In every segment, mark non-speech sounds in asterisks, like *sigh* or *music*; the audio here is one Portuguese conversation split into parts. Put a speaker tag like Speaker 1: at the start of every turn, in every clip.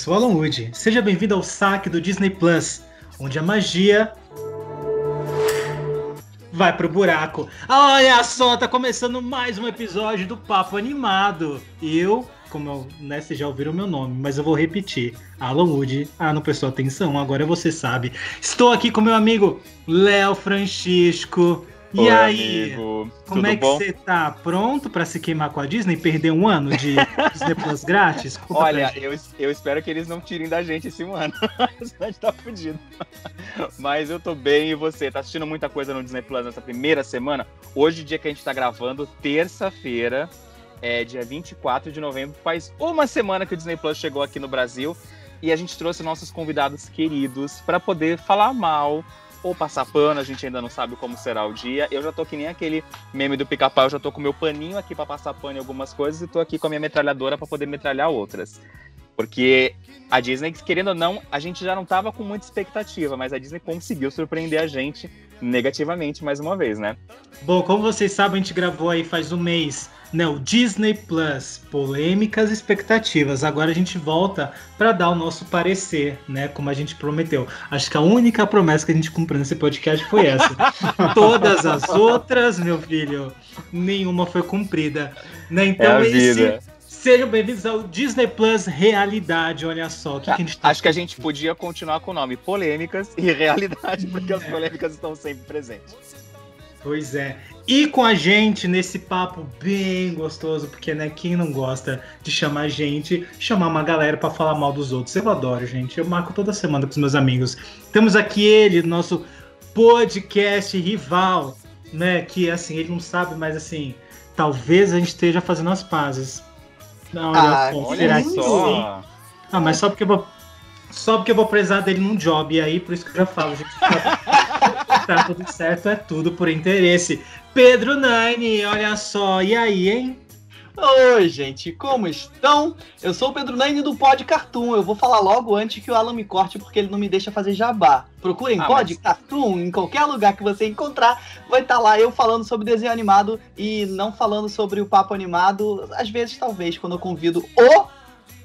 Speaker 1: Sou Alan Wood. Seja bem-vindo ao saque do Disney Plus, onde a magia vai pro buraco. Olha só, tá começando mais um episódio do Papo Animado. Eu, como eu, né, vocês já ouviram meu nome, mas eu vou repetir. Alan Wood. Ah, não prestou atenção, agora você sabe. Estou aqui com meu amigo Léo Francisco. E
Speaker 2: Oi,
Speaker 1: aí,
Speaker 2: amigo.
Speaker 1: como
Speaker 2: Tudo
Speaker 1: é que
Speaker 2: bom?
Speaker 1: você tá? Pronto pra se queimar com a Disney? Perder um ano de Disney Plus grátis? Conta
Speaker 2: Olha, eu, eu espero que eles não tirem da gente esse ano. Senão *laughs* a gente tá fudido. Mas eu tô bem e você? Tá assistindo muita coisa no Disney Plus nessa primeira semana? Hoje, dia que a gente tá gravando, terça-feira, é dia 24 de novembro. Faz uma semana que o Disney Plus chegou aqui no Brasil e a gente trouxe nossos convidados queridos para poder falar mal ou passar pano, a gente ainda não sabe como será o dia. Eu já tô que nem aquele meme do pica-pau, eu já tô com meu paninho aqui para passar pano em algumas coisas e tô aqui com a minha metralhadora para poder metralhar outras. Porque a Disney, querendo ou não, a gente já não tava com muita expectativa, mas a Disney conseguiu surpreender a gente negativamente mais uma vez, né?
Speaker 1: Bom, como vocês sabem, a gente gravou aí faz um mês, né? O Disney Plus, polêmicas expectativas. Agora a gente volta para dar o nosso parecer, né? Como a gente prometeu. Acho que a única promessa que a gente cumpriu nesse podcast foi essa. *laughs* Todas as outras, meu filho, nenhuma foi cumprida. Né? Então,
Speaker 2: é
Speaker 1: esse-. Sejam bem-vindos ao Disney Plus Realidade. Olha só, o que, que a gente tá
Speaker 2: Acho que a gente podia continuar com o nome Polêmicas e Realidade, porque
Speaker 1: É.
Speaker 2: as polêmicas estão sempre presentes.
Speaker 1: Pois é. E com a gente nesse papo bem gostoso, porque né, quem não gosta de chamar gente, chamar uma galera pra falar mal dos outros. Eu adoro, gente. Eu marco toda semana com os meus amigos. Temos aqui ele, nosso podcast rival, né? Que assim, ele não sabe, mas assim, talvez a gente esteja fazendo as pazes. Não,
Speaker 3: Ah,
Speaker 1: olha só, será que
Speaker 2: só.
Speaker 1: Ah, mas só porque eu vou. Só porque eu vou precisar dele num job, e aí por isso que eu já falo, gente. *laughs* Tá tudo certo, é tudo por interesse. Pedro Nine, olha só, e aí, hein?
Speaker 4: Oi, gente, como estão? Eu sou o Pedro Naine do Pod Cartoon. Eu vou falar logo antes que o Alan me corte, porque ele não me deixa fazer jabá. Procurem
Speaker 2: Ah,
Speaker 4: Pod
Speaker 2: mas-
Speaker 4: Cartoon em qualquer lugar que você encontrar. Vai estar lá eu falando sobre desenho animado e não falando sobre o papo animado. Às vezes, talvez, quando eu convido o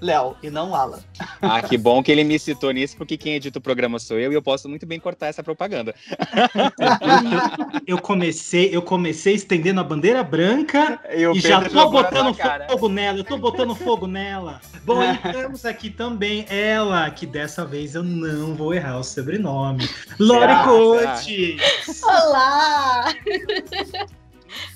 Speaker 4: Léo e não Alan.
Speaker 2: Ah, que bom que ele me citou nisso, porque quem edita o programa sou eu e eu posso muito bem cortar essa propaganda. *laughs*
Speaker 1: Eu comecei, eu comecei estendendo a bandeira branca
Speaker 2: E,
Speaker 1: e já tô botando fogo nela, eu tô botando fogo nela. Bom, *laughs* e temos aqui também ela, que dessa vez eu não vou errar o sobrenome.
Speaker 2: Será?
Speaker 1: Cote.
Speaker 5: Olá! *laughs*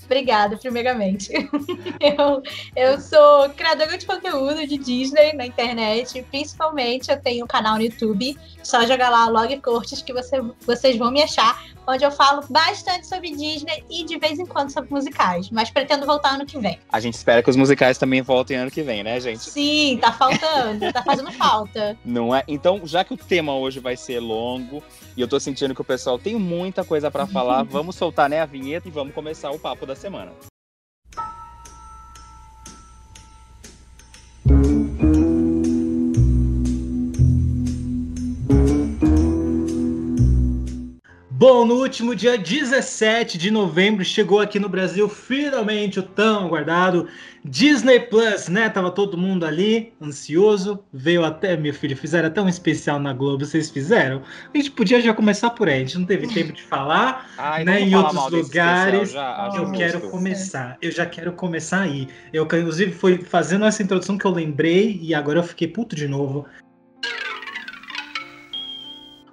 Speaker 5: Obrigada, primeiramente. *laughs* Eu, eu sou criadora de conteúdo de Disney na internet. Principalmente, eu tenho um canal no YouTube. Só jogar lá Log Cortes que você, vocês vão me achar. Onde eu falo bastante sobre Disney e de vez em quando sobre musicais. Mas pretendo voltar ano que vem.
Speaker 2: A gente espera que os musicais também voltem ano que vem, né, gente?
Speaker 5: Sim, tá faltando. tá fazendo falta. *laughs*
Speaker 2: Não é? Então, já que o tema hoje vai ser longo e eu tô sentindo que o pessoal tem muita coisa pra *laughs* falar, vamos soltar né, a vinheta e vamos começar o papo da semana.
Speaker 1: Bom, no último dia 17 de novembro chegou aqui no Brasil finalmente o tão aguardado Disney Plus, né? Tava todo mundo ali, ansioso. Veio até, meu filho, fizeram até um especial na Globo, vocês fizeram? A gente podia já começar por aí, a gente não teve tempo de falar. *laughs*
Speaker 2: Ai,
Speaker 1: Né, em outros lugares,
Speaker 2: já?
Speaker 1: Eu quero começar, eu já quero começar aí. Eu, inclusive, foi fazendo essa introdução que eu lembrei e agora eu fiquei puto de novo.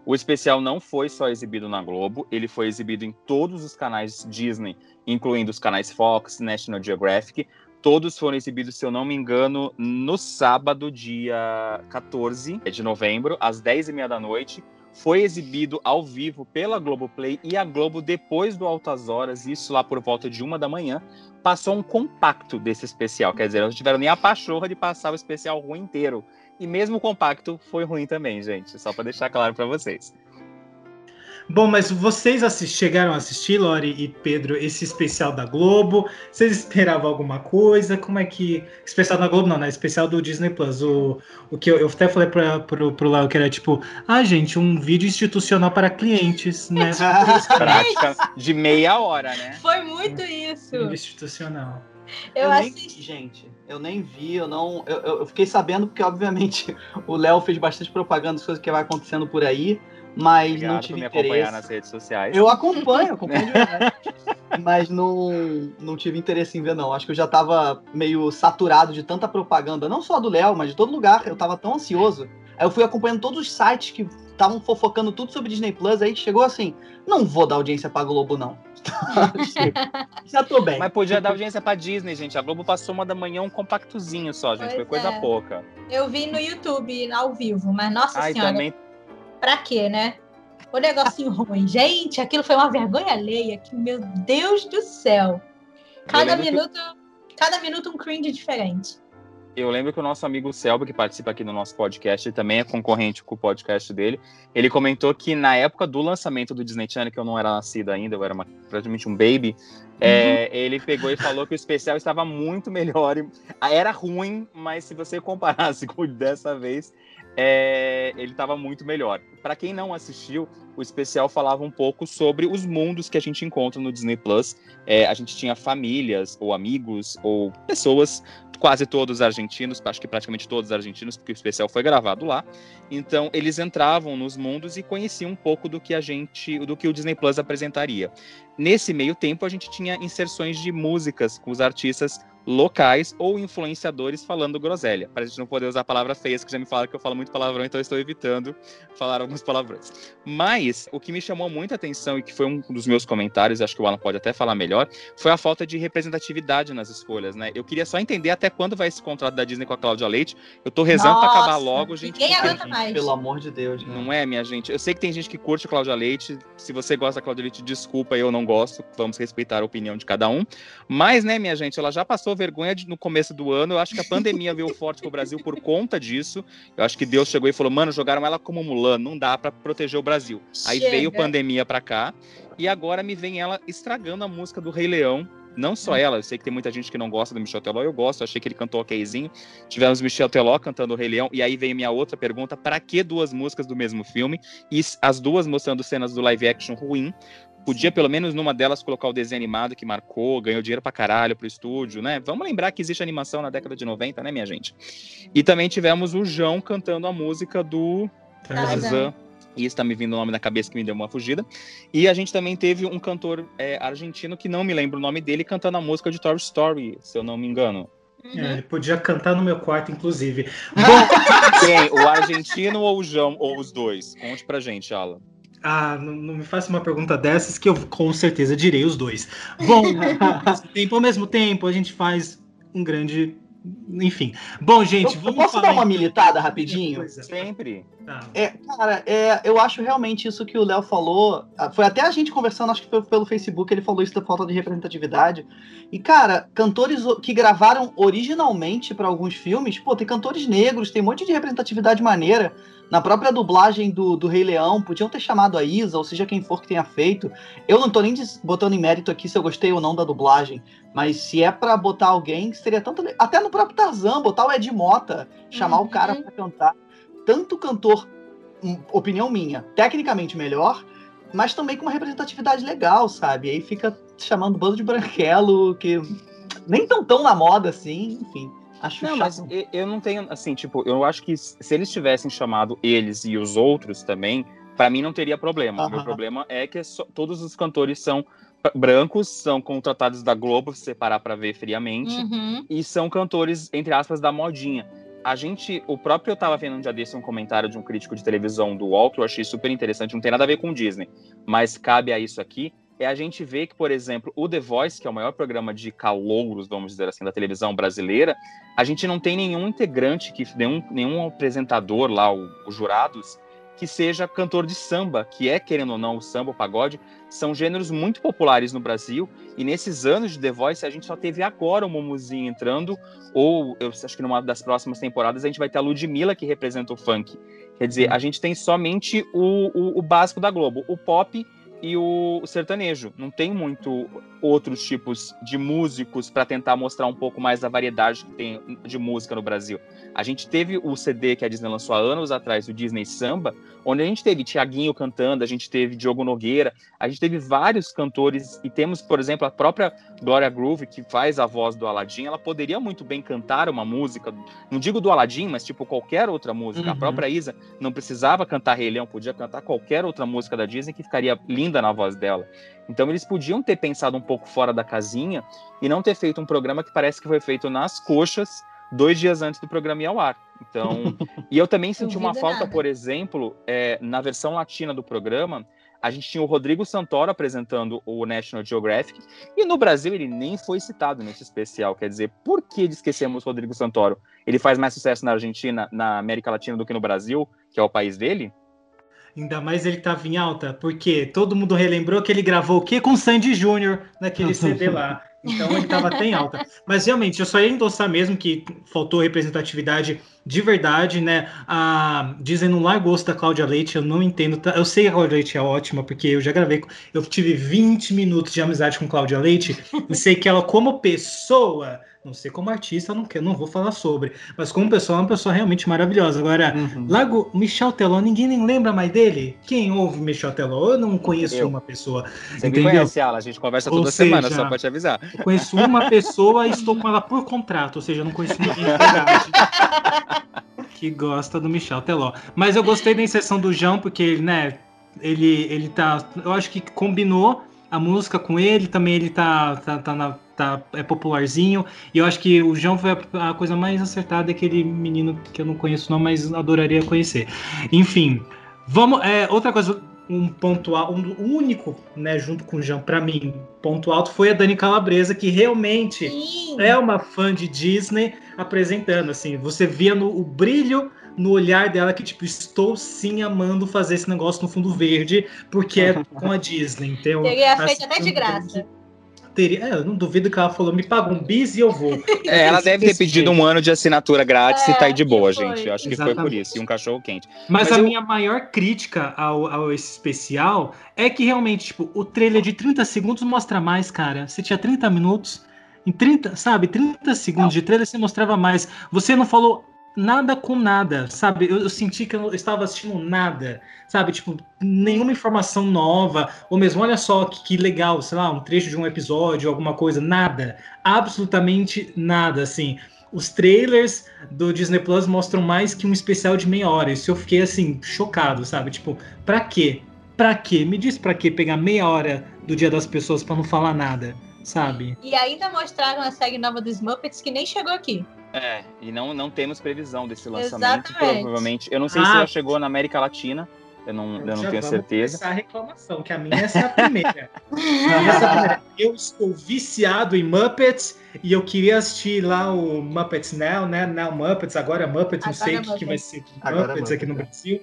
Speaker 2: O especial não foi só exibido na Globo, ele foi exibido em todos os canais Disney, incluindo os canais Fox, National Geographic, Todos foram exibidos, se eu não me engano, no sábado, dia 14 de novembro, às 10h30 da noite. Foi exibido ao vivo pela Globoplay e a Globo, depois do Altas Horas, isso lá por volta de uma da manhã, passou um compacto desse especial. Quer dizer, não tiveram nem a pachorra de passar o especial ruim inteiro. E mesmo o compacto foi ruim também, gente. Só para deixar claro para vocês.
Speaker 1: Bom, mas vocês chegaram a assistir, Lori e Pedro, esse especial da Globo? Vocês esperavam alguma coisa? Como é que. Especial da Globo, não, né? Especial do Disney Plus. O, o que eu, eu até falei pra, pro, pro Léo que era tipo, ah, gente, um vídeo institucional para clientes, né? *laughs*
Speaker 2: Prática de meia hora, né?
Speaker 5: Foi muito isso.
Speaker 1: Vídeo institucional.
Speaker 5: Eu,
Speaker 4: Eu nem
Speaker 5: assisti.
Speaker 4: gente. Eu nem vi, eu não. Eu, eu- fiquei sabendo porque, obviamente, *laughs* o Léo fez bastante propaganda das coisas que vai acontecendo por aí, mas não
Speaker 2: Obrigado por
Speaker 4: tive
Speaker 2: me acompanhar
Speaker 4: interesse.
Speaker 2: nas redes sociais.
Speaker 4: Eu acompanho, *laughs* acompanho. Mas não, não tive interesse em ver, não. Acho que eu já tava meio saturado de tanta propaganda, não só do Léo, mas de todo lugar. Eu tava tão ansioso. Aí eu fui acompanhando todos os sites que estavam fofocando tudo sobre Disney Plus. Aí chegou assim: não vou dar audiência pra Globo, não. *laughs* já tô bem.
Speaker 2: Mas podia dar audiência pra Disney, gente. A Globo passou uma da manhã um compactozinho só, gente. Foi
Speaker 5: Pois
Speaker 2: coisa
Speaker 5: é.
Speaker 2: pouca.
Speaker 5: Eu vi no YouTube ao vivo, mas nossa
Speaker 2: Ai,
Speaker 5: senhora,
Speaker 2: também.
Speaker 5: pra quê, né? O negocinho *laughs* ruim. Gente, aquilo foi uma vergonha alheia. Que, meu Deus do céu. Cada
Speaker 2: lembro que-
Speaker 5: minuto, cada minuto um cringe diferente.
Speaker 2: Eu lembro que o nosso amigo Selby, que participa aqui no nosso podcast, ele também é concorrente com o podcast dele. Ele comentou que na época do lançamento do Disney Channel, que eu não era nascido ainda, eu era uma- praticamente um baby, é, ele pegou e falou que o especial estava muito melhor. Era ruim, mas se você comparasse *laughs* com o dessa vez, é, ele estava muito melhor. Para quem não assistiu, o especial falava um pouco sobre os mundos que a gente encontra no Disney Plus. É, a gente tinha famílias, ou amigos, ou pessoas quase todos argentinos, acho que praticamente todos argentinos, porque o especial foi gravado lá. Então, eles entravam nos mundos e conheciam um pouco do que a gente, do que o Disney Plus apresentaria. Nesse meio tempo, a gente tinha inserções de músicas com os artistas locais ou influenciadores falando groselha, para a gente não poder usar palavras feias, que já me falaram que eu falo muito palavrão, então eu estou evitando falar alguns palavrões. Mas o que me chamou muita atenção e que foi um dos meus comentários, acho que o Alan pode até falar melhor, foi a falta de representatividade nas escolhas, né? Eu queria só entender até quando vai esse contrato da Disney com a Cláudia Leite. Eu tô rezando pra acabar logo, gente.
Speaker 5: Ninguém aguenta mais.
Speaker 4: Pelo amor de Deus, né?
Speaker 2: Não é, minha gente? Eu sei que tem gente que curte a Cláudia Leite. Se você gosta da Cláudia Leite, desculpa, eu não gosto. Vamos respeitar a opinião de cada um. Mas, né, minha gente, ela já passou vergonha de- no começo do ano. Eu acho que a pandemia veio forte pro Brasil por conta disso. Eu acho que Deus chegou e falou: mano, jogaram ela como Mulan, não dá pra proteger o Brasil. Aí
Speaker 5: Chega.
Speaker 2: veio pandemia pra cá. E agora me vem ela estragando a música do Rei Leão. Não só ela, eu sei que tem muita gente que não gosta do Michel Teló, eu gosto, achei que ele cantou okzinho. Tivemos Michel Teló cantando o Rei Leão, e aí veio minha outra pergunta: para que duas músicas do mesmo filme? E as duas mostrando cenas do live action ruim. Podia, pelo menos numa delas, colocar o desenho animado que marcou, ganhou dinheiro pra caralho pro estúdio, né? Vamos lembrar que existe animação na década de 90, né, minha gente? E também tivemos o João cantando a música do
Speaker 5: Tarzan.
Speaker 2: E está me vindo o nome na cabeça que me deu uma fugida. E a gente também teve um cantor é, argentino que não me lembro o nome dele cantando a música de Toy Story, se eu não me engano.
Speaker 1: É, ele podia cantar no meu quarto, inclusive. *laughs*
Speaker 2: Quem? O argentino ou o João? Ou os dois? Conte pra gente, Alan.
Speaker 1: Ah, não, não me faça uma pergunta dessas que eu com certeza direi os dois. Bom, *laughs* ao mesmo tempo, ao mesmo tempo, a gente faz um grande. Enfim. Bom, gente,
Speaker 4: Eu- eu
Speaker 1: vamos
Speaker 4: posso
Speaker 1: falar
Speaker 4: dar uma
Speaker 1: então-
Speaker 4: militada rapidinho?
Speaker 2: Sempre.
Speaker 1: Tá.
Speaker 4: É, cara, é, eu acho realmente isso que o Léo falou. ah, Foi até a gente conversando, acho que foi pelo Facebook, ele falou isso da falta de representatividade. E, cara, cantores que gravaram originalmente para alguns filmes, pô, tem cantores negros, tem um monte de representatividade maneira. Na própria dublagem do, do Rei Leão, podiam ter chamado a Isa, ou seja, quem for que tenha feito. Eu não tô nem botando em mérito aqui se eu gostei ou não da dublagem, mas se é pra botar alguém, seria tanto. Até no próprio Tarzan, botar o Ed Mota, chamar o cara
Speaker 5: Uhum.
Speaker 4: pra cantar. Tanto cantor hum, opinião minha, tecnicamente melhor, mas também com uma representatividade legal, sabe? Aí fica chamando bando de branquelo, que nem tão tão na moda assim, enfim. Acho
Speaker 2: Não,
Speaker 4: chato.
Speaker 2: mas eu não tenho, assim, tipo, eu acho que se eles tivessem chamado eles e os outros também, pra mim não teria problema. O meu problema é que só- todos os cantores são brancos, são contratados da Globo, se separar pra ver friamente,
Speaker 5: Uhum.
Speaker 2: e são cantores, entre aspas, da modinha. A gente, o próprio, eu tava vendo um dia desse um comentário de um crítico de televisão do UOL, que eu achei super interessante, não tem nada a ver com o Disney, mas cabe a isso aqui. É a gente ver que, por exemplo, o The Voice, que é o maior programa de calouros, vamos dizer assim, da televisão brasileira, a gente não tem nenhum integrante, que nenhum, nenhum apresentador lá, os jurados, que seja cantor de samba, que é, querendo ou não, o samba, o pagode, são gêneros muito populares no Brasil, e nesses anos de The Voice a gente só teve agora o Mumuzinho entrando, ou eu acho que numa das próximas temporadas a gente vai ter a Ludmilla que representa o funk. Quer dizer, a gente tem somente o, o, o básico da Globo, o pop e o, o sertanejo. Não tem muito outros tipos de músicos para tentar mostrar um pouco mais da variedade que tem de música no Brasil. A gente teve o CD que a Disney lançou há anos atrás, o Disney Samba, onde a gente teve Tiaguinho cantando, a gente teve Diogo Nogueira, a gente teve vários cantores e temos, por exemplo, a própria Gloria Groove que faz a voz do Aladdin, ela poderia muito bem cantar uma música, não digo do Aladdin, mas tipo qualquer outra música. Uhum. A própria Isa não precisava cantar Rei Leão, podia cantar qualquer outra música da Disney que ficaria linda na voz dela. Então eles podiam ter pensado um pouco fora da casinha e não ter feito um programa que parece que foi feito nas coxas dois dias antes do programa ir ao ar. Então, *laughs* e eu também senti uma falta, nada. por exemplo, é, na versão latina do programa, a gente tinha o Rodrigo Santoro apresentando o National Geographic, e no Brasil ele nem foi citado nesse especial. Quer dizer, por que esquecemos o Rodrigo Santoro? Ele faz mais sucesso na Argentina, na América Latina do que no Brasil, que é o país dele?
Speaker 1: Ainda mais ele tava em alta, porque todo mundo relembrou que ele gravou o quê com Sandy Júnior naquele *laughs* CD lá. Então ele estava até em alta. Mas realmente, eu só ia endossar mesmo que faltou representatividade de verdade, né? A Disney não largou gosto da Cláudia Leite, eu não entendo. Eu sei que a Cláudia Leite é ótima, porque eu já gravei. Eu tive 20 minutos de amizade com Cláudia Leite *laughs* e sei que ela, como pessoa, não sei como artista, não, quero, não vou falar sobre. Mas como pessoa, é uma pessoa realmente maravilhosa. Agora, uhum. Lago Michel Teló, ninguém nem lembra mais dele? Quem ouve Michel Teló? Eu não conheço eu. uma pessoa.
Speaker 2: Você entendeu? conhece ela, a gente conversa toda seja, semana, só pra te avisar.
Speaker 1: Eu conheço uma pessoa e estou com ela por contrato, ou seja, eu não conheço ninguém de verdade. *laughs* que gosta do Michel Teló. Mas eu gostei da inserção do João, porque ele, né, ele, ele tá. Eu acho que combinou a música com ele, também ele tá, tá, tá na tá, é popularzinho. E eu acho que o João foi a, a, coisa mais acertada, aquele menino que eu não conheço não, mas adoraria conhecer. Enfim, vamos. É, outra coisa, um ponto alto, um único, né, junto com o João, para mim, ponto alto foi a Dani Calabresa, que realmente Sim. é uma fã de Disney apresentando, assim, você via no, o brilho no olhar dela que, tipo, estou sim amando fazer esse negócio no fundo verde, porque é *laughs* com a Disney. Então,
Speaker 5: Teria feito até de graça
Speaker 1: teria. É, eu não duvido que ela falou, me paga um bis e eu vou. *laughs*
Speaker 2: É, ela deve ter pedido um ano de assinatura grátis é, e tá aí de boa, gente. Eu acho Exatamente. que foi por isso. E um cachorro quente.
Speaker 1: Mas, Mas a eu... minha maior crítica ao, ao esse especial é que realmente, tipo, o trailer de 30 segundos mostra mais, cara. Você tinha 30 minutos. Em 30, sabe, 30 segundos não. de trailer você mostrava mais. Você não falou nada com nada, sabe? Eu, eu, senti que eu estava assistindo nada, sabe? Tipo, nenhuma informação nova, ou mesmo, olha só que, que, legal, sei lá, um trecho de um episódio, alguma coisa, nada, absolutamente nada, assim. Os trailers do Disney Plus mostram mais que um especial de meia hora. Isso eu fiquei assim, chocado, sabe? Tipo, pra quê? Pra quê? Me diz pra quê pegar meia hora do Dia das Pessoas para não falar nada, sabe?
Speaker 5: E ainda mostraram a série nova dos Muppets que nem chegou aqui.
Speaker 2: É, e não, não temos previsão desse lançamento, Exatamente. provavelmente. Eu não sei ah, se já chegou na América Latina, eu não, eu, eu não tenho certeza.
Speaker 1: Essa reclamação, que a minha essa é a primeira. essa é a primeira. Eu estou viciado em Muppets e eu queria assistir lá o Muppets Now, né? Now Muppets, agora Muppets, não sei o que, que vai ser Muppets, Muppets aqui no é.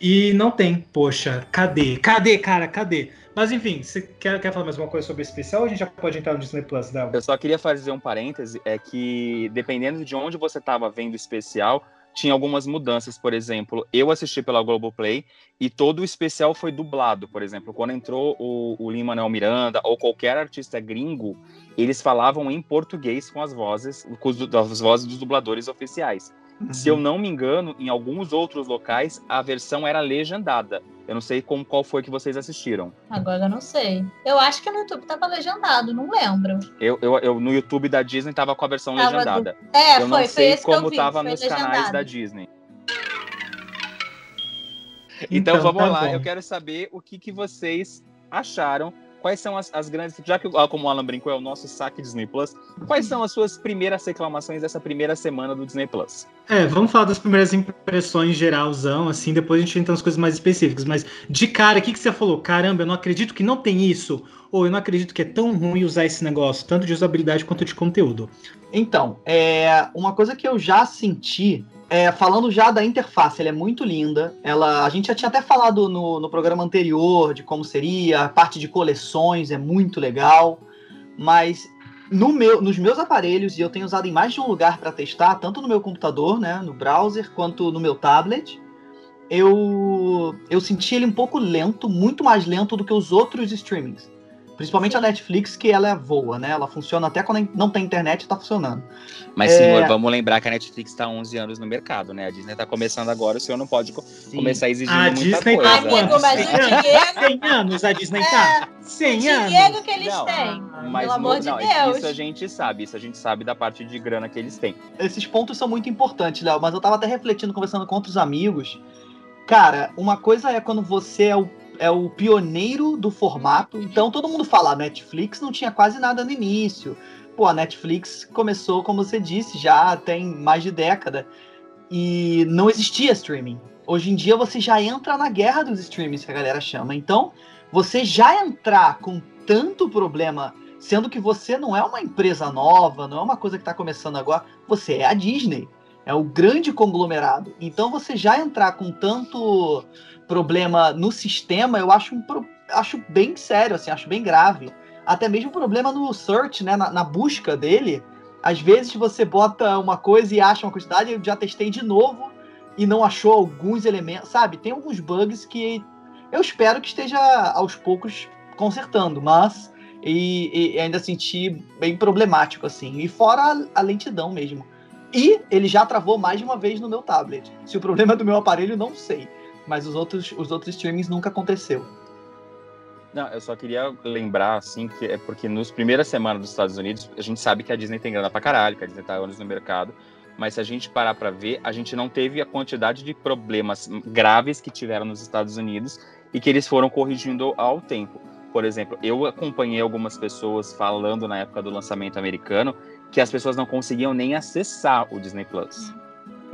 Speaker 1: E não tem, poxa, cadê? Cadê, cara, cadê? Mas enfim, você quer, quer falar mais alguma coisa sobre esse especial ou a gente já pode entrar no Disney Plus, Del?
Speaker 2: Eu só queria fazer um parêntese, é que dependendo de onde você estava vendo o especial, tinha algumas mudanças, por exemplo, eu assisti pela Globoplay e todo o especial foi dublado, por exemplo, quando entrou o, o Lin-Manuel Miranda ou qualquer artista gringo, eles falavam em português com as vozes, com as vozes dos dubladores oficiais. Uhum. Se eu não me engano, em alguns outros locais a versão era legendada. Eu não sei como, qual foi que vocês assistiram.
Speaker 5: Agora eu não sei. Eu acho que no YouTube tava legendado, não lembro.
Speaker 2: Eu, eu, eu no YouTube da Disney tava com a versão tava legendada.
Speaker 5: Do... É,
Speaker 2: eu
Speaker 5: foi,
Speaker 2: não sei
Speaker 5: foi
Speaker 2: como
Speaker 5: vi,
Speaker 2: tava nos legendado. canais da Disney. Então, então vamos tá lá, bom. eu quero saber o que, que vocês acharam quais são as, as grandes. Já que, ah, como o Alan brincou, é o nosso saque Disney Plus, quais são as suas primeiras reclamações dessa primeira semana do Disney Plus?
Speaker 1: É, vamos falar das primeiras impressões geralzão, assim, depois a gente entra nas coisas mais específicas. Mas de cara, o que, que você falou? Caramba, eu não acredito que não tem isso. Ou eu não acredito que é tão ruim usar esse negócio, tanto de usabilidade quanto de conteúdo.
Speaker 4: Então, é, uma coisa que eu já senti é, falando já da interface, ela é muito linda. Ela, a gente já tinha até falado no, no programa anterior de como seria, a parte de coleções é muito legal. Mas no meu, nos meus aparelhos, e eu tenho usado em mais de um lugar para testar, tanto no meu computador, né, no browser, quanto no meu tablet, eu, eu senti ele um pouco lento, muito mais lento do que os outros streamings. Principalmente a Netflix, que ela é voa, né? Ela funciona até quando não tem internet, tá funcionando.
Speaker 2: Mas, é... senhor, vamos lembrar que a Netflix está há 11 anos no mercado, né? A Disney está começando agora, o senhor não pode Sim. começar a exigir a muita
Speaker 1: Disney
Speaker 2: coisa.
Speaker 1: Tá Amigo, mas o dinheiro... 100 anos a Disney é, tá. 100
Speaker 5: anos. O dinheiro que eles
Speaker 2: não,
Speaker 5: têm,
Speaker 2: mas
Speaker 5: pelo amor
Speaker 2: não,
Speaker 5: de
Speaker 2: não,
Speaker 5: Deus.
Speaker 2: Isso a gente sabe, isso a gente sabe da parte de grana que eles têm.
Speaker 4: Esses pontos são muito importantes, Léo, mas eu tava até refletindo, conversando com outros amigos. Cara, uma coisa é quando você é o é o pioneiro do formato. Então todo mundo fala, a Netflix não tinha quase nada no início. Pô, a Netflix começou, como você disse, já tem mais de década. E não existia streaming. Hoje em dia você já entra na guerra dos streamings, que a galera chama. Então, você já entrar com tanto problema, sendo que você não é uma empresa nova, não é uma coisa que está começando agora, você é a Disney. É o grande conglomerado. Então você já entrar com tanto problema no sistema, eu acho, um, acho bem sério, assim, acho bem grave. Até mesmo problema no search, né, na, na busca dele. Às vezes você bota uma coisa e acha uma quantidade, eu já testei de novo e não achou alguns elementos, sabe? Tem alguns bugs que eu espero que esteja aos poucos consertando, mas e, e ainda senti bem problemático assim. E fora a, a, lentidão mesmo. E ele já travou mais de uma vez no meu tablet. Se o problema é do meu aparelho, não sei mas os outros, os outros streamings nunca aconteceu.
Speaker 2: Não, eu só queria lembrar, assim, que é porque nos primeiras semanas dos Estados Unidos, a gente sabe que a Disney tem grana pra caralho, que a Disney tá anos no mercado, mas se a gente parar para ver, a gente não teve a quantidade de problemas graves que tiveram nos Estados Unidos e que eles foram corrigindo ao tempo. Por exemplo, eu acompanhei algumas pessoas falando na época do lançamento americano que as pessoas não conseguiam nem acessar o Disney Plus. Hum.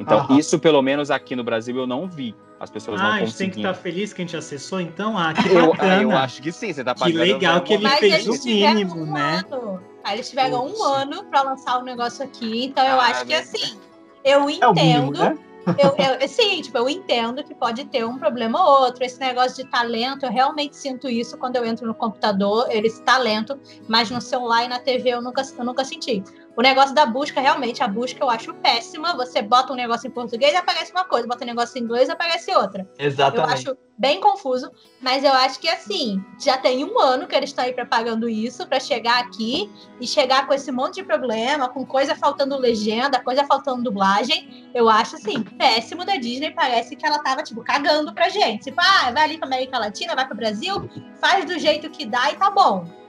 Speaker 2: Então, Aham. isso pelo menos aqui no Brasil eu não vi. As pessoas ah, não conseguiam. Ah, a gente tem
Speaker 1: que estar tá feliz que a gente acessou, então? Ah, que *laughs*
Speaker 2: eu,
Speaker 1: bacana.
Speaker 2: eu acho que sim, você tá pagando.
Speaker 1: Que legal que ele
Speaker 5: Mas
Speaker 1: fez o mínimo,
Speaker 5: um
Speaker 1: né?
Speaker 5: Ano. Aí eles tiveram um ano para lançar o um negócio aqui, então eu
Speaker 2: Ah,
Speaker 5: acho que
Speaker 2: né?
Speaker 5: assim, eu
Speaker 4: É o
Speaker 5: entendo.
Speaker 4: mínimo, né?
Speaker 5: eu, eu, sim, tipo, eu entendo que pode ter um problema ou outro. Esse negócio de talento, eu realmente sinto isso quando eu entro no computador, eles talento, mas no celular e na TV eu nunca, eu nunca senti. O negócio da busca, realmente, a busca eu acho péssima. Você bota um negócio em português, aparece uma coisa, bota um negócio em inglês, aparece outra. Eu
Speaker 4: Exatamente.
Speaker 5: acho bem confuso, mas eu acho que assim, já tem um ano que eles estão aí propagando isso para chegar aqui e chegar com esse monte de problema, com coisa faltando legenda, coisa faltando dublagem. Eu acho assim, péssimo da Disney, parece que ela tava tipo cagando pra gente. Tipo, ah, vai ali pra América Latina, vai pro Brasil, faz do jeito que dá e tá bom.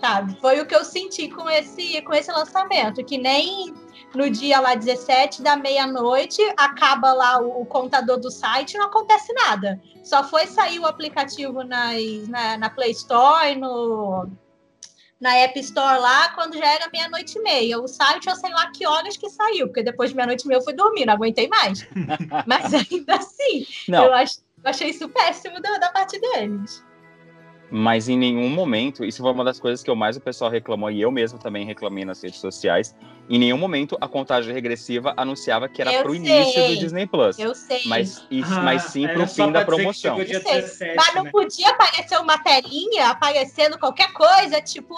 Speaker 5: Sabe? Foi o que eu senti com esse com esse lançamento, que nem no dia lá 17 da meia-noite, acaba lá o, o, contador do site, não acontece nada. Só foi sair o aplicativo nas, na, na Play Store no, na App Store lá quando já era meia-noite e meia. O site eu sei lá que horas que saiu, porque depois de meia-noite e meia eu fui dormir, não aguentei mais. *laughs* Mas ainda assim,
Speaker 2: Não.
Speaker 5: eu, ach, eu achei isso péssimo da, da parte deles.
Speaker 2: Mas em nenhum momento, isso foi uma das coisas que eu mais o pessoal reclamou, e eu mesmo também reclamei nas redes sociais. Em nenhum momento a contagem regressiva anunciava que era
Speaker 5: Eu
Speaker 2: pro
Speaker 5: sei.
Speaker 2: início do Disney Plus.
Speaker 5: Eu sei.
Speaker 2: Mas, isso,
Speaker 1: Ah,
Speaker 2: mas sim pro fim da promoção.
Speaker 1: chegou dia
Speaker 5: Eu sei.
Speaker 1: 17,
Speaker 5: Mas não
Speaker 1: né?
Speaker 5: podia aparecer uma telinha aparecendo qualquer coisa, tipo,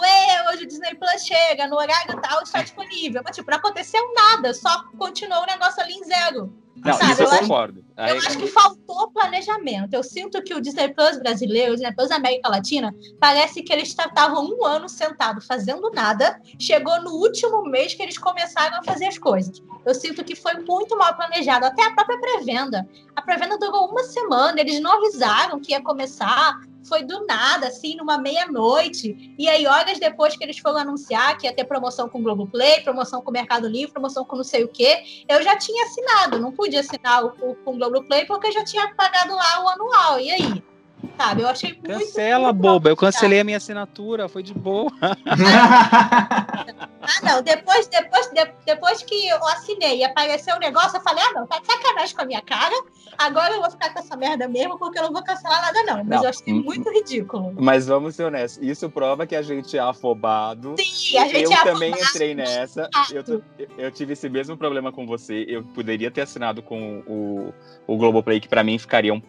Speaker 5: hoje o Disney Plus chega, no horário tal está disponível. Mas, tipo, não aconteceu nada, só continuou o negócio ali em zero.
Speaker 2: Não,
Speaker 5: Sabe,
Speaker 2: isso eu
Speaker 5: eu acho-
Speaker 2: concordo. Aí-
Speaker 5: Eu acho que faltou planejamento. Eu sinto que o Disney Plus brasileiro, o Disney Plus América Latina, parece que eles estavam um ano sentado fazendo nada. Chegou no último mês que eles começaram a fazer as coisas. Eu sinto que foi muito mal planejado. Até a própria pré-venda. A pré-venda durou uma semana, eles não avisaram que ia começar. Foi do nada, assim, numa meia-noite. E aí, horas depois que eles foram anunciar que ia ter promoção com o Globoplay, promoção com o Mercado Livre, promoção com não sei o quê, eu já tinha assinado. Não pude assinar o, o, com o Globoplay porque eu já tinha pagado lá o anual. E aí? Sabe? Eu achei muito.
Speaker 2: Cancela,
Speaker 5: muito
Speaker 2: boba. Eu cancelei a minha assinatura, foi de boa. *laughs* *laughs*
Speaker 5: Ah, não. Depois, depois, de- depois que eu assinei e apareceu o negócio, eu falei, ah, não, tá de sacanagem com a minha cara. Agora eu vou ficar com essa merda mesmo, porque eu não vou cancelar nada, não. Mas
Speaker 2: Não.
Speaker 5: eu achei muito ridículo.
Speaker 2: Mas vamos ser honestos, isso prova que a gente é afobado.
Speaker 5: Sim, a gente
Speaker 2: eu
Speaker 5: é
Speaker 2: também
Speaker 5: afobado.
Speaker 2: entrei nessa. Eu, eu tive esse mesmo problema com você. Eu poderia ter assinado com o, o Globoplay, que pra mim ficaria um.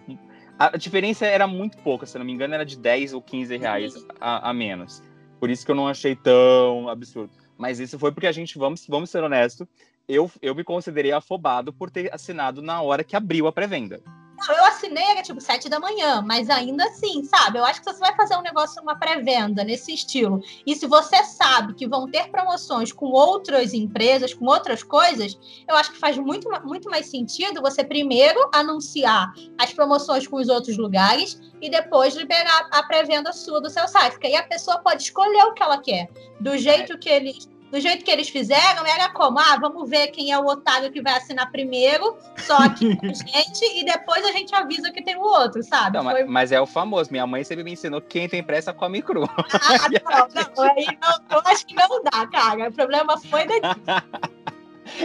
Speaker 2: A diferença era muito pouca, se não me engano, era de 10 ou 15 reais a, a menos. Por isso que eu não achei tão absurdo. Mas isso foi porque a gente, vamos, vamos ser honestos, eu, eu me considerei afobado por ter assinado na hora que abriu a pré-venda.
Speaker 5: Não, eu assinei, era tipo sete da manhã, mas ainda assim, sabe? Eu acho que se você vai fazer um negócio, uma pré-venda nesse estilo, e se você sabe que vão ter promoções com outras empresas, com outras coisas, eu acho que faz muito, muito mais sentido você primeiro anunciar as promoções com os outros lugares e depois liberar a pré-venda sua do seu site. Porque aí a pessoa pode escolher o que ela quer. Do jeito que eles. Do jeito que eles fizeram, era como, ah, vamos ver quem é o otário que vai assinar primeiro, só aqui com a *laughs* gente, e depois a gente avisa que tem o outro, sabe?
Speaker 2: Não,
Speaker 5: Foi
Speaker 2: mas, mas é o famoso. Minha mãe sempre me ensinou que quem tem pressa come cru.
Speaker 5: Ah, não, não, *laughs* aí não, eu acho que não dá, cara. O problema foi daqui.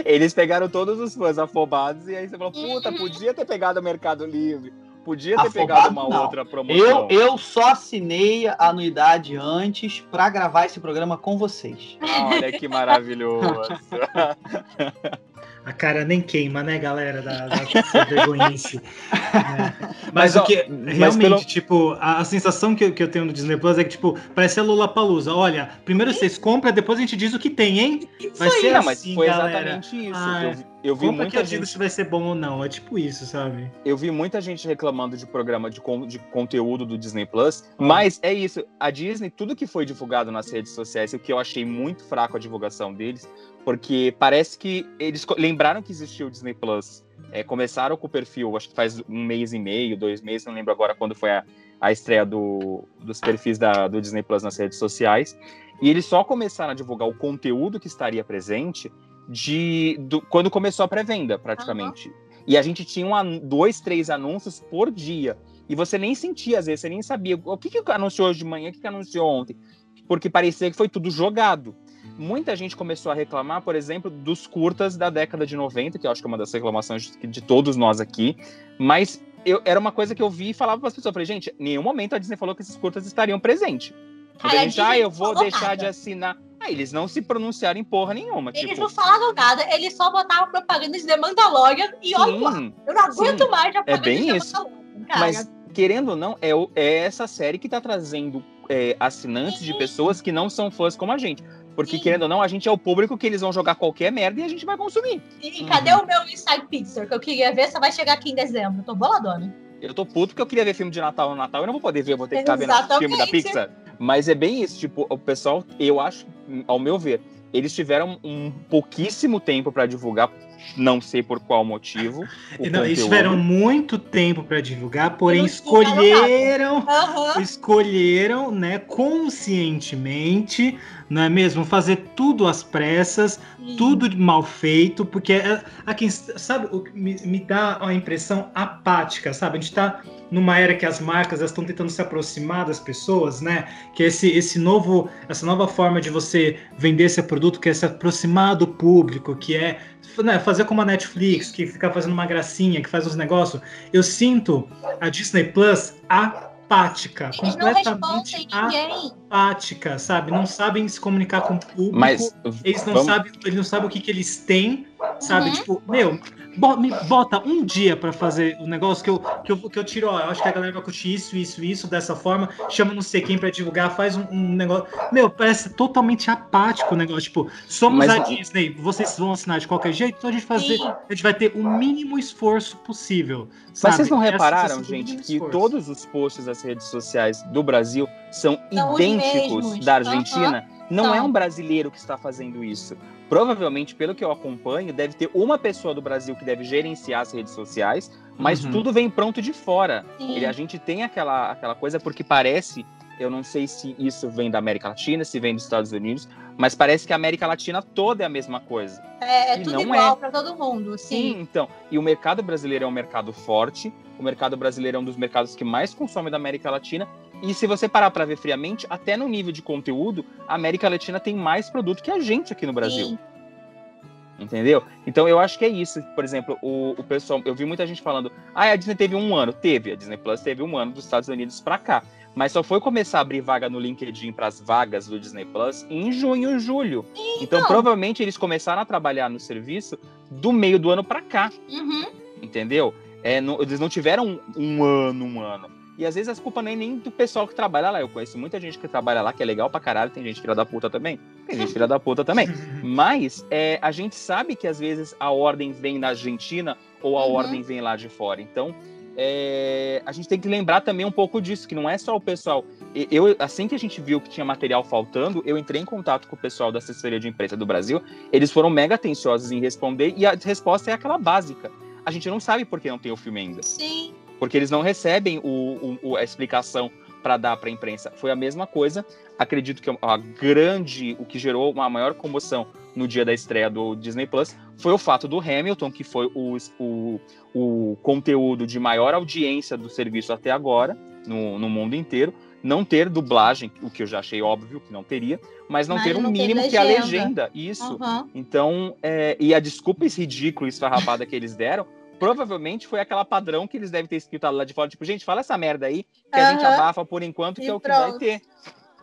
Speaker 2: Eles pegaram todos os fãs afobados e aí você falou, puta,
Speaker 5: Uhum.
Speaker 2: podia ter pegado o Mercado Livre, podia ter
Speaker 4: Afobado,
Speaker 2: pegado uma
Speaker 4: não.
Speaker 2: outra promoção.
Speaker 4: Eu, eu só assinei a anuidade antes pra gravar esse programa com vocês.
Speaker 2: Olha que maravilhoso. *laughs*
Speaker 1: A cara nem queima, né, galera, da, da vergonhice. né? *laughs* Mas,
Speaker 2: Mas,
Speaker 1: o
Speaker 2: ó,
Speaker 1: que
Speaker 2: mas
Speaker 1: realmente,
Speaker 2: pelo-
Speaker 1: tipo, a, a sensação que, eu- que eu tenho no Disney Plus é que, tipo, parece a Lula Palusa. Olha, primeiro vocês compram, depois a gente diz o que tem, hein? Vai ser
Speaker 2: Não, mas
Speaker 1: assim,
Speaker 2: foi
Speaker 1: galera.
Speaker 2: exatamente isso.
Speaker 1: Ah,
Speaker 2: eu, vi- eu vi
Speaker 1: Compra que
Speaker 2: muita
Speaker 1: eu digo
Speaker 2: gente,
Speaker 1: se vai ser bom ou não. É tipo isso, sabe?
Speaker 2: eu vi muita gente reclamando de programa de, con- de conteúdo do Disney Plus, mas é isso. A Disney, tudo que foi divulgado nas redes sociais, o que eu achei muito fraco a divulgação deles, porque parece que eles lembraram que existia o Disney Plus. É, começaram com o perfil, acho que faz um mês e meio, dois meses, não lembro agora quando foi a, a estreia do- dos perfis da- do Disney Plus nas redes sociais. E eles só começaram a divulgar o conteúdo que estaria presente de do- quando começou a pré-venda, praticamente. E a gente tinha um dois, três anúncios por dia. E você nem sentia, às vezes, você nem sabia o que, que anunciou hoje de manhã, o que, que anunciou ontem. Porque parecia que foi tudo jogado. Muita gente começou a reclamar, por exemplo, dos curtas da década de 90, que eu acho que é uma das reclamações de, de todos nós aqui. Mas eu, era uma coisa que eu vi e falava para as pessoas. Eu falei, gente, em nenhum momento a Disney falou que esses curtas estariam presentes.
Speaker 5: Cara,
Speaker 2: Muita
Speaker 5: a
Speaker 2: gente, ah, eu vou deixar
Speaker 5: nada.
Speaker 2: de assinar. Ah, eles não se pronunciaram em porra nenhuma.
Speaker 5: Eles
Speaker 2: tipo,
Speaker 5: não falaram nada, eles só botaram propaganda de The Mandalorian e olha lá. Eu não aguento
Speaker 2: Sim,
Speaker 5: mais a propaganda
Speaker 2: bem
Speaker 5: de
Speaker 2: isso.
Speaker 5: Cara.
Speaker 2: Mas, querendo ou não, é, é essa série que tá trazendo é, assinantes de
Speaker 5: Sim.
Speaker 2: pessoas que não são fãs como a gente. Porque,
Speaker 5: Sim.
Speaker 2: querendo ou não, a gente é o público que eles vão jogar qualquer merda e a gente vai consumir.
Speaker 5: E cadê o meu Inside Pixar que eu queria ver? Só vai chegar aqui em dezembro. Tô boladona.
Speaker 2: Eu tô puto porque eu queria ver filme de Natal no Natal e não vou poder ver, eu vou ter que estar vendo
Speaker 5: Exatamente.
Speaker 2: filme da Pixar. Mas é bem isso, tipo, o pessoal, eu acho, ao meu ver, eles tiveram um pouquíssimo tempo pra divulgar, não sei por qual motivo.
Speaker 1: E não, eles tiveram muito tempo pra divulgar, porém escolheram
Speaker 5: Aham.
Speaker 1: escolheram, né, conscientemente, não é mesmo, fazer tudo às pressas, tudo mal feito, porque é, a quem sabe o que me, me dá a impressão apática, sabe? A gente tá numa era que as marcas estão tentando se aproximar das pessoas, né? Que esse esse novo essa nova forma de você vender seu produto, que é se aproximar do público, que é né, fazer como a Netflix, que fica fazendo uma gracinha, que faz os negócios. Eu sinto a Disney Plus apática,
Speaker 5: Eles não
Speaker 1: completamente
Speaker 5: respondem ninguém.
Speaker 1: Apática, sabe? Não sabem se comunicar com o público.
Speaker 2: Mas
Speaker 1: Eles não
Speaker 2: vamos-
Speaker 1: sabem, eles não sabem o que, que eles têm, sabe?
Speaker 5: Uhum.
Speaker 1: Tipo, meu, bo- me bota um dia pra fazer o negócio que eu, que eu, que eu tiro, ó, eu acho que a galera vai curtir isso, isso, isso, dessa forma, chama não sei quem pra divulgar, faz um, um negócio. Meu, parece totalmente apático o negócio. Tipo, somos
Speaker 2: Mas-
Speaker 1: a Disney, vocês vão assinar de qualquer jeito, então a gente fazer,
Speaker 5: Sim.
Speaker 1: a gente vai ter o mínimo esforço possível.
Speaker 2: Mas
Speaker 1: sabe?
Speaker 2: vocês não
Speaker 1: Essa
Speaker 2: repararam,
Speaker 1: do
Speaker 2: gente, que
Speaker 1: esforço.
Speaker 2: todos os posts das redes sociais do Brasil são,
Speaker 5: São os
Speaker 2: idênticos
Speaker 5: mesmos.
Speaker 2: da Argentina? Não
Speaker 5: São.
Speaker 2: é um brasileiro que está fazendo isso. Provavelmente, pelo que eu acompanho, deve ter uma pessoa do Brasil que deve gerenciar as redes sociais, mas
Speaker 1: Uhum.
Speaker 2: tudo vem pronto de fora.
Speaker 5: Sim.
Speaker 2: Ele, a gente tem aquela, aquela coisa porque parece, eu não sei se isso vem da América Latina, se vem dos Estados Unidos, Mas parece que a América Latina toda é a mesma coisa.
Speaker 5: É, é
Speaker 2: E
Speaker 5: tudo
Speaker 2: não
Speaker 5: igual
Speaker 2: é.
Speaker 5: pra todo mundo,
Speaker 2: Sim,
Speaker 5: sim.
Speaker 2: então. E o mercado brasileiro é um mercado forte. O mercado brasileiro é um dos mercados que mais consome da América Latina. E se você parar para ver friamente, até no nível de conteúdo, a América Latina tem mais produto que a gente aqui no Brasil.
Speaker 5: Sim.
Speaker 2: Entendeu? Então eu acho que é isso. Por exemplo, o, o pessoal, eu vi muita gente falando, ah, a Disney teve um ano. Teve, a Disney Plus teve um ano dos Estados Unidos pra cá. Mas só foi começar a abrir vaga no LinkedIn para as vagas do Disney Plus em junho, julho. Então,
Speaker 5: Então.
Speaker 2: provavelmente eles começaram a trabalhar no serviço do meio do ano pra cá,
Speaker 5: Uhum.
Speaker 2: entendeu? É, não- eles não tiveram um, um ano, um ano. E às vezes as culpas nem, nem do pessoal que trabalha lá. Eu conheço muita gente que trabalha lá, que é legal pra caralho. Tem gente filha da puta também. Tem gente filha da puta também. *laughs* Mas é, a gente sabe que às vezes a ordem vem da Argentina ou a
Speaker 5: Uhum.
Speaker 2: ordem vem lá de fora. Então, é, a gente tem que lembrar também um pouco disso, que não é só o pessoal. Eu, assim que a gente viu que tinha material faltando, eu entrei em contato com o pessoal da assessoria de imprensa do Brasil. Eles foram mega atenciosos em responder e a resposta é aquela básica. A gente não sabe por que não tem o filme ainda
Speaker 5: Sim.
Speaker 2: Porque eles não recebem o, o- o- a explicação para dar para a imprensa. Foi a mesma coisa. Acredito que a grande, o que gerou uma maior comoção no dia da estreia do Disney Plus foi o fato do Hamilton, que foi o, o, o conteúdo de maior audiência do serviço até agora, no, no mundo inteiro, não ter dublagem, o que eu já achei óbvio que não teria, mas não
Speaker 5: Mas
Speaker 2: ter um
Speaker 5: não ter
Speaker 2: mínimo que a
Speaker 5: legenda.
Speaker 2: Isso.
Speaker 5: Aham.
Speaker 2: Então, é, e a desculpa ridícula e esfarrapada que eles deram, provavelmente foi aquela padrão que eles devem ter escrito lá de fora, tipo, gente, fala essa merda aí, que a gente abafa por enquanto, que
Speaker 5: E
Speaker 2: é o que vai
Speaker 5: pronto.
Speaker 2: ter.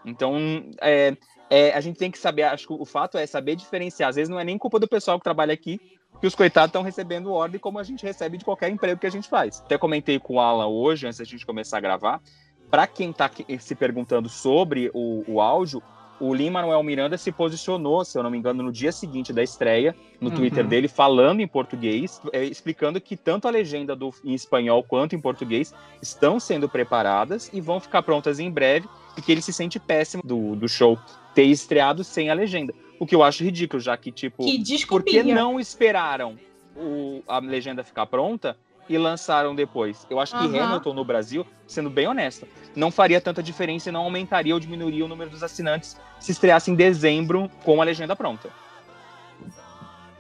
Speaker 2: Então, é, é, a gente tem que saber, acho que o fato é saber diferenciar. Às vezes não é nem culpa do pessoal que trabalha aqui, que os coitados estão recebendo ordem como a gente recebe de qualquer emprego que a gente faz. Até comentei com o Alan hoje, antes da gente começar a gravar, para quem está se perguntando sobre o, o áudio, o Lima Manuel Miranda se posicionou, se eu não me engano, no dia seguinte da estreia, no
Speaker 1: Uhum.
Speaker 2: Twitter dele, falando em português, é, explicando que tanto a legenda do, em espanhol quanto em português estão sendo preparadas e vão ficar prontas em breve, e que ele se sente péssimo do, do show ter estreado sem a legenda. O que eu acho ridículo, já que, tipo,
Speaker 5: Que
Speaker 2: por que não esperaram o- a legenda ficar pronta e lançaram depois? Eu acho que. Hamilton no Brasil, sendo bem honesto, não faria tanta diferença e não aumentaria ou diminuiria o número dos assinantes se estreasse em dezembro com a legenda pronta.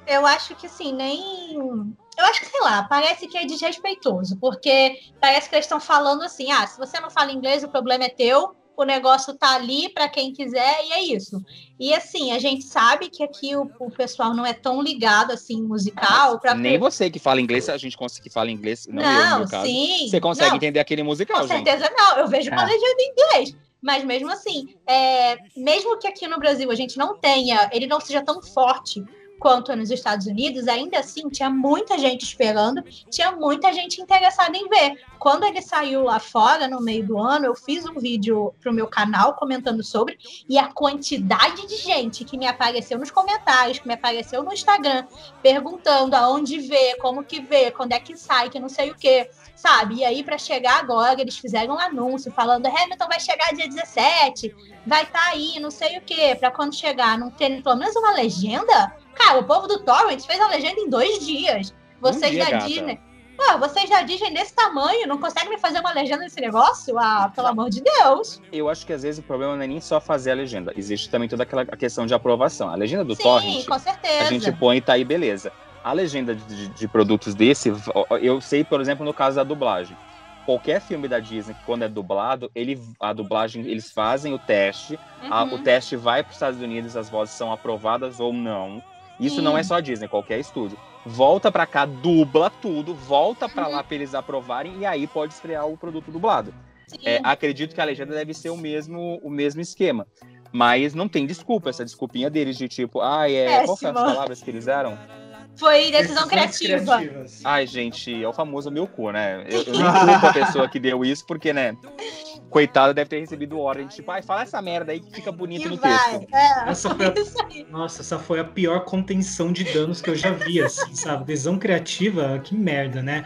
Speaker 5: Eu acho que assim, nem. Eu acho que, sei lá, parece que é desrespeitoso, porque parece que eles estão falando assim: ah, se você não fala inglês, o problema é teu, o negócio tá ali para quem quiser, e é isso. E assim, a gente sabe que aqui o, o pessoal não é tão ligado assim musical. Pra...
Speaker 2: Nem você que fala inglês, a gente consegue que fala inglês, não, eu
Speaker 5: Não,
Speaker 2: meu caso.
Speaker 5: sim.
Speaker 2: Você consegue
Speaker 5: não,
Speaker 2: entender aquele musical,
Speaker 5: Com
Speaker 2: gente?
Speaker 5: certeza não, eu vejo com a
Speaker 2: Ah.
Speaker 5: legenda em inglês. Mas mesmo assim, é, mesmo que aqui no Brasil a gente não tenha, ele não seja tão forte quanto nos Estados Unidos, ainda assim tinha muita gente esperando, tinha muita gente interessada em ver. Quando ele saiu lá fora, no meio do ano, eu fiz um vídeo pro meu canal comentando sobre, e a quantidade de gente que me apareceu nos comentários, que me apareceu no Instagram, perguntando aonde vê, como que vê, quando é que sai, que não sei o quê sabe? E aí, para chegar agora, eles fizeram um anúncio falando: Hamilton vai chegar dia 17, vai estar aí, não sei o quê, para quando chegar, não ter pelo menos uma legenda. Cara, o povo do Torrent fez a legenda em dois dias. Vocês
Speaker 2: dia,
Speaker 5: da
Speaker 2: gata.
Speaker 5: Disney. Pô, vocês da Disney desse tamanho, não conseguem me fazer uma legenda nesse negócio? Ah, pelo amor de Deus.
Speaker 2: Eu acho que às vezes o problema não é nem só fazer a legenda. Existe também toda aquela questão de aprovação. A legenda do
Speaker 5: Sim,
Speaker 2: Torrent,
Speaker 5: com certeza.
Speaker 2: a gente põe e tá aí, beleza. A legenda de, de- produtos desse, eu sei, por exemplo, no caso da dublagem. Qualquer filme da Disney que quando é dublado, ele, a dublagem, eles fazem o teste, a-
Speaker 5: Uhum.
Speaker 2: o teste vai para os Estados Unidos, as vozes são aprovadas ou não. Isso não é só a Disney, qualquer estúdio. Volta para cá, dubla tudo, volta para
Speaker 5: Uhum.
Speaker 2: lá para eles aprovarem e aí pode estrear o produto dublado. É, acredito que a legenda deve ser o mesmo, o mesmo esquema. Mas não tem desculpa, essa desculpinha deles de tipo, ai, é. Qual foi as palavras que eles deram?
Speaker 5: Foi decisão criativa.
Speaker 1: criativas.
Speaker 2: Ai, gente, é o famoso meu cu, né? Eu, eu *laughs* nem culpo a pessoa que deu isso, porque, né? Coitado deve ter recebido ordem de tipo, ai, fala essa merda aí que fica bonito
Speaker 5: Que
Speaker 2: no
Speaker 5: vai.
Speaker 2: texto.
Speaker 5: É,
Speaker 1: Essa foi a-. *laughs* Nossa, essa foi a pior contenção de danos que eu já vi, assim, sabe? Decisão criativa, que merda, né?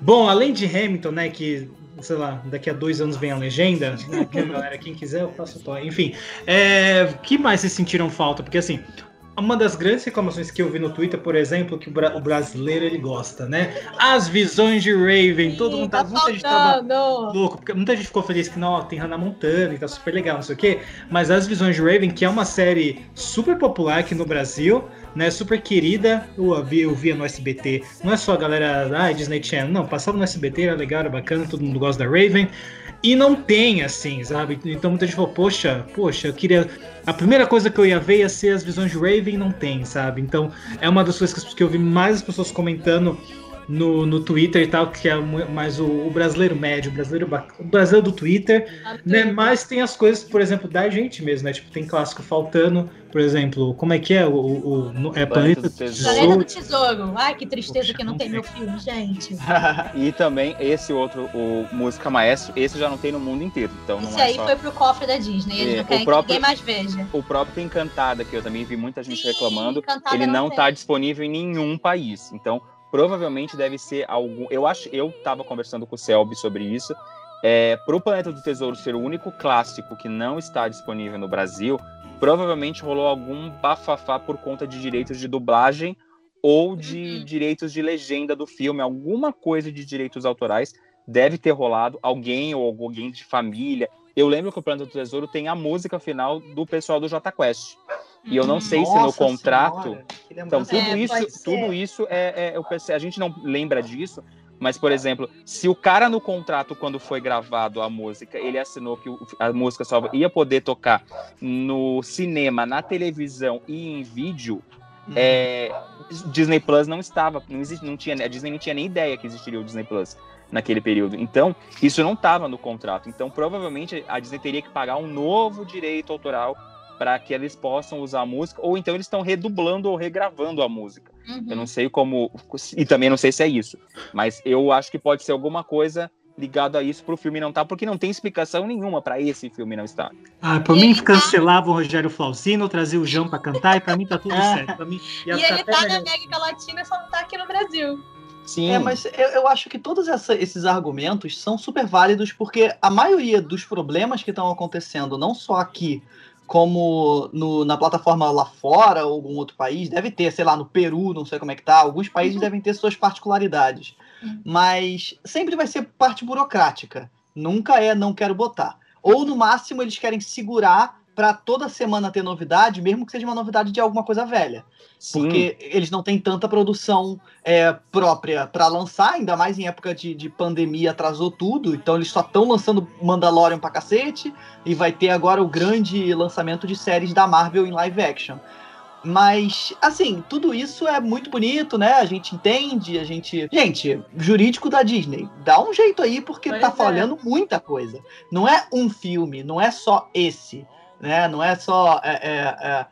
Speaker 1: Bom, além de Hamilton, né, que, sei lá, daqui a dois anos vem a legenda, né, galera, quem quiser, eu faço o toque. Enfim, é, que mais vocês sentiram falta? Porque, assim, uma das grandes reclamações que eu vi no Twitter, por exemplo, que o, bra o brasileiro ele gosta, né? As visões de Raven, todo mundo
Speaker 5: tá
Speaker 1: tá, muita gente tava louco, porque muita gente ficou feliz que não, tem Hannah Montana e tá super legal, não sei o quê. Mas as visões de Raven, que é uma série super popular aqui no Brasil, né? Super querida, eu via, eu via no SBT. Não é só a galera, ah, Disney Channel, não, passava no SBT, era legal, era bacana, todo mundo gosta da Raven. E não tem, assim, sabe? Então muita gente falou, poxa, poxa, eu queria. A primeira coisa que eu ia ver ia ser as visões de Raven, não tem, sabe? Então é uma das coisas que eu vi mais as pessoas comentando no, no Twitter e tal, que é mais o, o brasileiro médio, o brasileiro, o brasileiro do Twitter, né? Mas tem as coisas, por exemplo, da gente mesmo, né? Tipo, tem clássico faltando, por exemplo, como é que é? O, o, o é
Speaker 5: Planeta do Tesouro. Planeta do Tesouro. Ai, que tristeza que não tem meu filme, gente. *laughs*
Speaker 2: e também esse outro, o Música Maestro, esse já não tem no mundo inteiro. Então
Speaker 5: esse
Speaker 2: não é
Speaker 5: aí
Speaker 2: só...
Speaker 5: foi pro cofre da Disney, eles é, não querem próprio, que ninguém mais veja.
Speaker 2: O próprio Encantada, que eu também vi muita gente Sim, reclamando, ele não, está disponível em nenhum país. Então, provavelmente deve ser algum. Eu acho, eu estava conversando com o Selby sobre isso. É, para o Planeta do Tesouro ser o único clássico que não está disponível no Brasil, provavelmente rolou algum bafafá por conta de direitos de dublagem ou de uhum. direitos de legenda do filme, alguma coisa de direitos autorais deve ter rolado. Alguém ou alguém de família. Eu lembro que o Planeta do Tesouro tem a música final do pessoal do J Quest. E eu não sei Nossa se no contrato. então, tudo é, isso, tudo isso é, é, a gente não lembra disso, mas, por exemplo, se o cara no contrato, quando foi gravado a música, ele assinou que a música só ia poder tocar no cinema, na televisão e em vídeo, uhum. é, Disney Plus não estava, não, existe, não tinha, a Disney não tinha nem ideia que existiria o Disney Plus naquele período. Então, isso não estava no contrato. Então, provavelmente a Disney teria que pagar um novo direito autoral para que eles possam usar a música, ou então eles estão redublando ou regravando a música. Uhum. Eu não sei como. E também não sei se é isso. Mas eu acho que pode ser alguma coisa ligado a isso para o filme não estar, tá, porque não tem explicação nenhuma para esse filme não estar.
Speaker 1: Ah, por mim cancelava o Rogério Flauzino, trazia o João para cantar e para mim tá tudo *laughs* certo. Pra mim,
Speaker 5: e ele tá na América Latina, só não tá aqui no Brasil.
Speaker 4: Sim. É, mas eu, eu acho que todos essa, esses argumentos são super válidos porque a maioria dos problemas que estão acontecendo, não só aqui como no, na plataforma lá fora ou algum outro país, deve ter, sei lá, no Peru, não sei como é que tá, alguns países uhum. devem ter suas particularidades. Uhum. Mas sempre vai ser parte burocrática. Nunca é não quero botar. Ou no máximo eles querem segurar para toda semana ter novidade, mesmo que seja uma novidade de alguma coisa velha. Sim. Porque eles não têm tanta produção é, própria para lançar, ainda mais em época de, de pandemia, atrasou tudo. Então eles só estão lançando Mandalorian pra cacete. E vai ter agora o grande lançamento de séries da Marvel em live action. Mas, assim, tudo isso é muito bonito, né? A gente entende, a gente. Gente, jurídico da Disney, dá um jeito aí, porque pois tá é. falhando muita coisa. Não é um filme, não é só esse né? Não é só. É, é, é...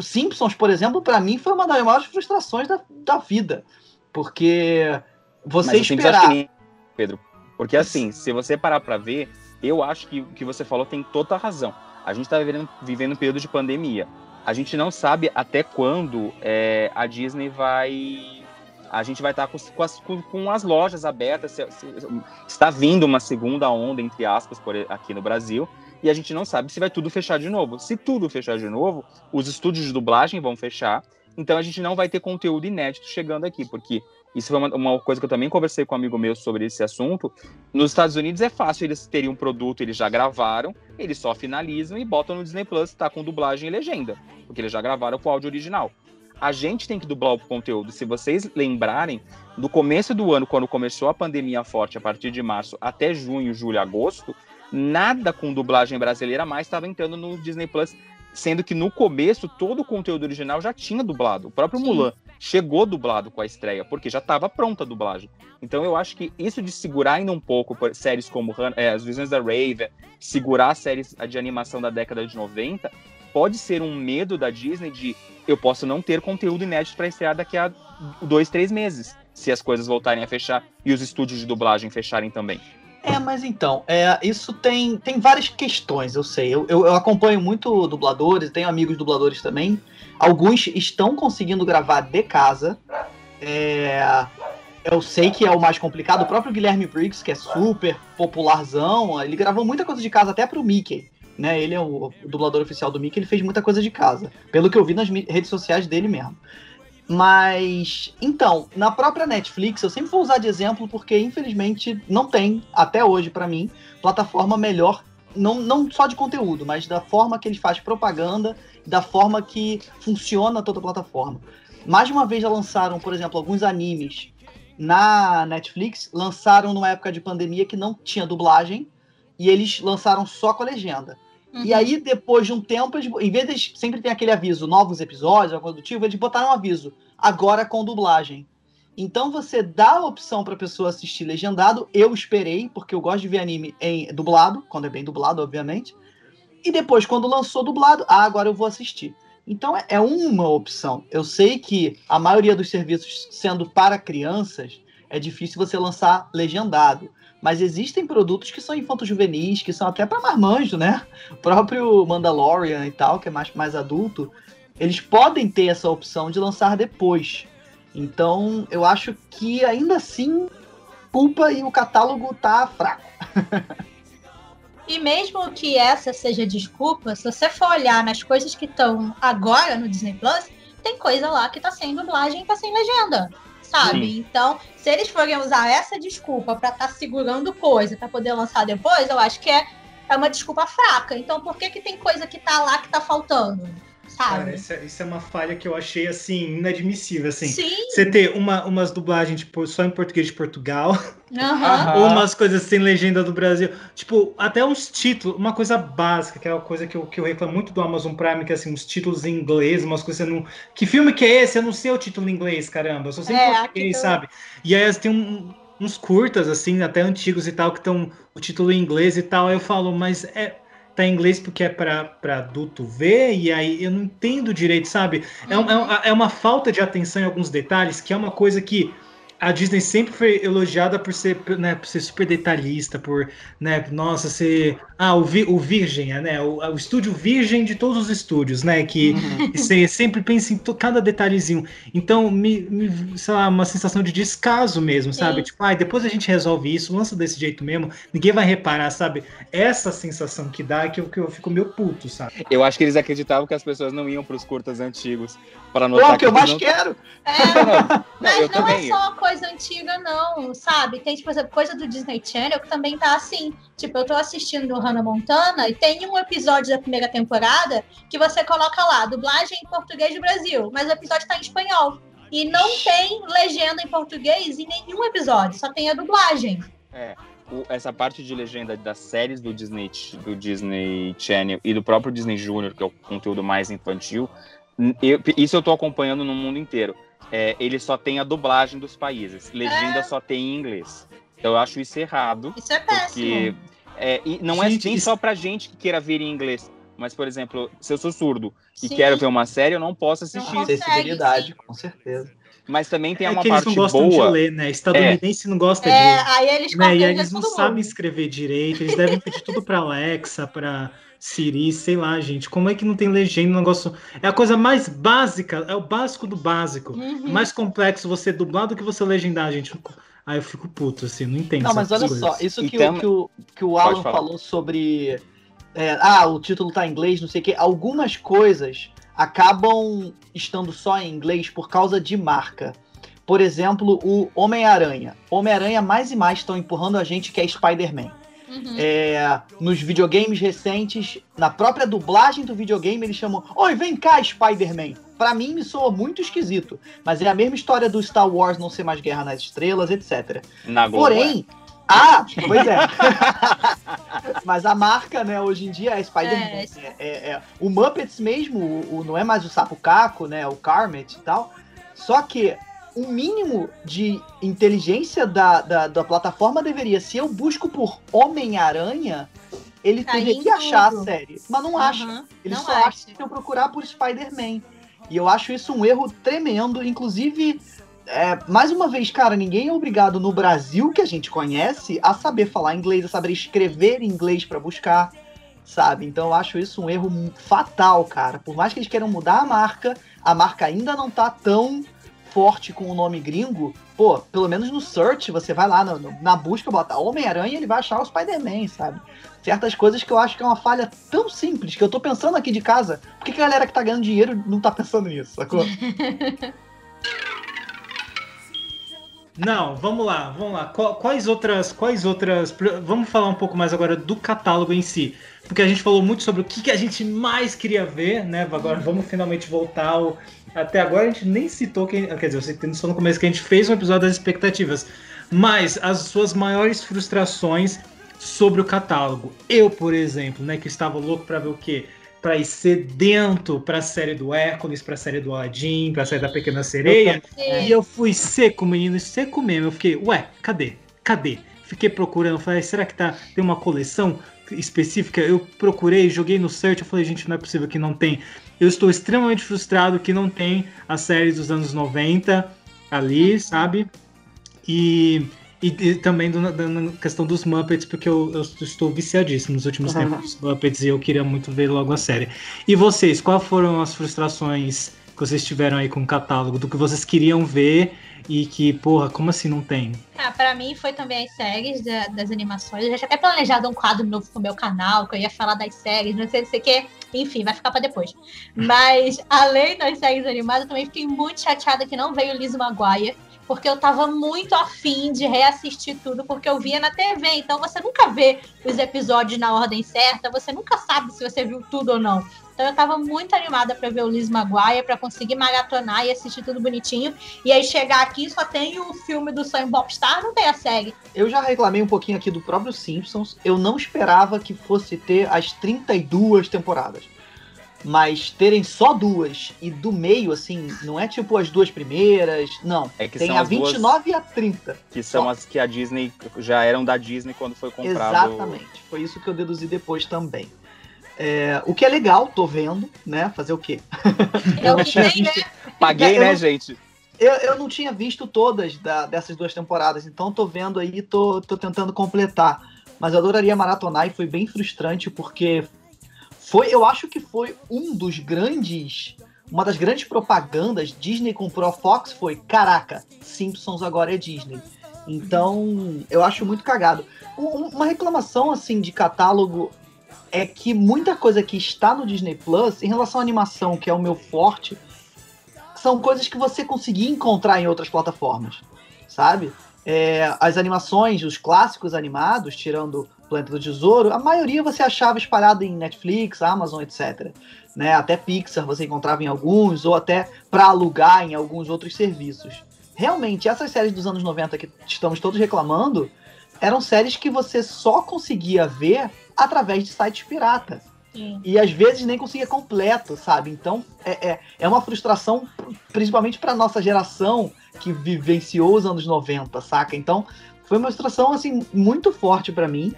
Speaker 4: Simpsons, por exemplo, para mim foi uma das maiores frustrações da, da vida. Porque você Mas esperar. Que...
Speaker 2: Pedro, porque assim, se você parar para ver, eu acho que o que você falou tem toda a razão. A gente está vivendo, vivendo um período de pandemia. A gente não sabe até quando é, a Disney vai. A gente vai estar tá com, com, com as lojas abertas. Se, se, está vindo uma segunda onda, entre aspas, por, aqui no Brasil e a gente não sabe se vai tudo fechar de novo. Se tudo fechar de novo, os estúdios de dublagem vão fechar, então a gente não vai ter conteúdo inédito chegando aqui, porque isso foi uma, uma, coisa que eu também conversei com um amigo meu sobre esse assunto. Nos Estados Unidos é fácil, eles teriam um produto, eles já gravaram, eles só finalizam e botam no Disney Plus, tá com dublagem e legenda, porque eles já gravaram com o áudio original. A gente tem que dublar o conteúdo. Se vocês lembrarem, no começo do ano, quando começou a pandemia forte, a partir de março até junho, julho, agosto, nada com dublagem brasileira mais estava entrando no Disney Plus, sendo que no começo todo o conteúdo original já tinha dublado. O próprio Sim. Mulan chegou dublado com a estreia, porque já estava pronta a dublagem. Então eu acho que isso de segurar ainda um pouco séries como é, As Visões da Raven, segurar séries de animação da década de 90, pode ser um medo da Disney de eu posso não ter conteúdo inédito para estrear daqui a dois, três meses, se as coisas voltarem a fechar e os estúdios de dublagem fecharem também.
Speaker 4: É, mas então, é, isso tem, tem várias questões, eu sei. Eu, eu, eu, acompanho muito dubladores, tenho amigos dubladores também. Alguns estão conseguindo gravar de casa. É, eu sei que é o mais complicado. O próprio Guilherme Briggs, que é super popularzão, ele gravou muita coisa de casa até pro Mickey. né? Ele é o, dublador oficial do Mickey, ele fez muita coisa de casa. Pelo que eu vi nas redes sociais dele mesmo. Mas, então, na própria Netflix, eu sempre vou usar de exemplo porque, infelizmente, não tem, até hoje, pra mim, plataforma melhor, não, não só de conteúdo, mas da forma que eles fazem propaganda, da forma que funciona toda a plataforma. Mais de uma vez já lançaram, por exemplo, alguns animes na Netflix, lançaram numa época de pandemia que não tinha dublagem, e eles lançaram só com a legenda.
Speaker 5: Uhum.
Speaker 4: E aí, depois de um tempo, eles, em vez de sempre tem aquele aviso, novos episódios, alguma do tipo, eles botaram um aviso, agora com dublagem. Então você dá a opção pra pessoa assistir legendado. Eu esperei, porque eu gosto de ver anime em dublado, quando é bem dublado, obviamente. E depois, quando lançou dublado, ah, agora eu vou assistir. Então é- é uma opção. Eu sei que a maioria dos serviços, sendo para crianças, é difícil você lançar legendado. Mas existem produtos que são infanto-juvenis, que são até para marmanjo, né? O próprio Mandalorian e tal, que é mais, mais adulto, eles podem ter essa opção de lançar depois. Então, eu acho que ainda assim, culpa e o catálogo tá fraco.
Speaker 5: E mesmo que essa seja desculpa, se você for olhar nas coisas que estão agora no Disney Plus, tem coisa lá que tá sem dublagem e tá sem legenda. Sabe? Então, se eles forem usar essa desculpa pra estar segurando coisa pra poder lançar depois, eu acho que é, é uma desculpa fraca. Então, por que, que tem coisa que tá lá que tá faltando?
Speaker 1: Cara,
Speaker 5: Sabe?
Speaker 1: isso é, isso é uma falha que eu achei, assim, inadmissível, assim.
Speaker 5: Sim.
Speaker 1: Você ter uma, umas dublagens, tipo, só em português de Portugal, ou umas coisas sem legenda do Brasil. Tipo, até uns títulos, uma coisa básica, que é uma coisa que eu, que eu reclamo muito do Amazon Prime, que é assim, uns títulos em inglês, umas coisas que você não. Que filme que é esse? Eu não sei o título em inglês, caramba. Eu só sei
Speaker 5: É,
Speaker 1: em
Speaker 5: aqui
Speaker 1: português,
Speaker 5: também.
Speaker 1: sabe? E aí tem um- uns curtas, assim, até antigos e tal, que estão o título em inglês e tal. Aí eu falo, mas é. Tá em inglês porque é pra adulto ver, e aí eu não entendo direito, sabe? É, é, é uma falta de atenção em alguns detalhes, que é uma coisa que a Disney sempre foi elogiada por ser, né, por ser super detalhista, por, né, nossa, ser, ah, o, vi- o virgem, né, o, o estúdio virgem de todos os estúdios, né, que
Speaker 4: Uhum.
Speaker 1: você sempre pensa em cada detalhezinho. Então, me, me, sei lá, uma sensação de descaso mesmo, sabe?
Speaker 5: Sim.
Speaker 1: Tipo, ah, depois a gente resolve isso, lança desse jeito mesmo, ninguém vai reparar, sabe? Essa sensação que dá é que eu, que eu fico meio puto, sabe?
Speaker 2: Eu acho que eles acreditavam que as pessoas não iam pros curtas antigos para
Speaker 4: Pô,
Speaker 2: notar
Speaker 4: o que eu mais
Speaker 2: não...
Speaker 4: quero.
Speaker 5: É,
Speaker 2: Não,
Speaker 5: Mas
Speaker 2: eu
Speaker 5: não é só coisa antiga, não, sabe? Tem, tipo, coisa do Disney Channel que também tá assim. Tipo, eu tô assistindo Hannah Montana e tem um episódio da primeira temporada que você coloca lá, dublagem em português do Brasil, mas o episódio tá em espanhol. E não tem legenda em português em nenhum episódio, só tem a dublagem.
Speaker 2: É, essa parte de legenda das séries do Disney, do Disney Channel e do próprio Disney Junior, que é o conteúdo mais infantil, eu- isso eu tô acompanhando no mundo inteiro. É, ele só tem a dublagem dos países. Legenda só tem em inglês. Eu acho isso errado,
Speaker 5: Isso é péssimo.
Speaker 2: porque é, e não é
Speaker 1: Gente,
Speaker 2: nem
Speaker 1: isso-
Speaker 2: só pra gente que queira ver em inglês. Mas, por exemplo, se eu sou surdo e
Speaker 5: Sim.
Speaker 2: quero ver uma série, eu não posso assistir.
Speaker 5: Não consegue,
Speaker 4: Acessibilidade, com certeza.
Speaker 2: Mas também tem
Speaker 1: é
Speaker 2: uma
Speaker 1: que eles
Speaker 2: parte
Speaker 1: não gostam
Speaker 2: boa.
Speaker 1: de ler, né? Estadunidense não gosta de
Speaker 5: É, aí eles
Speaker 1: né? E eles não sabem escrever direito, eles devem pedir tudo pra Alexa, pra Siri, sei lá, gente. Como é que não tem legenda? Um negócio. É a coisa mais básica, é o básico do básico.
Speaker 5: Uhum.
Speaker 1: É mais complexo você dublar do que você legendar, gente. Aí eu fico puto, assim, não entendo.
Speaker 4: Não, mas olha
Speaker 1: essas
Speaker 4: só,
Speaker 1: coisas.
Speaker 4: isso que,
Speaker 2: Então-
Speaker 4: o, que, o, que o Alan falou sobre. é, ah, o título tá em inglês, não sei o quê. Algumas coisas acabam estando só em inglês por causa de marca. Por exemplo, o Homem-Aranha. Homem-Aranha mais e mais estão empurrando a gente que é Spider-Man.
Speaker 5: Uhum.
Speaker 4: É, nos videogames recentes, na própria dublagem do videogame, eles chamam Oi, vem cá, Spider-Man. Pra mim, me soa muito esquisito. Mas é a mesma história do Star Wars não ser mais Guerra nas Estrelas, etc.
Speaker 2: Na
Speaker 4: Porém, ah, pois é. *laughs* Mas a marca, né, hoje em dia é Spider-Man.
Speaker 5: É,
Speaker 4: É, é- é- o Muppets mesmo, o, o- não é mais o Sapo Caco, né, o Carmet e tal. Só que o mínimo de inteligência da, da, da plataforma deveria, se eu busco por Homem-Aranha, ele
Speaker 5: Tá em
Speaker 4: deveria achar a série. Mas não acha.
Speaker 5: Uhum.
Speaker 4: Ele
Speaker 5: Não
Speaker 4: só
Speaker 5: acha.
Speaker 4: acha se eu procurar por Spider-Man. E eu acho isso um erro tremendo. Inclusive, é, mais uma vez, cara, ninguém é obrigado no Brasil que a gente conhece a saber falar inglês, a saber escrever inglês pra buscar, sabe? Então eu acho isso um erro fatal, cara. Por mais que eles queiram mudar a marca, a marca ainda não tá tão forte com o nome gringo, pô, pelo menos no search, você vai lá no, na busca, bota Homem-Aranha ele vai achar o Spider-Man, sabe? Certas coisas que eu acho que é uma falha tão simples que eu tô pensando aqui de casa, por que a galera que tá ganhando dinheiro não tá pensando nisso, sacou? *laughs*
Speaker 1: Não, vamos lá, vamos lá. Quais outras, quais outras. Vamos falar um pouco mais agora do catálogo em si. Porque a gente falou muito sobre o que, que a gente mais queria ver, né? Agora vamos finalmente voltar ao. Até agora a gente nem citou quem. Quer dizer, eu citei só no começo que a gente fez um episódio das expectativas. Mas as suas maiores frustrações sobre o catálogo. Eu, por exemplo, né, que estava louco para ver o quê? para ir sedento para a série do Hércules, para a série do Aladdin, para a série da Pequena Sereia. Eu e eu fui seco, menino, seco mesmo. Eu fiquei, ué, cadê? Cadê? Fiquei procurando, falei, será que tá, tem uma coleção específica? Eu procurei, joguei no search, eu falei, gente, não é possível que não tem. Eu estou extremamente frustrado que não tem a série dos anos 90 ali, sabe? E e, e também do, da questão dos Muppets, porque eu, eu estou viciadíssimo nos últimos uhum. tempos dos Muppets e eu queria muito ver logo a série. E vocês, quais foram as frustrações que vocês tiveram aí com o catálogo, do que vocês queriam ver e que, porra, como assim não tem?
Speaker 5: Ah, pra mim foi também as séries da, das animações. Eu já tinha até planejado um quadro novo pro meu canal, que eu ia falar das séries, não sei, não sei o que. Enfim, vai ficar pra depois. *laughs* Mas, além das séries animadas, eu também fiquei muito chateada que não veio o Liz Maguire porque eu tava muito afim de reassistir tudo, porque eu via na TV. Então você nunca vê os episódios na ordem certa, você nunca sabe se você viu tudo ou não. Então eu tava muito animada para ver o Liz Maguire, para conseguir maratonar e assistir tudo bonitinho. E aí chegar aqui só tem o filme do Sam Popstar, não tem a série.
Speaker 4: Eu já reclamei um pouquinho aqui do próprio Simpsons. Eu não esperava que fosse ter as 32 temporadas mas terem só duas e do meio, assim, não é tipo as duas primeiras, não.
Speaker 2: É que
Speaker 4: tem
Speaker 2: são
Speaker 4: a 29 duas, e a 30.
Speaker 2: Que são só. as que a Disney já eram da Disney quando foi comprado.
Speaker 4: Exatamente, foi isso que eu deduzi depois também. É, o que é legal, tô vendo, né? Fazer o quê?
Speaker 5: É o que tem, né?
Speaker 2: Paguei, né, gente?
Speaker 4: Eu, eu não tinha visto todas da, dessas duas temporadas, então tô vendo aí, tô, tô tentando completar. Mas eu adoraria maratonar e foi bem frustrante porque foi, eu acho que foi um dos grandes, uma das grandes propagandas Disney comprou a Fox foi, caraca, Simpsons agora é Disney. Então, eu acho muito cagado. Uma reclamação assim de catálogo é que muita coisa que está no Disney Plus, em relação à animação, que é o meu forte, são coisas que você conseguia encontrar em outras plataformas, sabe? É, as animações, os clássicos animados, tirando Planeta do Tesouro, a maioria você achava espalhada em Netflix, Amazon, etc. Né? Até Pixar você encontrava em alguns, ou até para alugar em alguns outros serviços. Realmente, essas séries dos anos 90 que estamos todos reclamando, eram séries que você só conseguia ver através de sites pirata. Sim. E às vezes nem conseguia completo, sabe? Então é, é, é uma frustração, principalmente para nossa geração que vivenciou os anos 90, saca? Então foi uma frustração assim muito forte para mim.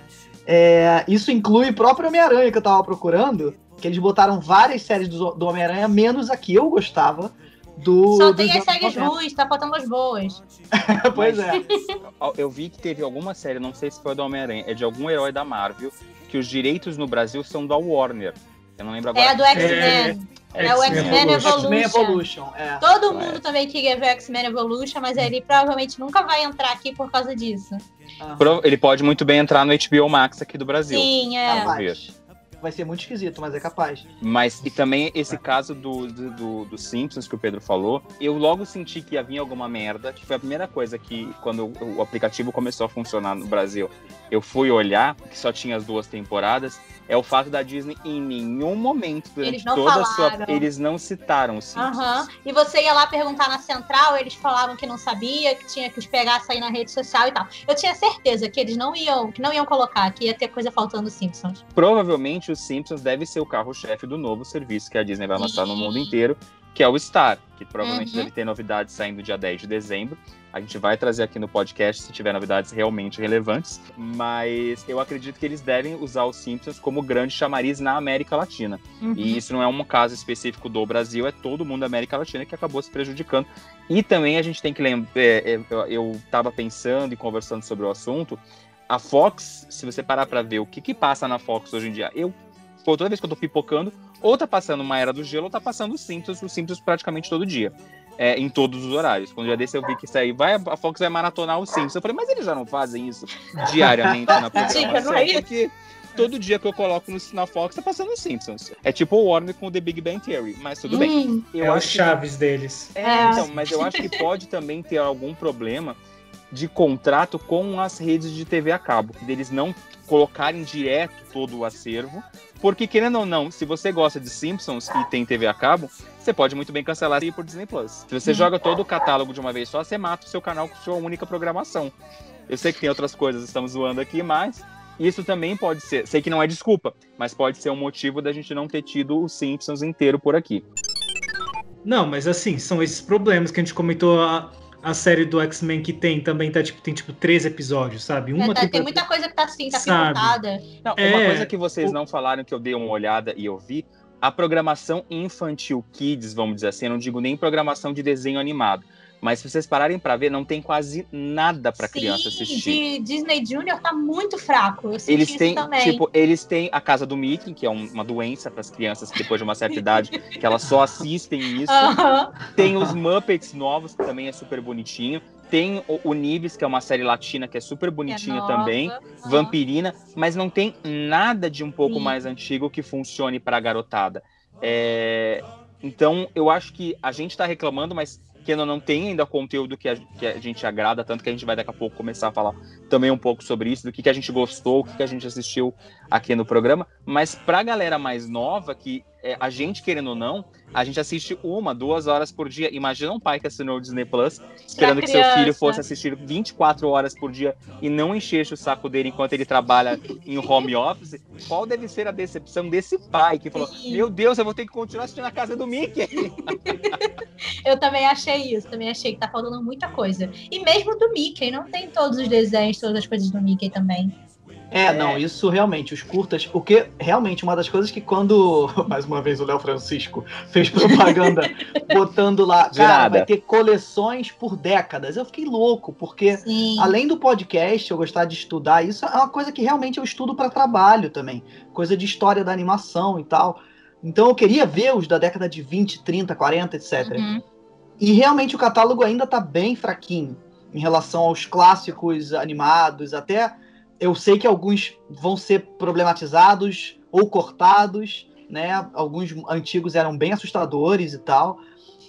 Speaker 4: É, isso inclui o próprio Homem-Aranha que eu tava procurando, que eles botaram várias séries do, do Homem-Aranha, menos a que eu gostava. Do,
Speaker 5: Só tem as séries ruins, tá faltando as boas. *laughs*
Speaker 4: pois é.
Speaker 2: Eu vi que teve alguma série, não sei se foi do Homem-Aranha, é de algum herói da Marvel, que os direitos no Brasil são da Warner. Eu não lembro agora.
Speaker 5: É a do X-Men. É, é, o X-Men Evolution. Evolution é. Todo mundo também queria ver o X-Men Evolution, mas ele provavelmente nunca vai entrar aqui por causa disso.
Speaker 2: Ele pode muito bem entrar no HBO Max aqui do Brasil.
Speaker 5: Sim, é.
Speaker 4: Vai ser muito esquisito, mas é capaz.
Speaker 2: Mas, e também esse caso do, do, do, do Simpsons que o Pedro falou, eu logo senti que ia vir alguma merda, que foi a primeira coisa que, quando o aplicativo começou a funcionar no Brasil, eu fui olhar, que só tinha as duas temporadas, é o fato da Disney em nenhum momento durante toda falaram. a sua eles não citaram os Simpsons.
Speaker 5: Uhum. E você ia lá perguntar na central, eles falavam que não sabia, que tinha que esperar sair na rede social e tal. Eu tinha certeza que eles não iam, que não iam colocar, que ia ter coisa faltando os Simpsons.
Speaker 2: Provavelmente os Simpsons deve ser o carro-chefe do novo serviço que a Disney vai lançar no mundo inteiro, que é o Star, que provavelmente uhum. deve ter novidades saindo dia 10 de dezembro. A gente vai trazer aqui no podcast se tiver novidades realmente relevantes, mas eu acredito que eles devem usar os Simpsons como grande chamariz na América Latina. Uhum. E isso não é um caso específico do Brasil, é todo mundo da América Latina que acabou se prejudicando. E também a gente tem que lembrar, é, é, eu estava pensando e conversando sobre o assunto, a Fox, se você parar para ver o que, que passa na Fox hoje em dia, eu toda vez que eu tô pipocando, ou tá passando uma era do gelo, ou tá passando os Simpsons, os Simpsons praticamente todo dia. é, em todos os horários. Quando já desse eu vi que isso aí vai, a Fox vai maratonar o Simpsons. Eu falei, mas eles já não fazem isso diariamente na *laughs* programação?
Speaker 5: não é isso?
Speaker 2: Porque todo dia que eu coloco no, na Fox tá passando os Simpsons. É tipo o Warner com o The Big Bang Theory, mas tudo bem.
Speaker 5: Hum,
Speaker 2: Eu
Speaker 1: é
Speaker 2: acho que-
Speaker 1: Chaves deles.
Speaker 2: É,
Speaker 5: É.
Speaker 2: então, mas eu acho que pode também ter algum problema de contrato com as redes de TV a cabo, deles não colocarem direto todo o acervo, porque querendo ou não, se você gosta de Simpsons e tem TV a cabo, você pode muito bem cancelar e ir por Disney Plus. Se você
Speaker 5: Hum.
Speaker 2: joga todo o catálogo de uma vez só, você mata o seu canal com sua única programação. Eu sei que tem outras coisas, estamos zoando aqui, mas isso também pode ser, sei que não é desculpa, mas pode ser um motivo da gente não ter tido o Simpsons inteiro por aqui.
Speaker 1: Não, mas assim, são esses problemas que a gente comentou a, série do X-Men que tem também, tá, tipo, tem tipo três episódios, sabe?
Speaker 5: é, tá- tem muita coisa que tá assim, tá
Speaker 1: Sabe.
Speaker 5: picotada.
Speaker 2: Não,
Speaker 1: É,
Speaker 2: uma coisa que vocês
Speaker 1: o-
Speaker 2: não falaram, que eu dei uma olhada e eu vi, a programação infantil kids, vamos dizer assim, eu não digo nem programação de desenho animado, mas se vocês pararem pra ver, não tem quase nada
Speaker 5: Sim,
Speaker 2: criança assistir.
Speaker 5: de Disney Junior tá muito fraco. Eu
Speaker 2: Eles têm,
Speaker 5: também.
Speaker 2: tipo, eles têm a casa do Mickey, que é um- uma doença para as crianças que depois de uma certa idade, que elas só assistem isso.
Speaker 5: Aham.
Speaker 2: Tem os Muppets novos, que também é super bonitinho. Tem o, o Nibs, que é uma série latina que é super
Speaker 5: é
Speaker 2: bonitinha
Speaker 5: nova.
Speaker 2: também.
Speaker 5: Aham.
Speaker 2: Vampirina, mas não tem nada de um pouco
Speaker 5: Sim.
Speaker 2: mais antigo que funcione para a garotada. É, Então, eu acho que a gente está reclamando, mas que ainda não tem ainda conteúdo que a, que a gente agrada, tanto que a gente vai daqui a pouco começar a falar também um pouco sobre isso, do que, que a gente gostou, o que, que a gente assistiu aqui no programa. Mas pra galera mais nova, que é, a gente, querendo ou não, a gente assiste uma, duas horas por dia. Imagina um pai que assinou o Disney Plus, esperando que seu filho fosse assistir 24 horas por dia e não enchesse o saco dele enquanto ele trabalha em home office. Qual deve ser a decepção desse pai que falou:
Speaker 5: Sim.
Speaker 2: Meu Deus, eu vou ter que continuar assistindo a casa do Mickey? *laughs*
Speaker 5: Eu também achei isso, também achei que tá faltando muita coisa. E mesmo do Mickey, não tem todos os desenhos, todas as coisas do Mickey também.
Speaker 4: É, não, isso realmente, os curtas, porque realmente uma das coisas que quando, *laughs* mais uma vez o Léo Francisco fez propaganda *laughs* botando lá,
Speaker 2: De
Speaker 4: cara,
Speaker 2: nada.
Speaker 4: vai ter coleções por décadas. Eu fiquei louco, porque
Speaker 5: Sim.
Speaker 4: além do podcast, eu gostar de estudar, isso é uma coisa que realmente eu estudo para trabalho também, coisa de história da animação e tal. Então eu queria ver os da década de 20, 30, 40, etc.
Speaker 5: Uhum.
Speaker 4: E realmente o catálogo ainda tá bem fraquinho em relação aos clássicos animados. Até eu sei que alguns vão ser problematizados ou cortados, né? Alguns antigos eram bem assustadores e tal,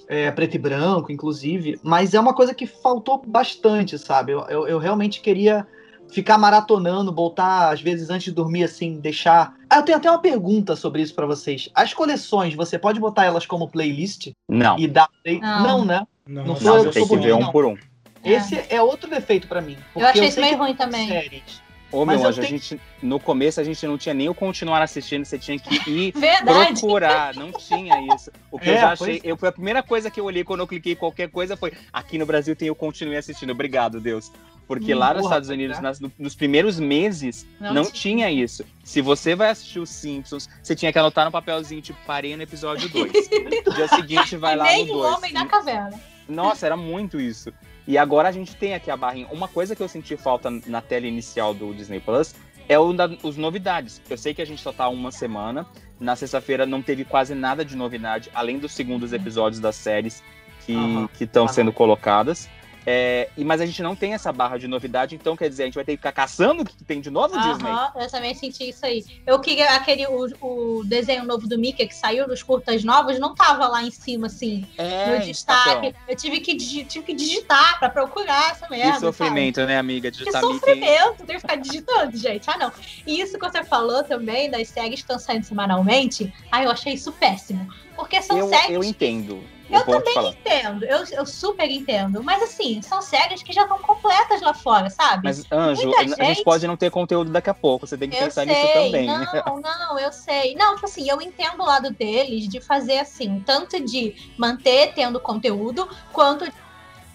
Speaker 4: é, preto e branco, inclusive. Mas é uma coisa que faltou bastante, sabe? Eu, eu, eu realmente queria ficar maratonando, voltar às vezes antes de dormir, assim, deixar. Ah, eu tenho até uma pergunta sobre isso pra vocês. As coleções, você pode botar elas como playlist
Speaker 2: Não.
Speaker 4: e dar play?
Speaker 5: Não.
Speaker 4: Não, né?
Speaker 1: Não,
Speaker 4: Não
Speaker 1: não,
Speaker 4: sou
Speaker 2: Não,
Speaker 4: eu
Speaker 2: tem que ver um
Speaker 4: não.
Speaker 2: por um.
Speaker 4: Esse é outro defeito pra mim.
Speaker 5: Eu achei isso
Speaker 4: sei
Speaker 5: meio ruim também.
Speaker 4: séries.
Speaker 2: Ô,
Speaker 4: Mas
Speaker 2: meu
Speaker 4: eu
Speaker 2: anjo, a
Speaker 4: tenho-
Speaker 2: gente, no começo a gente não tinha nem o continuar assistindo, você tinha que ir *laughs*
Speaker 5: Verdade.
Speaker 2: procurar, não tinha isso. O que eu
Speaker 4: É,
Speaker 2: já
Speaker 4: pois
Speaker 2: achei, eu, foi a primeira coisa que eu olhei quando eu cliquei em qualquer coisa foi, aqui no Brasil tem o continue assistindo, obrigado, Deus. Porque
Speaker 4: Hum,
Speaker 2: lá nos
Speaker 4: porra,
Speaker 2: Estados Unidos,
Speaker 4: é.
Speaker 2: nas- no- nos primeiros meses,
Speaker 5: Não
Speaker 2: não,
Speaker 5: tinha.
Speaker 2: tinha isso. Se você vai assistir os Simpsons, você tinha que anotar no papelzinho, tipo, parei no episódio 2. *laughs* Dia seguinte vai
Speaker 5: e
Speaker 2: lá
Speaker 5: nem
Speaker 2: no
Speaker 5: o
Speaker 2: 2.
Speaker 5: homem na caverna.
Speaker 2: Nossa, era muito isso. E agora a gente tem aqui a barrinha. Uma coisa que eu senti falta na tela inicial do Disney Plus é o da, os novidades. Eu sei que a gente só tá uma semana. Na sexta-feira não teve quase nada de novidade, além dos segundos episódios das séries que
Speaker 4: Aham.
Speaker 2: estão
Speaker 4: Aham.
Speaker 2: sendo colocadas. É, e, mas a gente não tem essa barra de novidade, então quer dizer, a gente vai ter que ficar caçando o que tem de novo, Disney.
Speaker 5: Aham, eu também senti isso aí. Eu queria aquele o, o desenho novo do Mickey que saiu dos curtas novos, não tava lá em cima, assim,
Speaker 2: É,
Speaker 5: no destaque.
Speaker 2: então,
Speaker 5: Eu tive que, tive que digitar pra procurar essa merda.
Speaker 2: que
Speaker 5: sabe?
Speaker 2: sofrimento, né, amiga?
Speaker 5: Que
Speaker 2: Digitar Mickey.
Speaker 5: sofrimento, ter que ficar digitando, gente. Ah, não. E isso que você falou também, das séries que estão saindo semanalmente, ah, eu achei isso péssimo. Porque são
Speaker 2: Eu,
Speaker 5: séries.
Speaker 2: eu entendo.
Speaker 5: Eu
Speaker 2: de falar.
Speaker 5: entendo, eu, eu super entendo. Mas assim, são séries que já estão completas lá fora, sabe?
Speaker 2: Mas, Anjo,
Speaker 5: Muita
Speaker 2: a gente
Speaker 5: gente-
Speaker 2: pode não ter conteúdo daqui a pouco. Você tem que
Speaker 5: Eu
Speaker 2: pensar
Speaker 5: sei,
Speaker 2: nisso também.
Speaker 5: não, *laughs* não, eu sei. Não, tipo assim, eu entendo o lado deles de fazer assim, tanto de manter tendo conteúdo, quanto de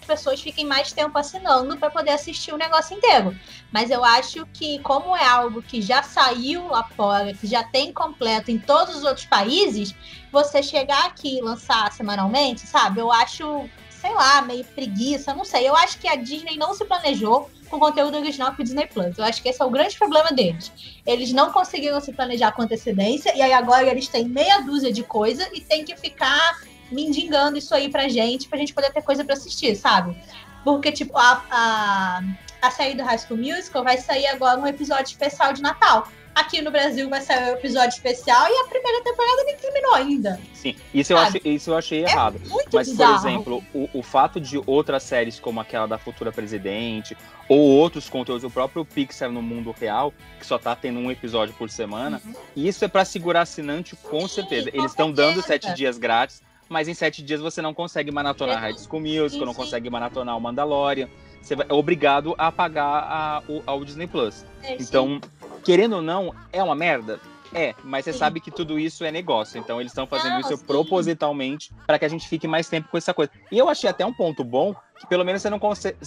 Speaker 5: pessoas fiquem mais tempo assinando para poder assistir o negócio inteiro. Mas eu acho que, como é algo que já saiu lá fora, que já tem completo em todos os outros países, você chegar aqui e lançar semanalmente, sabe? Eu acho, sei lá, meio preguiça, não sei. Eu acho que a Disney não se planejou com conteúdo original pro Disney Plus. Eu acho que esse é o grande problema deles. Eles não conseguiram se planejar com antecedência, e aí agora eles têm meia dúzia de coisa e tem que ficar mendigando isso aí pra gente, pra gente poder ter coisa pra assistir, sabe? Porque, tipo, a, a, a série do High School Musical vai sair agora um episódio especial de Natal. Aqui no Brasil vai sair um episódio especial e a primeira temporada nem terminou ainda.
Speaker 2: Sim, isso eu, achei, isso eu achei errado.
Speaker 5: Muito
Speaker 2: Mas, por
Speaker 5: bizarro.
Speaker 2: exemplo, o, o fato de outras séries como aquela da Futura Presidente, ou outros conteúdos, o próprio Pixar no mundo real, que só tá tendo um episódio por semana, isso é pra segurar assinante com
Speaker 5: Uhum. Sim,
Speaker 2: certeza.
Speaker 5: com
Speaker 2: Eles estão dando sete dias grátis, mas em sete dias você não consegue maratonar
Speaker 5: Sim,
Speaker 2: High School Musical, não consegue maratonar o Mandalorian. Você é obrigado a pagar a, o, ao Disney Plus.
Speaker 5: É.
Speaker 2: Então, querendo ou não, é uma merda? É, mas você
Speaker 5: Sim.
Speaker 2: sabe que tudo isso é negócio. Então eles estão fazendo
Speaker 5: Não,
Speaker 2: isso
Speaker 5: sim.
Speaker 2: propositalmente para que a gente fique mais tempo com essa coisa. E eu achei até um ponto bom que pelo menos você não consegue.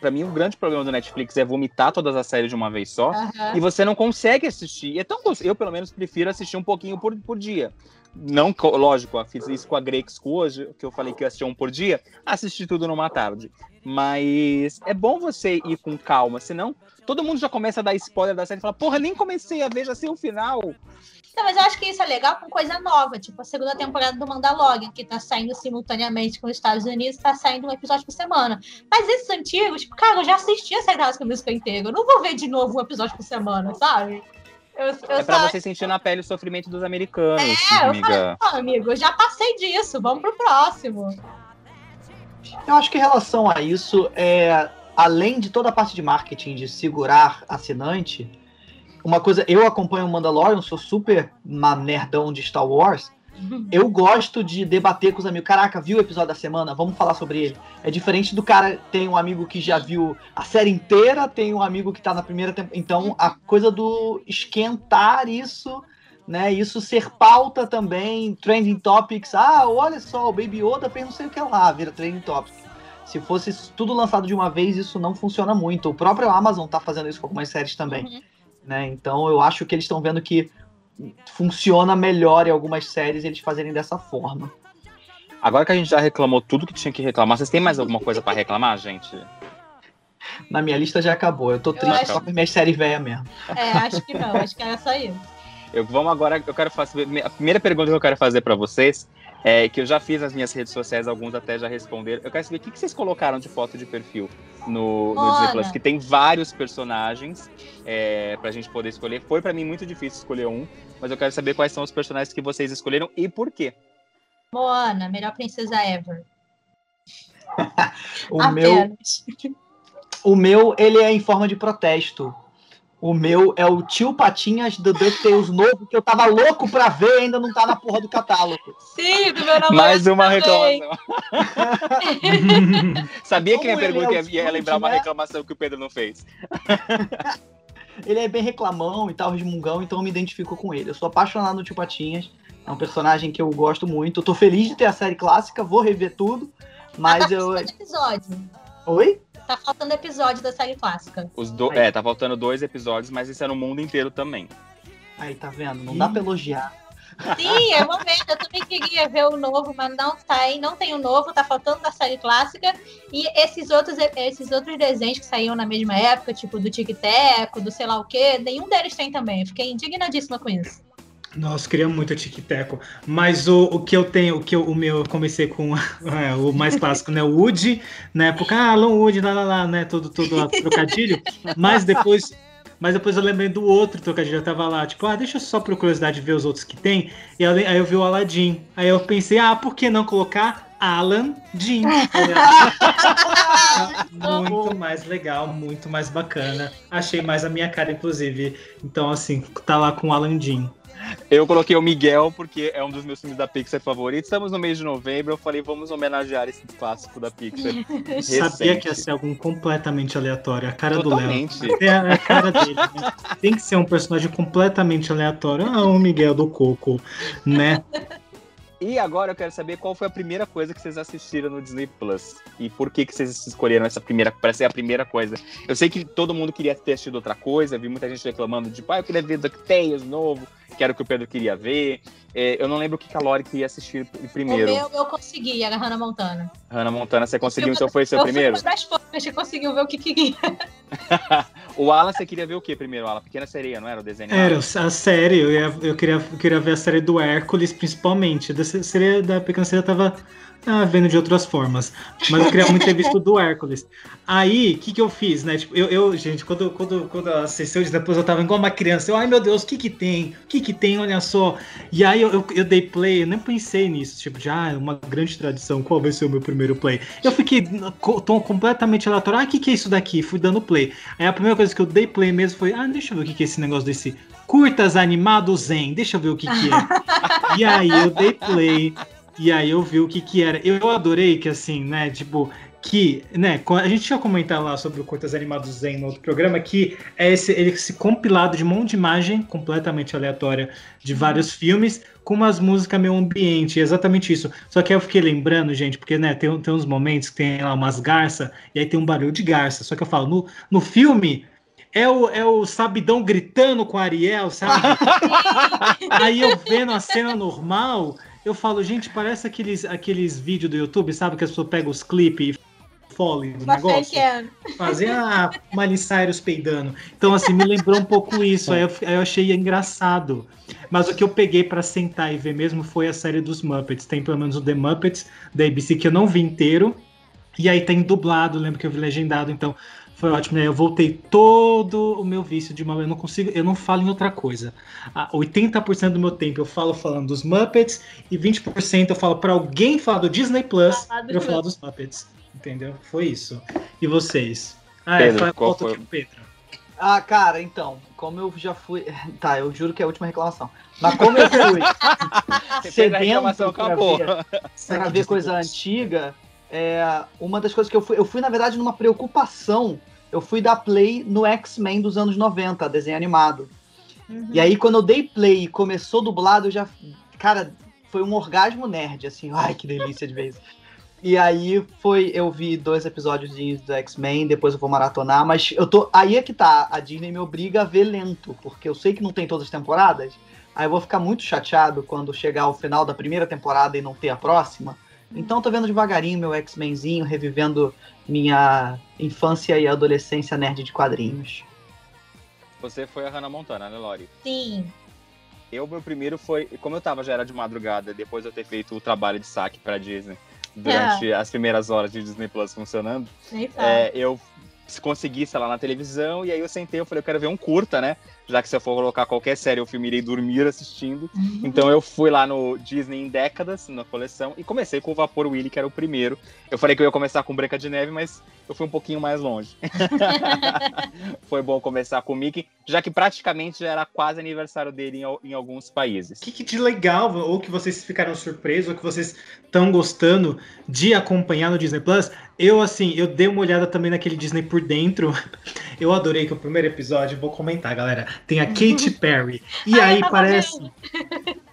Speaker 2: Para mim, o grande problema do Netflix é vomitar todas as séries de uma vez só.
Speaker 5: Aham.
Speaker 2: E você não consegue assistir. É tão gostoso. Eu, pelo menos, prefiro assistir um pouquinho por, por dia. Não, co- lógico, fiz isso com a Grey School hoje, que eu falei que eu assistia um por dia, assisti tudo numa tarde. Mas é bom você ir com calma, senão todo mundo já começa a dar spoiler da série e fala, porra, nem comecei a ver, já sei o final.
Speaker 5: Não, mas eu acho que isso é legal com coisa nova, tipo a segunda temporada do Mandalorian, que tá saindo simultaneamente com os Estados Unidos, tá saindo um episódio por semana. Mas esses antigos, tipo, cara, eu já assisti a série da Musical inteira. Eu não vou ver de novo um episódio por semana, sabe? Eu, eu
Speaker 2: é pra
Speaker 5: só-
Speaker 2: você sentir na pele o sofrimento dos americanos,
Speaker 5: É, eu
Speaker 2: amiga.
Speaker 5: Ah, amigo, eu já passei disso, vamos pro próximo.
Speaker 4: Eu acho que em relação a isso, é, além de toda a parte de marketing, de segurar assinante, uma coisa, eu acompanho o Mandalorian, sou super uma nerdão de Star Wars, *laughs* eu gosto de debater com os amigos. Caraca, viu o episódio da semana? Vamos falar sobre ele. É diferente do cara tem um amigo que já viu a série inteira, tem um amigo que tá na primeira temporada. Então, a coisa do esquentar isso, né? Isso ser pauta também, trending topics. Ah, olha só, o Baby Yoda fez não sei o que lá, vira trending topic. Se fosse tudo lançado de uma vez, isso não funciona muito. O próprio Amazon tá fazendo isso com algumas séries também
Speaker 5: Uhum.
Speaker 4: né? Então eu acho que eles estão vendo que funciona melhor em algumas séries eles fazerem dessa forma.
Speaker 2: Agora que a gente já reclamou tudo que tinha que reclamar, vocês têm mais alguma coisa pra reclamar, gente?
Speaker 4: Na minha lista já acabou. Eu tô triste
Speaker 5: acho-
Speaker 4: só com minhas séries velhas mesmo.
Speaker 5: É, acho que não, acho que era só isso.
Speaker 2: Eu, vamos agora, eu quero fazer. A primeira pergunta que eu quero fazer pra vocês é que eu já fiz nas minhas redes sociais, alguns até já responderam. Eu quero saber o que, que vocês colocaram de foto de perfil no, no Disney. Plus, que tem vários personagens é, pra gente poder escolher. Foi pra mim muito difícil escolher um, mas eu quero saber quais são os personagens que vocês escolheram e por quê.
Speaker 5: Moana, melhor princesa ever. *laughs*
Speaker 4: O meu, o meu, ele é em forma de protesto. O meu é o tio Patinhas do DuckTales novo, que eu tava louco pra ver e ainda não tá na porra do catálogo.
Speaker 5: Sim, do meu namorado.
Speaker 2: Mais uma
Speaker 5: também.
Speaker 2: reclamação. *laughs* Sabia que minha
Speaker 4: ele
Speaker 2: pergunta
Speaker 4: é
Speaker 2: ia, ia lembrar uma reclamação que o Pedro não fez. *laughs*
Speaker 4: Ele é bem reclamão e tal, resmungão, então eu me identifico com ele. Eu sou apaixonado no tio Patinhas. É um personagem que eu gosto muito. Eu tô feliz de ter a série clássica, vou rever tudo. Mas eu.
Speaker 5: episódio.
Speaker 4: Oi?
Speaker 5: Tá faltando episódio da série clássica.
Speaker 2: Os do...
Speaker 4: Aí.
Speaker 2: É, tá faltando dois episódios, mas isso é no mundo inteiro também.
Speaker 4: Aí, tá vendo? Não dá pra elogiar.
Speaker 5: Sim, é momento. Eu também queria ver o novo, mas não tem, não tem o novo, tá faltando da série clássica. E esses outros, esses outros desenhos que saíam na mesma época, tipo do Tic Teco, do sei lá o quê, nenhum deles tem também. Fiquei indignadíssima com isso.
Speaker 1: Nossa, queria muito Tic Teco. Mas o, o que eu tenho, o que eu, o meu, eu comecei com *laughs* é, o mais clássico, né? O Woody, na época, ah, Alan Woody, lá, lá, lá, né? Todo, todo lá, trocadilho. Mas depois. Mas depois eu lembrei do outro trocadilho, eu tava lá, tipo, ah, deixa eu só por curiosidade ver os outros que tem. E aí eu vi o Aladdin. Aí eu pensei, ah, por que não colocar Alan Jean? *laughs* muito mais legal, muito mais bacana. Achei mais a minha cara, inclusive. Então, assim, tá lá com o Alan Jean.
Speaker 2: Eu coloquei o Miguel porque é um dos meus filmes da Pixar favoritos. Estamos no mês de novembro, eu falei, vamos homenagear esse clássico da Pixar. *laughs*
Speaker 1: Sabia
Speaker 2: recente.
Speaker 1: que ia ser algum completamente aleatório. A cara do Léo.
Speaker 2: Totalmente.
Speaker 1: É a cara dele, né? Tem que ser um personagem completamente aleatório. Ah, o Miguel do Coco, né?
Speaker 2: E agora eu quero saber qual foi a primeira coisa que vocês assistiram no Disney Plus. E por que, que vocês escolheram essa primeira, para ser a primeira coisa. Eu sei que todo mundo queria ter assistido outra coisa, vi muita gente reclamando, tipo, ah, eu queria ver DuckTales novo, que era o que o Pedro queria ver. É, eu não lembro o que a Lori queria assistir primeiro.
Speaker 5: O meu eu consegui, era Hannah Montana.
Speaker 2: Hannah Montana, você conseguiu, então foi seu
Speaker 5: eu
Speaker 2: primeiro?
Speaker 5: fui uma das poucas que conseguiu ver o que queria. *laughs*
Speaker 2: o Alan, você queria ver o que primeiro, Alan? Pequena Sereia, não era o desenho?
Speaker 1: Era a série, eu, ia, eu, queria, eu queria ver a série do Hércules, principalmente. Da série da Pequena Sereia tava ah, vendo de outras formas. Mas eu queria muito ter visto do Hércules. Aí, o que, que eu fiz, né? Tipo, eu, eu gente, quando, quando, quando a sessão de depois eu tava igual uma criança. Eu, ai meu Deus, o que que tem? O que que tem? Olha só. E aí eu, eu, eu dei play, eu nem pensei nisso. Tipo, já ah, uma grande tradição. Qual vai ser o meu primeiro play? Eu fiquei tô completamente aleatório. Ah, o que que é isso daqui? Fui dando play. Aí a primeira coisa que eu dei play mesmo foi, ah, deixa eu ver o que que é esse negócio desse curtas animados zen. Deixa eu ver o que que é. *laughs* e aí eu dei play. E aí eu vi o que que era. Eu adorei que assim, né, tipo, que, né, a gente tinha comentado lá sobre o Curtas Animados Zen no outro programa, que é esse, ele, esse compilado de um monte de imagem completamente aleatória de vários filmes, com umas músicas meio ambiente, exatamente isso. Só que aí eu fiquei lembrando, gente, porque, né, tem, tem uns momentos que tem lá umas garças, e aí tem um barulho de garça. Só que eu falo, no, no filme, é o, é o Sabidão gritando com a Ariel, sabe? *laughs* aí eu vendo a cena normal, eu falo, gente, parece aqueles, aqueles vídeos do YouTube, sabe? Que as pessoas pegam os clipes e folem do negócio. Fazer a Miley Cyrus peidando. Então, assim, me lembrou um pouco isso. Aí eu, aí eu achei engraçado. Mas o que eu peguei para sentar e ver mesmo foi a série dos Muppets. Tem pelo menos o The Muppets da ABC que eu não vi inteiro. E aí tem dublado, lembro que eu vi legendado, então foi ótimo, né? Eu voltei todo o meu vício de uma eu não consigo, eu não falo em outra coisa. 80% do meu tempo eu falo falando dos Muppets e 20% eu falo para alguém falar do Disney Plus para eu falar dos Muppets. Entendeu? Foi isso. E vocês?
Speaker 2: Ah, Pedro, é, qual foi?
Speaker 4: Pedro. Ah, cara, então, como eu já fui. *laughs* Tá, eu juro que é a última reclamação. Mas como eu fui *laughs* sedento pra ver, pra ver coisa antiga, é, uma das coisas que eu fui. Eu fui, na verdade, numa preocupação eu fui dar play no X-Men dos anos 90, desenho animado. Uhum. E aí, quando eu dei play e começou dublado, eu já. Cara, foi um orgasmo nerd, assim. *laughs* Ai, que delícia de vez. E aí foi, eu vi dois episódios do X-Men, depois eu vou maratonar, mas eu tô. Aí é que tá, a Disney me obriga a ver lento, porque eu sei que não tem todas as temporadas. Aí eu vou ficar muito chateado quando chegar ao final da primeira temporada e não ter a próxima. Então eu tô vendo devagarinho meu X-Menzinho, revivendo minha infância e adolescência nerd de quadrinhos.
Speaker 2: Você foi a Hannah Montana, né, Lori?
Speaker 5: Sim.
Speaker 2: Eu, meu primeiro foi. Como eu tava já era de madrugada, depois de eu ter feito o trabalho de saque pra Disney, durante é. as primeiras horas de Disney Plus funcionando, é, eu consegui, sei lá, na televisão, e aí eu sentei, eu falei, eu quero ver um curta, né? Já que se eu for colocar qualquer série, eu filme irei dormir assistindo. Uhum. Então eu fui lá no Disney em décadas, na coleção, e comecei com o Vapor Willy, que era o primeiro. Eu falei que eu ia começar com Branca de Neve, mas eu fui um pouquinho mais longe. *laughs* *laughs* Foi bom começar com o Mickey, já que praticamente já era quase aniversário dele em, em alguns países.
Speaker 1: O que, que, de legal, ou que vocês ficaram surpresos, ou que vocês estão gostando de acompanhar no Disney Plus. Eu, assim, eu dei uma olhada também naquele Disney por dentro. *laughs* Eu adorei que o primeiro episódio, vou comentar, galera, tem a Katy *laughs* Perry. E aí parece. *laughs*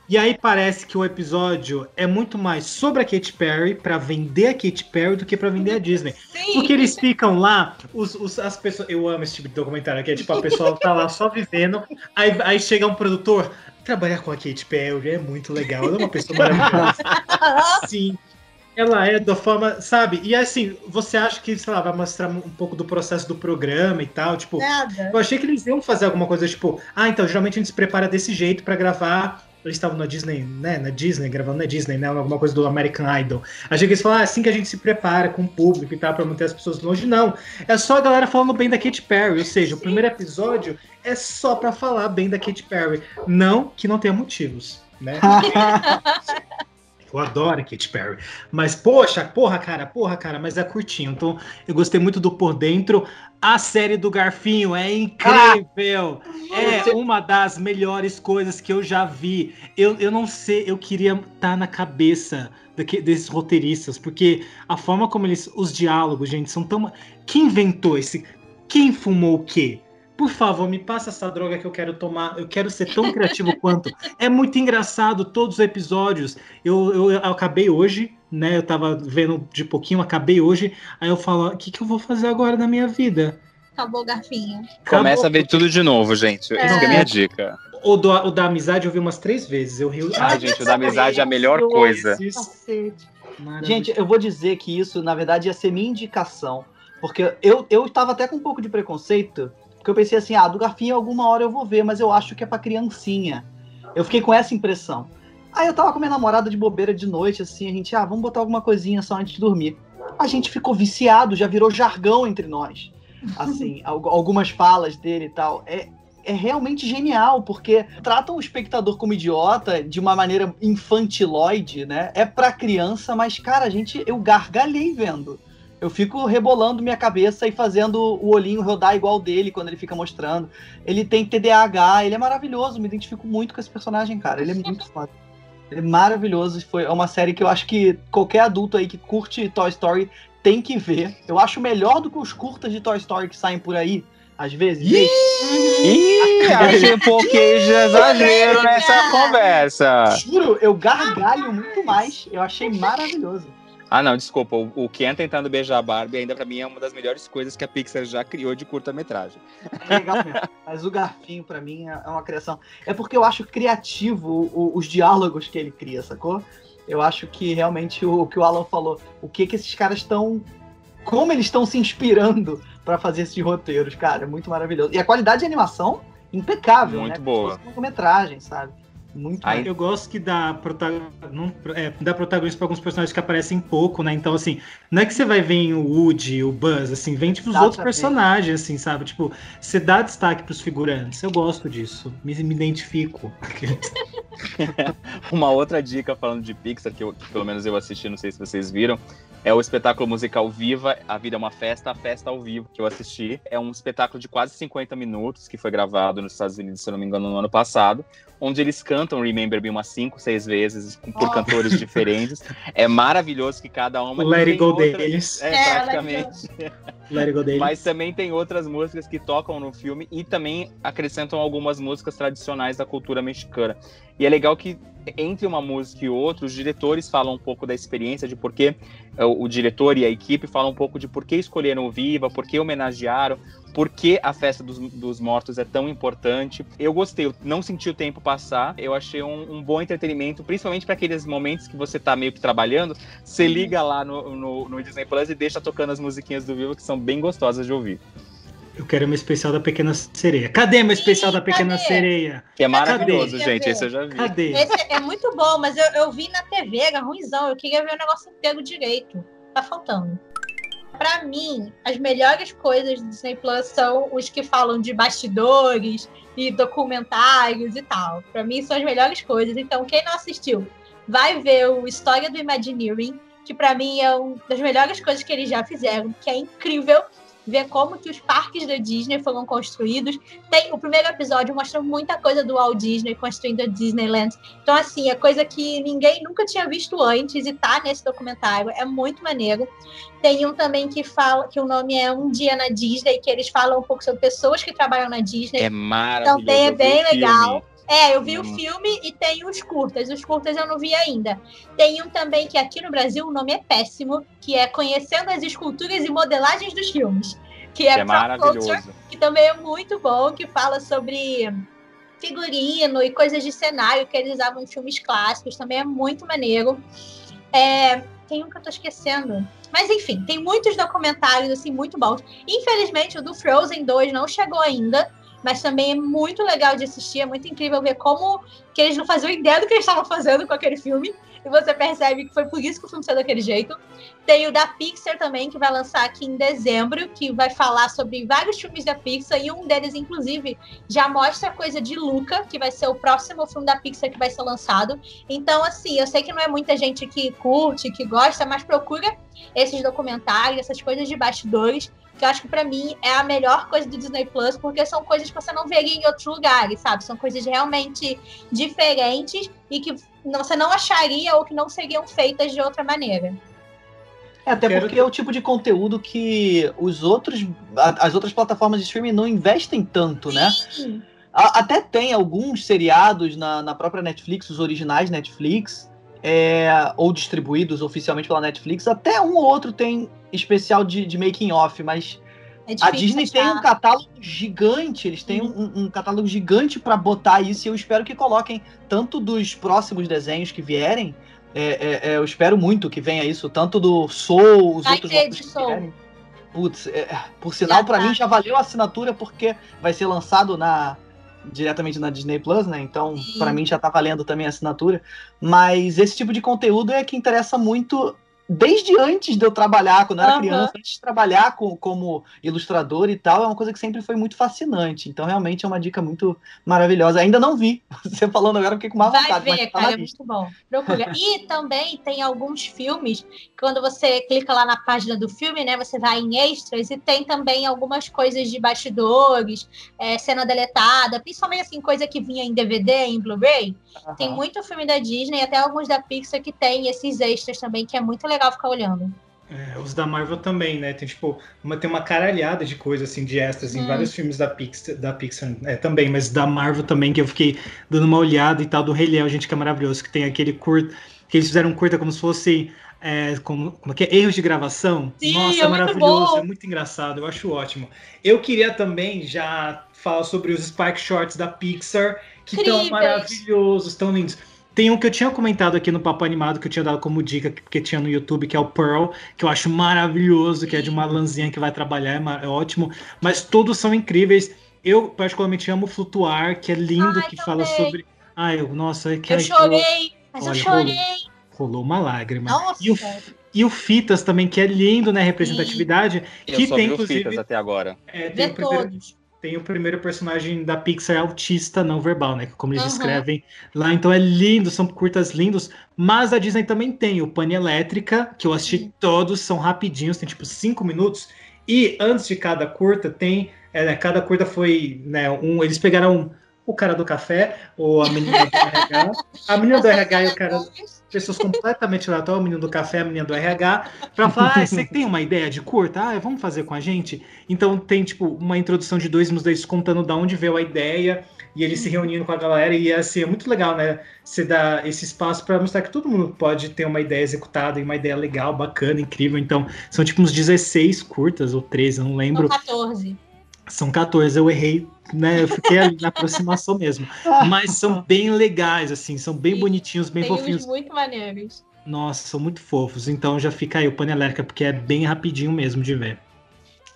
Speaker 1: E aí parece que o episódio é muito mais sobre a Katy Perry para vender a Katy Perry do que para vender a Disney. Sim. Porque eles ficam lá, os, os, as pessoas. Eu amo esse tipo de documentário aqui, é tipo, a pessoa tá lá só vivendo, aí, aí chega um produtor. Trabalhar com a Katy Perry é muito legal, ela é uma pessoa maravilhosa. Sim. Ela é da forma, sabe? E assim, você acha que, sei lá, vai mostrar um pouco do processo do programa e tal, tipo, Nada. eu achei que eles iam fazer alguma coisa tipo, ah, então geralmente a gente se prepara desse jeito para gravar eles estavam na Disney, né? Na Disney, gravando na Disney, né? Alguma coisa do American Idol. Achei que eles falaram ah, assim que a gente se prepara com o público e tal, pra manter as pessoas longe. Não. É só a galera falando bem da Katy Perry. Ou seja, o primeiro episódio é só pra falar bem da Katy Perry. Não que não tenha motivos, né? *laughs* Eu adoro Katy Perry. Mas, poxa, porra, cara, porra, cara, mas é curtinho. Então, eu gostei muito do Por Dentro. A série do Garfinho é incrível. Ah, é uma das melhores coisas que eu já vi. Eu, eu não sei, eu queria estar tá na cabeça daqui, desses roteiristas, porque a forma como eles. Os diálogos, gente, são tão. Quem inventou esse. Quem fumou o quê? Por favor, me passa essa droga que eu quero tomar. Eu quero ser tão criativo quanto. É muito engraçado todos os episódios. Eu, eu, eu, acabei hoje, né? Eu tava vendo de pouquinho, acabei hoje. Aí eu falo, o que, que eu vou fazer agora na minha vida?
Speaker 5: Acabou o garfinho.
Speaker 2: Começa a ver tudo de novo, gente. É. Essa é a minha dica.
Speaker 1: O, do, o da amizade eu vi umas três vezes. Eu rio.
Speaker 2: Ai, gente, o da amizade é a melhor coisa.
Speaker 4: Gente, eu vou dizer que isso, na verdade, ia ser minha indicação Porque eu, eu tava até com um pouco de preconceito, porque eu pensei assim, ah, do Garfinho alguma hora eu vou ver, mas eu acho que é pra criancinha. Eu fiquei com essa impressão. Aí eu tava com minha namorada de bobeira de noite, assim, a gente, ah, vamos botar alguma coisinha só antes de dormir. A gente ficou viciado, já virou jargão entre nós. Assim, *laughs* algumas falas dele e tal. É, é realmente genial, porque tratam o espectador como idiota de uma maneira infantiloide, né? É pra criança, mas, cara, a gente, eu gargalhei vendo. Eu fico rebolando minha cabeça e fazendo o olhinho rodar igual dele quando ele fica mostrando. Ele tem TDAH, ele é maravilhoso, me identifico muito com esse personagem, cara. Ele é muito *laughs* foda. Ele é maravilhoso. Foi é uma série que eu acho que qualquer adulto aí que curte Toy Story tem que ver. Eu acho melhor do que os curtas de Toy Story que saem por aí, às vezes.
Speaker 2: Ih, achei um pouquinho de exagero nessa conversa.
Speaker 4: Juro, eu gargalho muito mais. Eu achei maravilhoso.
Speaker 2: Ah, não, desculpa. O, o Ken tentando beijar a Barbie ainda pra mim é uma das melhores coisas que a Pixar já criou de curta-metragem.
Speaker 4: É legal mesmo. *laughs* Mas o Garfinho, pra mim, é uma criação. É porque eu acho criativo o, os diálogos que ele cria, sacou? Eu acho que realmente o, o que o Alan falou, o que que esses caras estão. Como eles estão se inspirando para fazer esses roteiros, cara, é muito maravilhoso. E a qualidade de animação, impecável,
Speaker 2: Muito
Speaker 4: né?
Speaker 2: boa.
Speaker 4: Curta-metragem, sabe? Muito
Speaker 2: Aí-
Speaker 1: Eu gosto que dá, prota... não, é, dá protagonismo pra alguns personagens que aparecem pouco, né? Então, assim, não é que você vai ver o Woody, o Buzz, assim, vem tipo os
Speaker 4: Exatamente.
Speaker 1: outros personagens, assim, sabe? Tipo, você dá destaque pros figurantes. Eu gosto disso. Me, me identifico. *laughs*
Speaker 2: Uma outra dica falando de Pixar, que, eu- que pelo menos eu assisti, não sei se vocês viram, é o espetáculo musical Viva, A Vida é uma Festa, a Festa ao Vivo, que eu assisti. É um espetáculo de quase 50 minutos, que foi gravado nos Estados Unidos, se eu não me engano, no ano passado, onde eles cantam Remember Me umas 5, 6 vezes, por
Speaker 5: Oh.
Speaker 2: cantores *laughs* diferentes. É maravilhoso que cada uma...
Speaker 1: O Let It Go
Speaker 2: outra-
Speaker 1: deles.
Speaker 2: É,
Speaker 5: É,
Speaker 2: praticamente. *laughs*
Speaker 1: Let It Go deles.
Speaker 2: Mas também tem outras músicas que tocam no filme e também acrescentam algumas músicas tradicionais da cultura mexicana. E é legal que entre uma música e outra, os diretores falam um pouco da experiência de por que eh, o, diretor e a equipe falam um pouco de por que escolheram o Viva, por que homenagearam, por que a festa dos, dos mortos é tão importante. Eu gostei, eu não senti o tempo passar, eu achei um, um bom entretenimento, principalmente para aqueles momentos que você tá meio que trabalhando, você liga lá no, no, no Disney Plus e deixa tocando as musiquinhas do Viva que são bem gostosas de ouvir.
Speaker 1: Eu quero meu especial da Pequena Sereia. Cadê meu especial da Pequena
Speaker 5: cadê?
Speaker 1: Sereia?
Speaker 2: Que é maravilhoso,
Speaker 5: Cadê?
Speaker 2: gente. Esse eu já vi.
Speaker 1: Cadê?
Speaker 5: Esse é muito bom, mas eu, eu vi na TV, era ruimzão. Eu queria ver o negócio inteiro direito. Tá faltando. Pra mim, as melhores coisas do Disney Plus são os que falam de bastidores e documentários e tal. Pra mim, são as melhores coisas. Então, quem não assistiu, vai ver o História do Imagineering, que pra mim é uma das melhores coisas que eles já fizeram, que é incrível ver como que os parques da Disney foram construídos. Tem, o primeiro episódio mostra muita coisa do Walt Disney construindo a Disneyland. Então, assim, é coisa que ninguém nunca tinha visto antes e tá nesse documentário. É muito maneiro. Tem um também que fala que o nome é Um Dia na Disney, que eles falam um pouco sobre pessoas que trabalham na Disney.
Speaker 2: É maravilhoso.
Speaker 5: Também é bem
Speaker 2: o filme.
Speaker 5: É, eu vi
Speaker 2: Hum.
Speaker 5: o filme e tem os curtas. Os curtas eu não vi ainda. Tem um também que aqui no Brasil o nome é péssimo, que é Conhecendo as Esculturas e Modelagens dos Filmes. Que é,
Speaker 2: Que é
Speaker 5: Culture,
Speaker 2: maravilhoso.
Speaker 5: que também é muito bom, que fala sobre figurino e coisas de cenário que eles usavam em filmes clássicos, também é muito maneiro. É, tem um que eu tô esquecendo. Mas enfim, tem muitos documentários assim muito bons. Infelizmente, o do Frozen 2 não chegou ainda, mas também é muito legal de assistir, é muito incrível ver como que eles não faziam ideia do que eles estavam fazendo com aquele filme. E você percebe que foi por isso que o filme saiu daquele jeito. Tem o da Pixar também, que vai lançar aqui em dezembro, que vai falar sobre vários filmes da Pixar, e um deles, inclusive, já mostra coisa de Luca, que vai ser o próximo filme da Pixar que vai ser lançado. Então, assim, eu sei que não é muita gente que curte, que gosta, mas procura esses documentários, essas coisas de bastidores, que eu acho que pra mim é a melhor coisa do Disney Plus, porque são coisas que você não veria em outros lugares, sabe? São coisas realmente diferentes e que você não acharia ou que não seriam feitas de outra maneira.
Speaker 4: É, até
Speaker 1: Quero
Speaker 4: porque
Speaker 1: que-
Speaker 4: é o tipo de conteúdo que os outros, as outras plataformas de streaming não investem tanto, né?
Speaker 5: Sim.
Speaker 4: A- Até tem alguns seriados na, na própria Netflix, os originais Netflix, é, ou distribuídos oficialmente pela Netflix. Até um ou outro tem especial de, de making off, mas
Speaker 5: É
Speaker 4: a Disney tem
Speaker 5: achar.
Speaker 4: um catálogo gigante, eles têm um, um catálogo gigante pra botar isso e eu espero que coloquem tanto dos próximos desenhos que vierem. é, é, é, eu espero muito que venha isso, tanto do Soul, os
Speaker 5: Vai
Speaker 4: outros
Speaker 5: ter de
Speaker 4: que
Speaker 5: Soul.
Speaker 4: vierem. putz, é, por sinal, pra
Speaker 5: tá.
Speaker 4: mim já valeu a assinatura porque vai ser lançado na diretamente na Disney Plus, né? Então, pra mim já tá valendo também a assinatura. Mas esse tipo de conteúdo é que interessa muito desde antes de eu trabalhar, quando eu era
Speaker 5: Aham.
Speaker 4: criança, antes de trabalhar com, como ilustrador e tal, é uma coisa que sempre foi muito fascinante. Então, realmente é uma dica muito maravilhosa. Ainda não vi. *laughs* Você falando agora, eu fiquei com mais
Speaker 5: Vai
Speaker 4: vontade.
Speaker 5: ver,
Speaker 4: mas tá
Speaker 5: cara, é muito bom. Procura. E também tem alguns filmes, quando você clica lá na página do filme, né, você vai em extras e tem também algumas coisas de bastidores, é, cena deletada, principalmente assim, coisa que vinha em DVD, em Blu-ray. Tem
Speaker 4: Aham.
Speaker 5: muito filme da Disney, até alguns da Pixar que tem esses extras também, que é muito legal ficar olhando.
Speaker 1: É, os da Marvel também, né? Tem tipo, uma, tem uma caralhada de coisas assim, de extras em
Speaker 5: Hum.
Speaker 1: vários filmes da Pixar, da Pixar é, também, mas da Marvel também, que eu fiquei dando uma olhada e tal, do Rei Leão, gente, que é maravilhoso, que tem aquele curto, que eles fizeram um curta como se fosse. É, como, como é que é? Erros de gravação.
Speaker 5: Sim,
Speaker 1: Nossa,
Speaker 5: é
Speaker 1: é
Speaker 5: muito
Speaker 1: maravilhoso,
Speaker 5: bom.
Speaker 1: é muito engraçado, eu acho ótimo. Eu queria também já falar sobre os Spike Shorts da Pixar, que estão maravilhosos, tão lindos. Tem um que eu tinha comentado aqui no Papo Animado, que eu tinha dado como dica, porque tinha no YouTube, que é o Pearl, que eu acho maravilhoso, que é de uma lãzinha que vai trabalhar, é, é ótimo. Mas todos são incríveis. Eu, particularmente, amo Flutuar, que é lindo,
Speaker 5: Ai,
Speaker 1: que fala
Speaker 5: também.
Speaker 1: sobre. Ai, eu- nossa, é que
Speaker 5: Eu
Speaker 1: ai,
Speaker 5: chorei, mas eu
Speaker 1: Olha,
Speaker 5: chorei.
Speaker 1: rolou uma lágrima.
Speaker 5: Nossa,
Speaker 1: E o, e o Fitas também, que é lindo, né? Representatividade.
Speaker 2: Eu
Speaker 1: que
Speaker 2: só
Speaker 1: tem,
Speaker 2: vi o
Speaker 1: inclusive.
Speaker 2: Fitas até agora.
Speaker 1: é, tem,
Speaker 5: vê
Speaker 1: o primeiro,
Speaker 5: todos.
Speaker 1: Tem o primeiro personagem da Pixar autista não verbal, né? Como eles descrevem lá. Então é lindo, são curtas lindos. Mas a Disney também tem o Pane Elétrica, que eu assisti todos, são rapidinhos, tem tipo cinco minutos. E antes de cada curta, tem. é, né, cada curta foi. Né, um, eles pegaram o cara do café, ou a menina do RH. A menina do RH e o cara *laughs* pessoas completamente aleatórias, o menino do café, a menina do RH, pra falar, ah, você tem uma ideia de curta? Ah, vamos fazer com a gente? Então tem, tipo, uma introdução de dois minutos contando da onde veio a ideia, e eles se reunindo com a galera, e assim, é muito legal, né? Você dá esse espaço pra mostrar que todo mundo pode ter uma ideia executada, e uma ideia legal, bacana, incrível. Então, são tipo uns 16 curtas, ou 13, eu não lembro.
Speaker 5: 14.
Speaker 1: São 14, eu errei, né? Eu fiquei ali na aproximação mesmo. Mas são *laughs* bem legais, assim, são bem
Speaker 5: Sim,
Speaker 1: bonitinhos, bem
Speaker 5: Tem
Speaker 1: fofinhos.
Speaker 5: uns muito maneiros.
Speaker 1: Nossa, são muito fofos. Então já fica aí o Panelérica, porque é bem rapidinho mesmo de ver.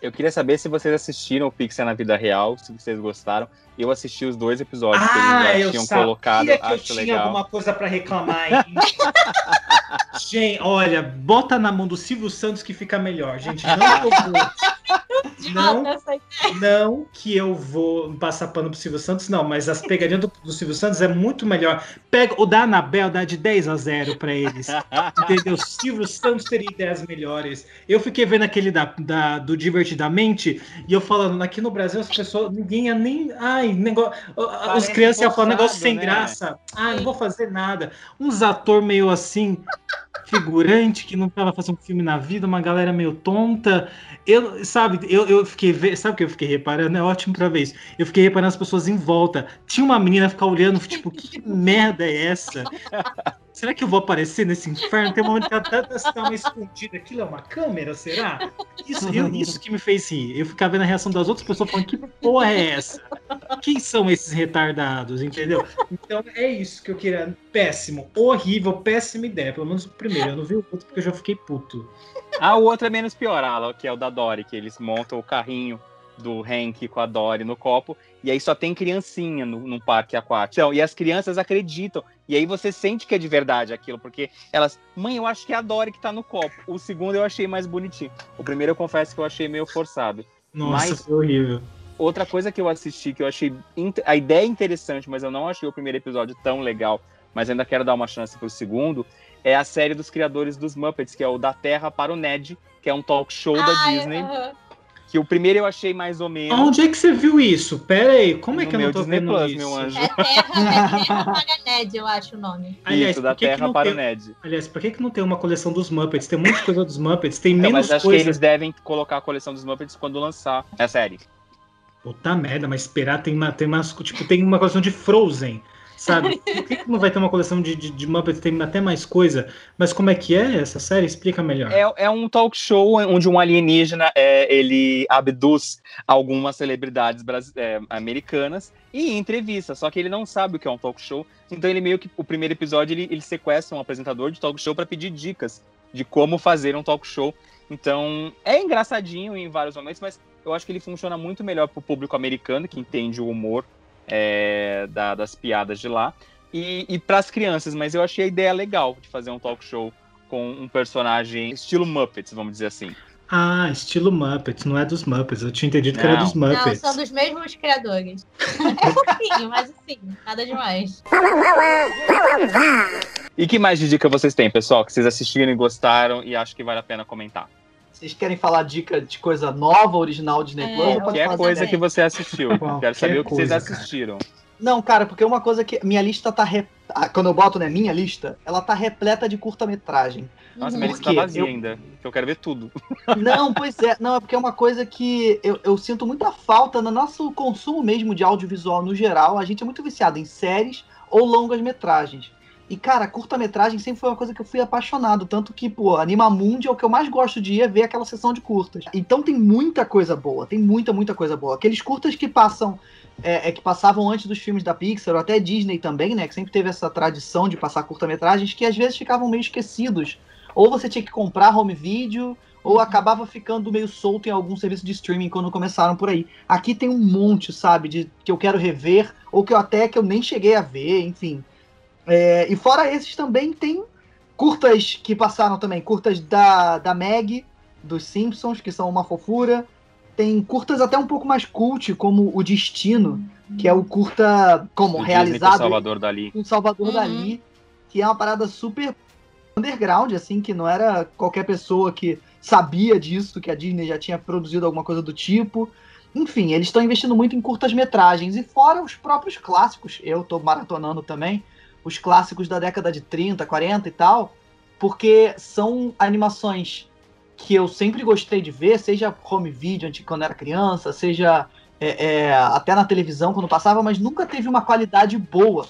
Speaker 2: Eu queria saber se vocês assistiram o Pixar na vida real, se vocês gostaram. Eu assisti os dois episódios que eles já tinham colocado,
Speaker 1: Ah, que eu
Speaker 2: acho
Speaker 1: tinha
Speaker 2: legal.
Speaker 1: alguma coisa pra reclamar. hein? *laughs* gente, olha, bota na mão do Silvio Santos que fica melhor, gente. Não eu *laughs*
Speaker 5: De
Speaker 1: Não.
Speaker 5: volta essa
Speaker 1: não que eu vou passar pano pro Silvio Santos, não, mas as pegadinhas do, do Silvio Santos é muito melhor. Pega o da Anabel, dá de 10 a 0 pra eles. *laughs* Entendeu? Silvio Santos teria ideias melhores. Eu fiquei vendo aquele da, da- do Divertidamente e eu falando, aqui no Brasil as pessoas, ninguém ia nem. Ai, negócio. Os
Speaker 2: Parece
Speaker 1: crianças iam falar negócio sem
Speaker 2: né?
Speaker 1: graça. Ah, não vou fazer nada. Uns ator meio assim, figurante, que não tava fazendo um filme na vida, uma galera meio tonta. Eu, sabe, eu, eu fiquei. Sabe o que eu fiquei reparando? É ótimo pra ver isso. Eu fiquei reparando as pessoas em volta. Tinha uma menina ficar olhando, tipo, que merda é essa? *laughs* Será que eu vou aparecer nesse inferno? Tem um momento que ela até está uma escondida. Aquilo é uma câmera, será? Isso, eu- isso que me fez rir. Eu ficava vendo a reação das outras pessoas falando: que porra é essa? Quem são esses retardados? Entendeu? Então é isso que eu queria. Péssimo, horrível, péssima ideia. Pelo menos o primeiro. Eu não vi o outro porque eu já fiquei puto.
Speaker 2: Ah, o outro é menos pior, Alan, que é o da Dory, que eles montam o carrinho do Hank com a Dory no copo, e aí só tem criancinha no, num parque aquático. Então, e as crianças acreditam, e aí você sente que é de verdade aquilo, porque elas, mãe, eu acho que é a Dory que tá no copo. O segundo eu achei mais bonitinho. O primeiro eu confesso que eu achei meio forçado.
Speaker 1: Nossa,
Speaker 2: Mas-
Speaker 1: foi horrível.
Speaker 2: Outra coisa que eu assisti, que eu achei a ideia é interessante, mas eu não achei o primeiro episódio tão legal, mas ainda quero dar uma chance pro segundo, é a série dos criadores dos Muppets, que é o Da Terra para o Ned, que é um talk show da
Speaker 5: Ai,
Speaker 2: Disney,
Speaker 5: aham.
Speaker 2: que o primeiro eu achei mais ou menos.
Speaker 1: Onde é que você viu isso? Pera aí, como é
Speaker 2: No
Speaker 1: que eu não
Speaker 2: meu
Speaker 1: tô
Speaker 2: Disney
Speaker 1: vendo
Speaker 2: Plus,
Speaker 1: isso?
Speaker 2: meu anjo.
Speaker 5: É Terra, é Terra para Ned, eu acho o nome. *laughs*
Speaker 1: Aliás,
Speaker 2: Isso, da
Speaker 1: que que
Speaker 2: Terra
Speaker 1: não
Speaker 2: para
Speaker 1: tem-
Speaker 2: o Ned.
Speaker 1: Aliás, por que, que não tem uma coleção dos Muppets? Tem de coisa dos Muppets, tem
Speaker 2: Então,
Speaker 1: menos
Speaker 2: mas acho
Speaker 1: coisa.
Speaker 2: que eles devem colocar a coleção dos Muppets quando lançar a série.
Speaker 1: Puta merda, mas esperar tem uma, tem umas, tipo, tem uma coleção de Frozen, sabe? Por que, que não vai ter uma coleção de, de, de Muppets? Tem até mais coisa. Mas como é que é essa série? Explica melhor.
Speaker 2: É, é um talk show onde um alienígena é, ele abduz algumas celebridades é, americanas e entrevista, só que ele não sabe o que é um talk show. Então ele meio que o primeiro episódio ele, ele sequestra um apresentador de talk show para pedir dicas de como fazer um talk show. Então, é engraçadinho em vários momentos, mas eu acho que ele funciona muito melhor pro público americano, que entende o humor é, da- das piadas de lá, e, e para as crianças. Mas eu achei a ideia legal de fazer um talk show com um personagem estilo Muppets, vamos dizer assim.
Speaker 1: Ah, estilo Muppets, não é dos Muppets. Eu tinha entendido que era
Speaker 2: Não.
Speaker 1: dos
Speaker 5: Não,
Speaker 1: Muppets.
Speaker 5: são dos mesmos criadores. *laughs* É fofinho, mas assim, nada demais.
Speaker 2: E que mais de dica vocês têm, pessoal, que vocês assistiram e gostaram e acho que vale a pena comentar?
Speaker 4: Vocês querem falar dica de coisa nova, original Disney
Speaker 5: É,
Speaker 4: Plus?
Speaker 2: Qualquer
Speaker 4: fazer
Speaker 2: coisa
Speaker 5: bem.
Speaker 2: que você assistiu. *laughs* Quero saber o que vocês
Speaker 1: coisa, cara.
Speaker 2: assistiram.
Speaker 4: Não, cara, porque uma coisa que. Minha lista tá. Re... ah, Quando eu boto, né, minha lista, ela tá repleta de curta-metragem.
Speaker 2: Nossa,
Speaker 5: Uhum.
Speaker 2: minha lista tá vazia
Speaker 4: Eu-
Speaker 2: ainda, que eu quero ver tudo. *laughs*
Speaker 4: Não, pois é. Não, é porque é uma coisa que eu, eu sinto muita falta no nosso consumo mesmo de audiovisual no geral. A gente é muito viciado em séries ou longas metragens. E, cara, curta-metragem sempre foi uma coisa que eu fui apaixonado. Tanto que, pô, Animamundi é o que eu mais gosto de ir é ver aquela sessão de curtas. Então tem muita coisa boa, tem muita, muita coisa boa. Aqueles curtas que passam. É, é que passavam antes dos filmes da Pixar, ou até Disney também, né? Que sempre teve essa tradição de passar curta-metragens que às vezes ficavam meio esquecidos. Ou você tinha que comprar home video, ou acabava ficando meio solto em algum serviço de streaming quando começaram por aí. Aqui tem um monte, sabe, de que eu quero rever, ou que eu até que eu nem cheguei a ver, enfim. É, e fora esses também tem curtas que passaram também, curtas da, da Meg, dos Simpsons, que são uma fofura. Tem curtas até um pouco mais cult, como O Destino, que é o curta como
Speaker 2: Do Disney com
Speaker 4: realizado
Speaker 2: Salvador Dali.
Speaker 4: com Salvador
Speaker 5: Uhum.
Speaker 4: Dali, que é uma parada super underground, assim, que não era qualquer pessoa que sabia disso, que a Disney já tinha produzido alguma coisa do tipo. Enfim, eles estão investindo muito em curtas-metragens. E fora os próprios clássicos, eu tô maratonando também, os clássicos da década de 30, 40 e tal, porque são animações que eu sempre gostei de ver, seja home video quando era criança, seja é, é, até na televisão quando passava, mas nunca teve uma qualidade boa.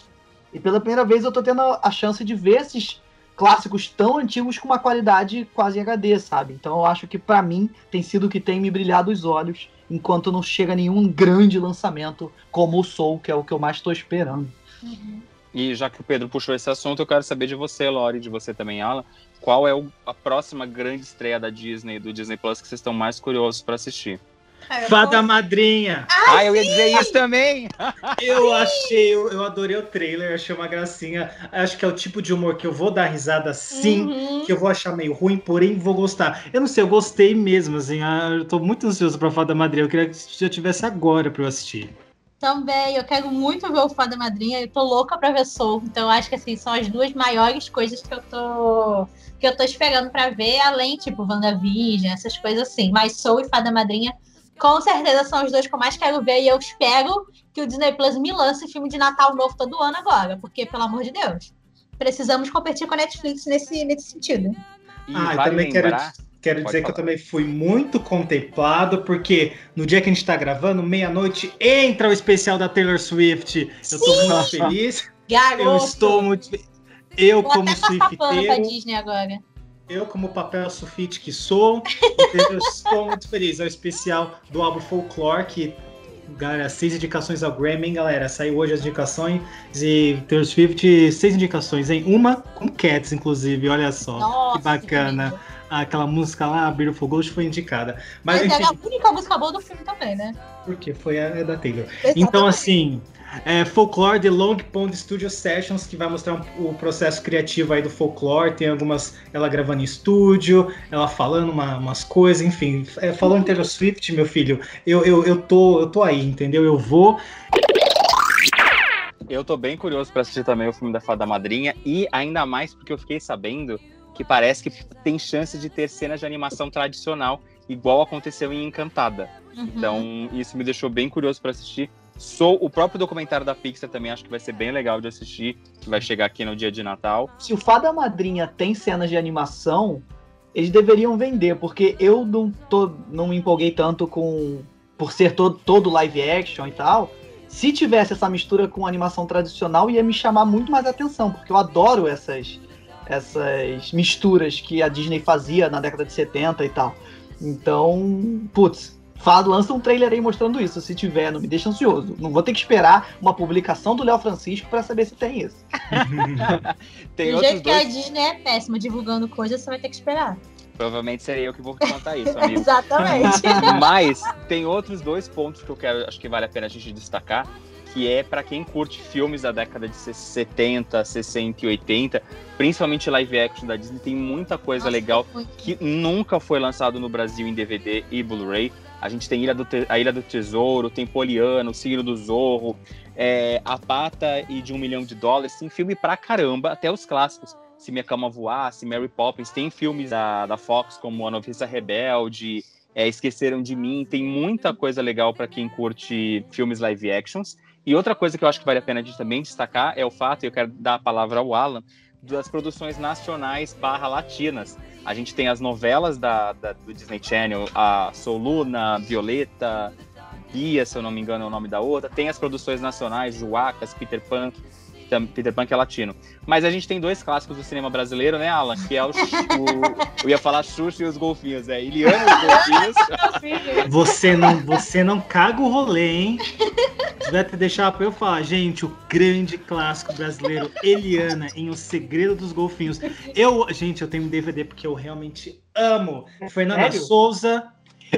Speaker 4: E pela primeira vez eu tô tendo a chance de ver esses clássicos tão antigos com uma qualidade quase HD, sabe? Então eu acho que pra mim tem sido o que tem me brilhado os olhos, enquanto não chega nenhum grande lançamento como o Soul, que é o que eu mais tô esperando.
Speaker 5: Uhum.
Speaker 2: E já que o Pedro puxou esse assunto, eu quero saber de você, Lori, de você também, Alan. Qual é o- a próxima grande estreia da Disney, do Disney Plus, que vocês estão mais curiosos pra assistir?
Speaker 5: Cara, eu
Speaker 1: Fada
Speaker 5: tô-
Speaker 1: Madrinha!
Speaker 2: Ah, eu ia dizer isso também! *laughs*
Speaker 1: Eu achei, eu, eu adorei o trailer, achei uma gracinha. Acho que é o tipo de humor que eu vou dar risada sim,
Speaker 5: Uhum.
Speaker 1: que eu vou achar meio ruim, porém vou gostar. Eu não sei, eu gostei mesmo, assim. ah, Eu tô muito ansioso pra Fada Madrinha. Eu queria que já tivesse agora pra eu assistir.
Speaker 5: Também, eu quero muito ver o Fada Madrinha, eu tô louca pra ver Soul. Então, eu acho que assim, são as duas maiores coisas que eu tô que eu tô esperando pra ver, além, tipo, WandaVision, essas coisas assim. Mas Soul e Fada Madrinha, com certeza, são os dois que eu mais quero ver. E eu espero que o Disney Plus me lance filme de Natal novo todo ano agora. Porque, pelo amor de Deus, precisamos competir com a Netflix nesse, nesse sentido.
Speaker 2: E
Speaker 1: Ah, eu
Speaker 2: vale
Speaker 1: também
Speaker 2: lembrar...
Speaker 1: quero
Speaker 2: Pode
Speaker 1: dizer que eu
Speaker 2: falar.
Speaker 1: também fui muito contemplado, porque no dia que a gente tá gravando, meia-noite, entra o especial da Taylor Swift. Eu tô muito feliz.
Speaker 5: Garoto!
Speaker 1: Eu estou muito Eu,
Speaker 5: Vou
Speaker 1: como
Speaker 5: até pra
Speaker 1: Swifteiro,
Speaker 5: Disney agora.
Speaker 1: eu, como papel sulfite que sou, eu estou muito feliz. É o especial do álbum Folklore, que, galera, seis indicações ao Grammy, hein, galera? Saiu hoje as indicações e Taylor Swift, seis indicações, hein? Uma com Cats, inclusive, olha só.
Speaker 5: Nossa,
Speaker 1: que bacana.
Speaker 5: lindo.
Speaker 1: Aquela música lá, Beautiful Ghost, foi indicada. Mas,
Speaker 5: Mas,
Speaker 1: enfim,
Speaker 5: é a única música boa do filme também, né?
Speaker 1: porque foi a é da Taylor.
Speaker 5: Exatamente.
Speaker 1: Então, assim, é, Folklore The Long Pond Studio Sessions, que vai mostrar um- o processo criativo aí do Folklore. Tem algumas, ela gravando em estúdio, ela falando uma- umas coisas, enfim. É, falando em Taylor Swift, meu filho, eu, eu, eu, tô, eu tô aí, entendeu? Eu vou.
Speaker 2: Eu tô bem curioso pra assistir também o filme da Fada Madrinha e ainda mais porque eu fiquei sabendo que parece que tem chance de ter cenas de animação tradicional, igual aconteceu em Encantada.
Speaker 5: Uhum.
Speaker 2: Então, isso me deixou bem curioso pra assistir. Sou o próprio documentário da Pixar também acho que vai ser bem legal de assistir, que vai chegar aqui no dia de Natal.
Speaker 4: Se o Fada Madrinha tem cenas de animação, eles deveriam vender, porque eu não, tô, não me empolguei tanto com. por ser todo, todo live action e tal. Se tivesse essa mistura com animação tradicional, ia me chamar muito mais atenção, porque eu adoro essas, essas misturas que a Disney fazia na década de 70 e tal. Então, putz, fala, lança um trailer aí mostrando isso. Se tiver, não me deixa ansioso. Não vou ter que esperar uma publicação do Léo Francisco para saber se tem isso. *laughs*
Speaker 2: Tem
Speaker 5: Do jeito que a
Speaker 2: dois.
Speaker 5: Disney é péssima divulgando coisas, você vai ter que esperar.
Speaker 2: Provavelmente serei eu que vou te contar isso, amigo. *laughs*
Speaker 5: Exatamente.
Speaker 2: Mas tem outros dois pontos que eu quero, acho que vale a pena a gente destacar, que é para quem curte filmes da década de 70, 60 e 80, principalmente live action da Disney, tem muita coisa
Speaker 5: Nossa,
Speaker 2: legal que nunca foi lançado no Brasil em DVD e Blu-ray. A gente tem Ilha do Te- a Ilha do Tesouro, tem Poliano, o Signo do Zorro, é, A Pata e de um Milhão de Dólares. Tem filme pra caramba, até os clássicos. Se Minha Cama Voasse, Mary Poppins. Tem filmes da, da Fox como A Noviça Rebelde, é, Esqueceram de Mim. Tem muita coisa legal pra quem curte filmes live actions. E outra coisa que eu acho que vale a pena gente também destacar é o fato, e eu quero dar a palavra ao Alan, das produções nacionais barra latinas. A gente tem as novelas da, da- do Disney Channel, a Soluna, Violeta, Bia, se eu não me engano é o nome da outra. Tem as produções nacionais, Juacas, Peter Pan, Peter Pan que é latino. Mas a gente tem dois clássicos do cinema brasileiro, né, Alan? Que é o, o- eu ia falar Xuxa e os Golfinhos, é Iliana e os Golfinhos.
Speaker 1: Você não, você não caga o rolê, hein? Você vai deixar pra eu falar, gente, o grande clássico brasileiro, Eliana, em O Segredo dos Golfinhos. Eu, gente, eu tenho um DVD porque eu realmente amo. Fernanda
Speaker 4: Sério?
Speaker 1: Souza,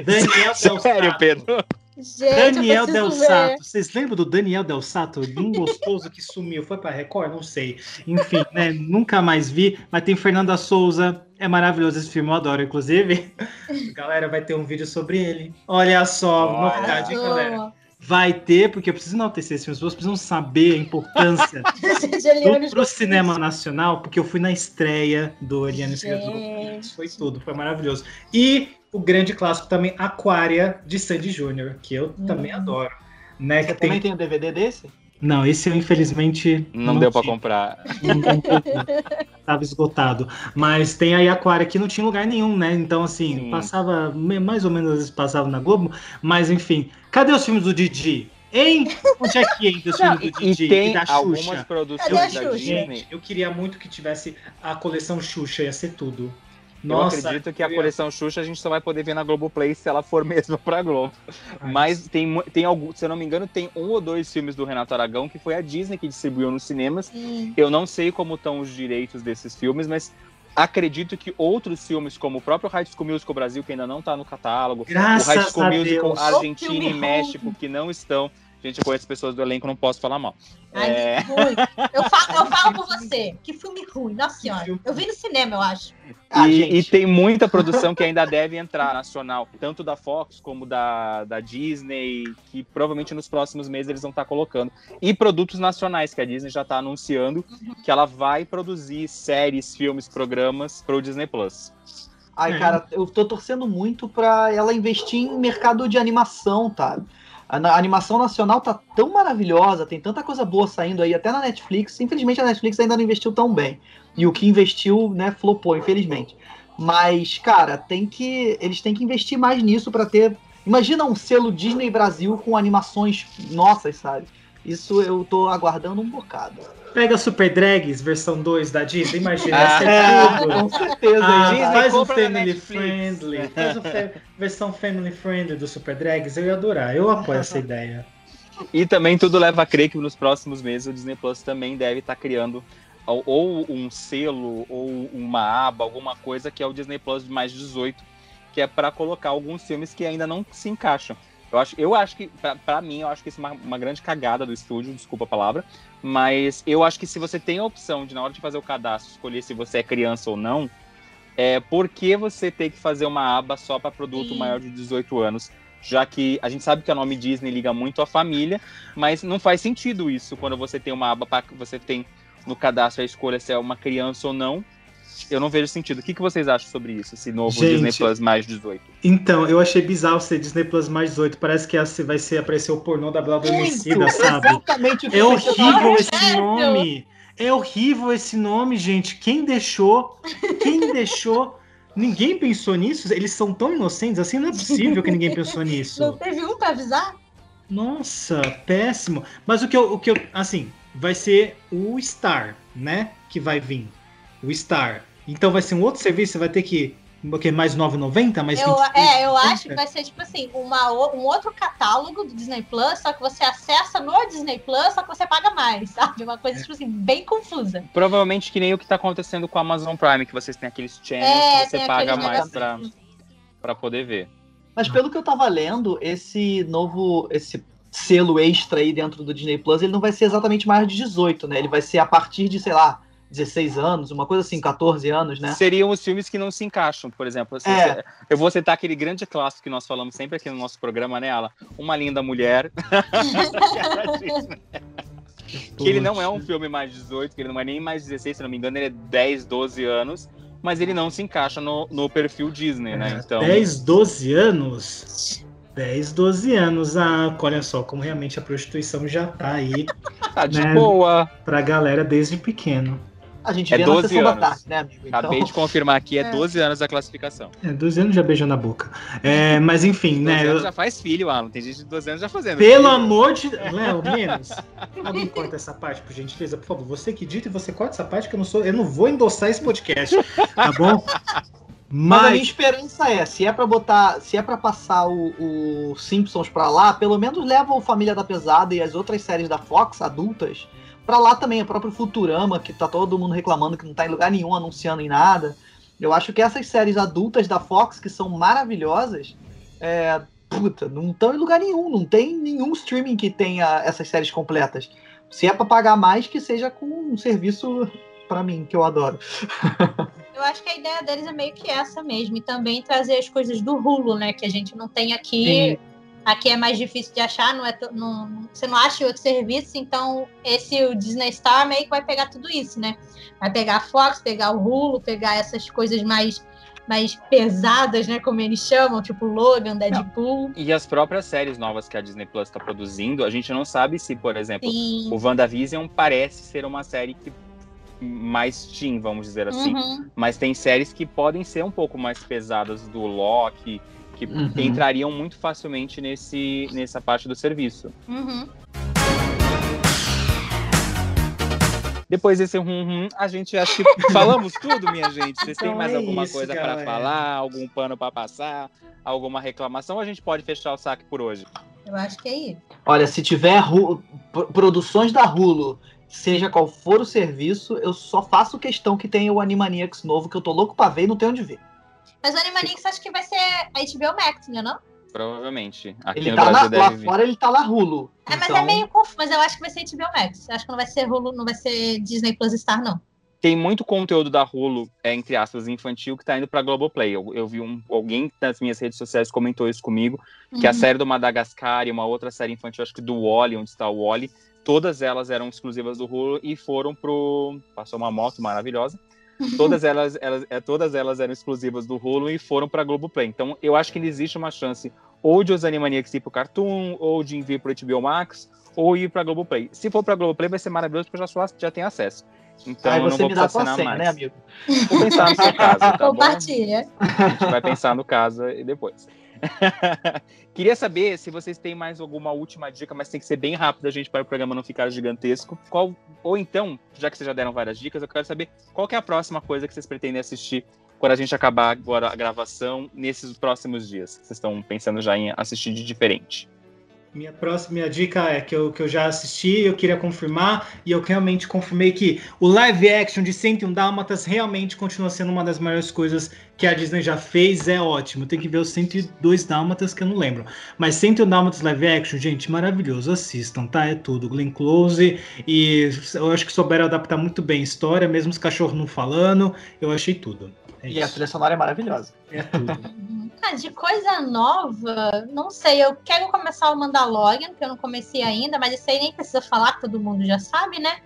Speaker 1: Daniel *laughs*
Speaker 2: Sério. Pedro?
Speaker 5: Gente,
Speaker 1: Daniel Del
Speaker 5: ver.
Speaker 1: Sato. Vocês lembram do Daniel Del Sato? Um *laughs* gostoso que sumiu. Foi pra Record? Não sei. Enfim, né? Nunca mais vi. Mas tem Fernanda Souza. É maravilhoso esse filme, eu adoro. Inclusive, *laughs* galera, vai ter um vídeo sobre ele. Olha só,
Speaker 2: Olha.
Speaker 1: novidade, hein, galera? Vai ter, porque eu preciso enaltecer esse filme. As pessoas precisam saber a importância *laughs*
Speaker 5: Eliane,
Speaker 1: do, cinema nacional, porque eu fui na estreia do Eliane e. Golfinhos. Foi tudo, foi maravilhoso. E o grande clássico também, Aquária, de Sandy Júnior, que eu também
Speaker 5: Hum.
Speaker 1: adoro. Né,
Speaker 4: Você
Speaker 1: tem...
Speaker 4: também tem um DVD desse?
Speaker 1: Não, esse eu infelizmente
Speaker 2: Não, deu pra
Speaker 1: tinha.
Speaker 2: comprar.
Speaker 1: Não- não teve. Tava esgotado. Mas tem aí Aquária que não tinha lugar nenhum, né? Então, assim,
Speaker 2: Sim.
Speaker 1: passava, mais ou menos às vezes passava na Globo, mas enfim. Cadê os filmes do Didi? Hein? Onde é que entra os
Speaker 2: Não,
Speaker 1: filmes do
Speaker 2: e,
Speaker 1: Didi
Speaker 2: e tem
Speaker 1: da
Speaker 2: algumas
Speaker 1: Xuxa?
Speaker 2: produções da? Disney.
Speaker 1: Gente, eu queria muito que tivesse a coleção Xuxa, ia ser tudo.
Speaker 2: Eu
Speaker 1: Nossa,
Speaker 2: acredito que a
Speaker 1: eu
Speaker 2: coleção Xuxa a gente só vai poder ver na Globoplay se ela for *laughs* mesmo pra Globo.
Speaker 1: Ai,
Speaker 2: Mas tem, tem algum, se eu não me engano, tem um ou dois filmes do Renato Aragão que foi a Disney que distribuiu nos cinemas.
Speaker 5: Sim.
Speaker 2: Eu não sei como estão os direitos desses filmes, mas acredito que outros filmes, como o próprio High School Musical Brasil, que ainda não tá no catálogo,
Speaker 1: Graças
Speaker 2: o High School Musical
Speaker 1: Deus.
Speaker 2: Argentina e México, que não estão. Gente, eu conheço pessoas do elenco, não posso falar mal.
Speaker 5: Ai,
Speaker 2: É,
Speaker 5: que ruim. Eu falo, eu *laughs* falo por você. Que filme ruim, nossa senhora. Eu vi no cinema, eu acho.
Speaker 4: Ah,
Speaker 2: e,
Speaker 4: gente.
Speaker 2: e tem muita produção que ainda deve entrar nacional, tanto da Fox como da, da Disney, que provavelmente nos próximos meses eles vão estar colocando. E produtos nacionais, que a Disney já está anunciando que ela vai produzir séries, filmes, programas para o Disney Plus.
Speaker 4: Ai, cara, eu tô torcendo muito pra ela investir em mercado de animação, tá? A, animação nacional tá tão maravilhosa, tem tanta coisa boa saindo aí, até na Netflix. Infelizmente a Netflix ainda não investiu tão bem. E o que investiu, né, flopou, infelizmente. Mas, cara, tem que. Eles têm que investir mais nisso pra ter. Imagina um selo Disney Brasil com animações nossas, sabe? Isso eu tô aguardando um bocado.
Speaker 1: Pega Super Drags, versão 2 da Disney, imagina,
Speaker 2: Ah.
Speaker 4: É,
Speaker 1: tudo.
Speaker 4: com certeza.
Speaker 1: Ah?
Speaker 2: Disney,
Speaker 1: faz um family friendly. Faz uma fa- versão family friendly do Super Drags. Eu ia adorar. Eu apoio essa ideia.
Speaker 2: E também tudo leva a crer que nos próximos meses o Disney Plus também deve estar criando ou- ou um selo ou uma aba, alguma coisa que é o Disney Plus de mais 18, que é para colocar alguns filmes que ainda não se encaixam. Eu acho, eu acho que, pra mim, eu acho que isso é uma, uma grande cagada do estúdio, desculpa a palavra, mas eu acho que se você tem a opção de, na hora de fazer o cadastro, escolher se você é criança ou não, é, por que você ter que fazer uma aba só para produto
Speaker 5: Sim.
Speaker 2: maior de 18 anos? Já que a gente sabe que o nome Disney liga muito à família, mas não faz sentido isso quando você tem uma aba para você tem no cadastro a escolha se é uma criança ou não. Eu não vejo sentido. O que, que vocês acham sobre isso, esse novo
Speaker 1: Gente.
Speaker 2: Disney Plus mais 18?
Speaker 1: Então, eu achei bizarro ser Disney Plus mais 18. Parece que essa vai ser aparecer o pornô da Bela Adormecida, sabe?
Speaker 4: Exatamente o que
Speaker 1: É
Speaker 4: eu
Speaker 1: horrível esse nome. É horrível esse nome, gente. Quem deixou? Quem *laughs* deixou? Ninguém pensou nisso? Eles são tão inocentes assim? Não é possível que ninguém pensou *laughs*
Speaker 5: Não
Speaker 1: nisso.
Speaker 5: teve um pra avisar?
Speaker 1: Nossa, péssimo. Mas o que eu, o que eu, assim, vai ser o Star, né? Que vai vir. O Star. Então vai ser um outro serviço, você vai ter que O quê? Mais 9,90? Mais
Speaker 5: Eu,
Speaker 1: 23?
Speaker 5: é, eu acho que vai ser tipo assim, uma, um outro catálogo do Disney Plus, só que você acessa no Disney Plus, só que você paga mais, *laughs* sabe? Uma coisa, tipo assim, bem confusa.
Speaker 2: Provavelmente que nem o que tá acontecendo com a Amazon Prime, que vocês têm aqueles channels
Speaker 5: É,
Speaker 2: que você paga mais pra, pra poder ver.
Speaker 4: Mas pelo que eu tava lendo, esse novo. esse selo extra aí dentro do Disney Plus, ele não vai ser exatamente mais de 18, né? Ele vai ser a partir de, sei lá, 16 anos, uma coisa assim, 14 anos, né?
Speaker 2: Seriam os filmes que não se encaixam, por exemplo. assim,
Speaker 4: É.
Speaker 2: Eu vou citar aquele grande clássico que nós falamos sempre aqui no nosso programa, né, Ala? Uma Linda Mulher. *laughs* que ele não é um filme mais 18, que ele não é nem mais 16, se não me engano, ele é 10, 12 anos, mas ele não se encaixa no, no perfil Disney, né? Então,
Speaker 1: 10, 12 anos. 10, 12 anos. Ah, olha só como realmente a prostituição já tá aí
Speaker 2: tá de
Speaker 1: né?
Speaker 2: boa.
Speaker 1: pra galera desde pequeno.
Speaker 4: A gente
Speaker 2: É
Speaker 4: vê na
Speaker 2: 12
Speaker 4: sessão da
Speaker 2: anos.
Speaker 4: tarde, né, amigo? Então,
Speaker 2: Acabei de confirmar aqui, é
Speaker 5: É.
Speaker 2: 12 anos a classificação.
Speaker 1: É, 12 anos já beijou na boca. É, mas enfim,
Speaker 2: 12
Speaker 1: né?
Speaker 2: anos
Speaker 1: eu-
Speaker 2: já faz filho, Alan. Tem gente de 12 anos já fazendo.
Speaker 1: Pelo
Speaker 2: filho.
Speaker 1: amor de. Léo, menos. *laughs* Alguém corta essa parte, por gentileza, por favor. Você que dita e você corta essa parte que eu não sou. Eu não vou endossar esse podcast, tá bom? *laughs*
Speaker 4: Mas a minha
Speaker 1: Mas.
Speaker 4: esperança é, se é pra botar, se é para passar o, o Simpsons pra lá, pelo menos leva o Família da Pesada e as outras séries da Fox adultas pra lá também, o próprio Futurama, que tá todo mundo reclamando que não tá em lugar nenhum anunciando em nada. Eu acho que essas séries adultas da Fox que são maravilhosas, é, puta, não estão em lugar nenhum, não tem nenhum streaming que tenha essas séries completas. Se é pra pagar mais, que seja com um serviço pra mim, que eu adoro. *laughs*
Speaker 5: Eu acho que a ideia deles é meio que essa mesmo. E também trazer as coisas do Hulu, né? Que a gente não tem aqui. Aqui é mais difícil de achar, não é não- você não acha em outro serviço, então esse o Disney Star meio que vai pegar tudo isso, né? Vai pegar a Fox, pegar o Hulu, pegar essas coisas mais, mais pesadas, né? Como eles chamam, tipo Logan, Deadpool.
Speaker 2: E as próprias séries novas que a Disney Plus está produzindo, a gente não sabe se, por exemplo,
Speaker 5: Sim.
Speaker 2: o WandaVision parece ser uma série que mais teen, vamos dizer assim.
Speaker 5: Uhum.
Speaker 2: Mas tem séries que podem ser um pouco mais pesadas do Loki, que
Speaker 4: Uhum.
Speaker 2: entrariam muito facilmente nesse, nessa parte do serviço.
Speaker 5: Uhum.
Speaker 2: Depois desse rum, rum a gente acho que *laughs* falamos tudo, minha gente. Vocês têm
Speaker 1: Então
Speaker 2: mais
Speaker 1: é
Speaker 2: alguma
Speaker 1: isso,
Speaker 2: coisa para falar, algum pano para passar, alguma reclamação? A gente pode fechar o saque por hoje?
Speaker 5: Eu acho que é isso.
Speaker 4: Olha, se tiver Ru- pro- produções da Hulu, seja qual for o serviço, eu só faço questão que tenha o Animaniacs novo, que eu tô louco pra ver e não tenho onde ver.
Speaker 5: Mas o Animaniacs acho que vai ser a HBO Max, né? Não?
Speaker 2: Provavelmente. Aqui
Speaker 4: Ele
Speaker 2: no
Speaker 4: tá
Speaker 2: Brasil
Speaker 4: na, lá
Speaker 2: vir.
Speaker 4: fora ele tá na Hulu.
Speaker 5: É, mas
Speaker 4: Então,
Speaker 5: é meio confuso. Mas eu acho que vai ser HBO Max. Acho que não vai ser Hulu, não vai ser Disney Plus Star, não.
Speaker 2: Tem muito conteúdo da Hulu, é, entre aspas, infantil, que tá indo pra Globoplay. Eu, eu vi um, alguém nas minhas redes sociais comentou isso comigo, que a
Speaker 5: Uhum.
Speaker 2: série do Madagascar e uma outra série infantil, acho que do Wally, onde está o Wally, todas elas eram exclusivas do Hulu e foram pro. Passou uma moto maravilhosa. Todas elas, elas, é, todas elas eram exclusivas do Hulu e foram pra Globoplay. Então eu acho que existe uma chance ou de os Animaniacs ir pro Cartoon, ou de vir pro HBO Max, ou ir pra Globoplay. Se for pra Globoplay vai ser maravilhoso porque eu já, sou, já tenho acesso. Então
Speaker 4: aí
Speaker 2: eu não vou
Speaker 4: me dá
Speaker 2: assinar
Speaker 4: senha,
Speaker 2: mais.
Speaker 4: né, amigo?
Speaker 2: Vou pensar no seu caso, tá bom?
Speaker 5: Compartilha.
Speaker 2: A gente vai pensar no caso e depois. *laughs* Queria saber se vocês têm mais alguma última dica, mas tem que ser bem rápido, a gente, para o programa não ficar gigantesco. Qual, ou então, já que vocês já deram várias dicas, eu quero saber qual que é a próxima coisa que vocês pretendem assistir quando a gente acabar agora a gravação nesses próximos dias. Vocês estão pensando já em assistir de diferente.
Speaker 1: Minha próxima minha dica é que eu, que eu já assisti, eu queria confirmar, e eu realmente confirmei que o live action de 101 Dálmatas realmente continua sendo uma das maiores coisas que a Disney já fez, é ótimo. Tem que ver os 102 Dálmatas que eu não lembro. Mas 101 Dálmatas live action, gente, maravilhoso, assistam, tá? É tudo. Glenn Close, e eu acho que souberam adaptar muito bem a história, mesmo os cachorros não falando, eu achei tudo. É
Speaker 4: E a trilha sonora é maravilhosa.
Speaker 1: É tudo. *laughs*
Speaker 5: Ah, de coisa nova, não sei. Eu quero começar o Mandalorian, que eu não comecei ainda, mas isso aí nem precisa falar, que todo mundo já sabe, né?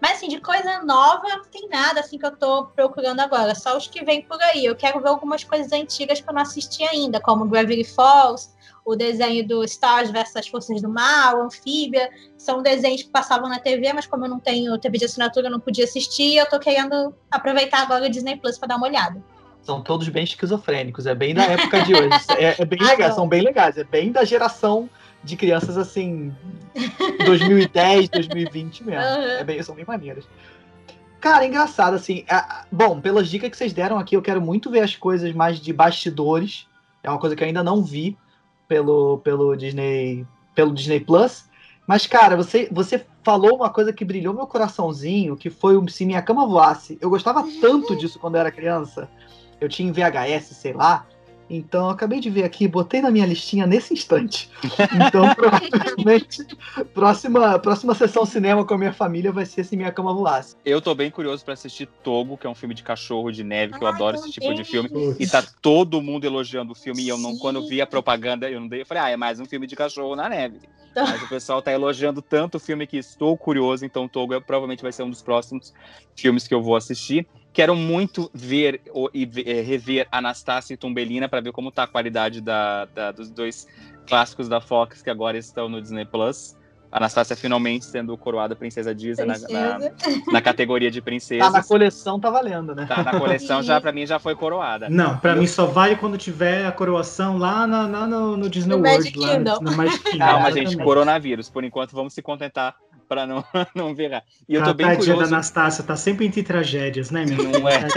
Speaker 5: Mas assim, de coisa nova, não tem nada assim que eu tô procurando agora, só os que vêm por aí. Eu quero ver algumas coisas antigas que eu não assisti ainda, como Gravity Falls, o desenho do Stars vs as Forças do Mal, Anfíbia. São desenhos que passavam na TV, mas como eu não tenho TV de assinatura, eu não podia assistir. Eu tô querendo aproveitar agora o Disney Plus para dar uma olhada.
Speaker 4: São todos bem esquizofrênicos, é bem da época de hoje. *laughs* É, é bem
Speaker 5: Ah,
Speaker 4: legal,
Speaker 5: não.
Speaker 4: são bem legais. É bem da geração de crianças assim, 2010, 2020 mesmo.
Speaker 5: Aham.
Speaker 4: É bem, são bem maneiras. Cara, engraçado, assim. bom, pelas dicas que vocês deram aqui, eu quero muito ver as coisas mais de bastidores. É uma coisa que eu ainda não vi pelo, pelo Disney pelo Disney Plus. Mas, cara, você, você falou uma coisa que brilhou meu coraçãozinho, que foi o Se Minha Cama Voasse. Eu gostava tanto disso quando eu era criança. Eu tinha em VHS, sei lá. Então, eu acabei de ver aqui, botei na minha listinha nesse instante. Então, *laughs* provavelmente, próxima, próxima sessão cinema com a minha família vai ser Se Minha Cama Voasse.
Speaker 2: Eu tô bem curioso pra assistir Togo, que é um filme de cachorro de neve, que eu
Speaker 5: Ai,
Speaker 2: adoro esse tipo de filme. E tá todo mundo elogiando o filme. E eu não, quando eu vi a propaganda, eu não dei. Eu falei, ah, é mais um filme de cachorro na neve.
Speaker 5: Tá.
Speaker 2: Mas o pessoal tá elogiando tanto o filme que estou curioso. Então, Togo é- provavelmente vai ser um dos próximos filmes que eu vou assistir. Quero muito ver e eh, rever Anastácia e Tumbelina para ver como tá a qualidade da, da- dos dois clássicos da Fox que agora estão no Disney Plus. Anastácia finalmente sendo coroada princesa Disney na, na, na categoria de
Speaker 4: Tá
Speaker 2: princesa.
Speaker 4: na coleção, tá valendo, né?
Speaker 2: Tá na coleção já, *laughs* pra mim, já foi coroada.
Speaker 1: Não, pra mim só vale quando tiver a coroação lá, na, lá no, no Disney
Speaker 5: No
Speaker 1: World.
Speaker 5: Magic
Speaker 1: lá
Speaker 5: Kingdom.
Speaker 1: No Magic Kingdom.
Speaker 2: Calma, *laughs* gente, coronavírus. Por enquanto, vamos se contentar pra não, *laughs* não virar. E eu
Speaker 1: a
Speaker 2: tô bem
Speaker 1: tadinha da
Speaker 2: curioso.
Speaker 1: Anastácia tá sempre entre tragédias, né, meu?
Speaker 2: Não é. *laughs*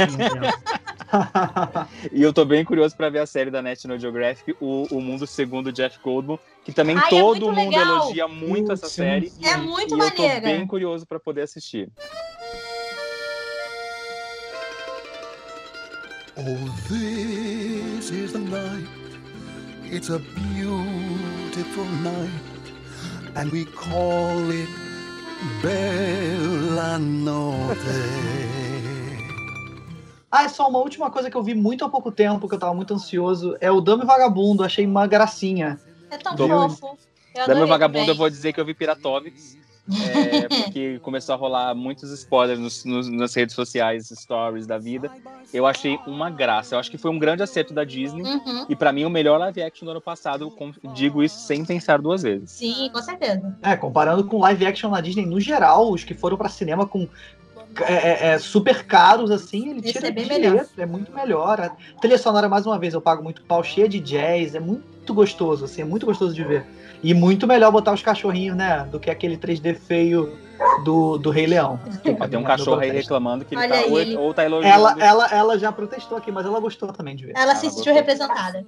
Speaker 2: E eu tô bem curioso pra ver a série da National Geographic, o, o Mundo Segundo Jeff Goldblum, que também
Speaker 5: Ai, é
Speaker 2: todo
Speaker 5: muito
Speaker 2: mundo
Speaker 5: legal.
Speaker 2: elogia muito essa
Speaker 1: Sim.
Speaker 2: série.
Speaker 5: É muito
Speaker 2: e eu tô
Speaker 5: maneira.
Speaker 2: bem curioso pra poder assistir.
Speaker 3: Oh, this is the night. It's a beautiful night. And we call it Bella Notte.
Speaker 4: Ah, é só uma última coisa que eu vi muito há pouco tempo, que eu tava muito ansioso, é o Dame Vagabundo, achei uma gracinha.
Speaker 5: É tão fofo. Eu
Speaker 2: Da meu
Speaker 5: adorei
Speaker 2: vagabundo,
Speaker 5: também.
Speaker 2: eu vou dizer que eu vi Piratovics. É, porque começou a rolar muitos spoilers nos- nos- nas redes sociais, stories da vida. Eu achei uma graça. Eu acho que foi um grande acerto da Disney.
Speaker 5: Uhum.
Speaker 2: E pra mim, o melhor live action do ano passado. com- Digo isso sem pensar duas vezes.
Speaker 5: Sim, com certeza.
Speaker 4: É, comparando com live action na Disney no geral, os que foram pra cinema com é, é, é, super caros, assim, ele
Speaker 5: Esse
Speaker 4: tira
Speaker 5: é bem
Speaker 4: direto,
Speaker 5: melhor.
Speaker 4: é muito melhor. A trilha sonora, mais uma vez, eu pago muito pau, cheia de jazz, é muito gostoso, assim, é muito gostoso de ver. E muito melhor botar os cachorrinhos, né, do que aquele 3D feio do, do Rei Leão.
Speaker 2: Ó, Tem um *laughs* cachorro aí reclamando que ele
Speaker 5: Olha
Speaker 2: tá,
Speaker 5: aí,
Speaker 2: ou,
Speaker 5: ele-
Speaker 2: ou tá elogiando.
Speaker 4: Ela, ela, ela já protestou aqui, mas ela gostou também de ver.
Speaker 5: Ela se
Speaker 2: Ah,
Speaker 5: sentiu representada.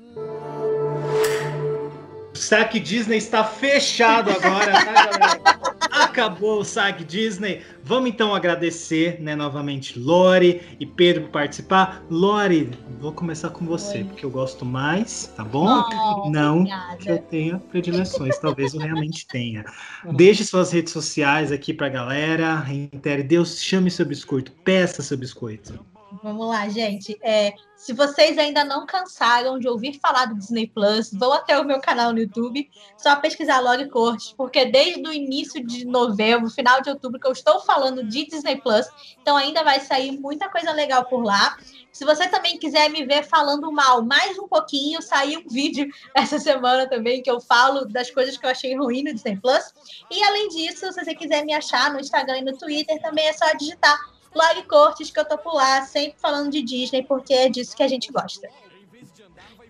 Speaker 1: O saque Disney está fechado agora, tá, galera? Acabou o saque Disney. Vamos então agradecer, né, novamente Lore e Pedro por participar. Lore, vou começar com você,
Speaker 5: Oi.
Speaker 1: porque eu gosto mais, tá bom?
Speaker 5: Oh,
Speaker 1: Não que eu
Speaker 5: obrigada.
Speaker 1: tenha predileções, talvez eu realmente tenha. *laughs* Deixe suas redes sociais aqui pra galera. Reitere, Deus chame seu biscoito, peça seu biscoito.
Speaker 5: Vamos lá, gente. É, se vocês ainda não cansaram de ouvir falar do Disney Plus, vão até o meu canal no YouTube, só pesquisar Log Cortes, porque desde o início de novembro, final de outubro, que eu estou falando de Disney Plus, então ainda vai sair muita coisa legal por lá. Se você também quiser me ver falando mal mais um pouquinho, saiu um vídeo *laughs* essa semana também que eu falo das coisas que eu achei ruim no Disney Plus. E além disso, se você quiser me achar no Instagram e no Twitter, também é só digitar Log Cortes, que eu tô por lá, sempre falando de Disney, porque é disso que a gente gosta.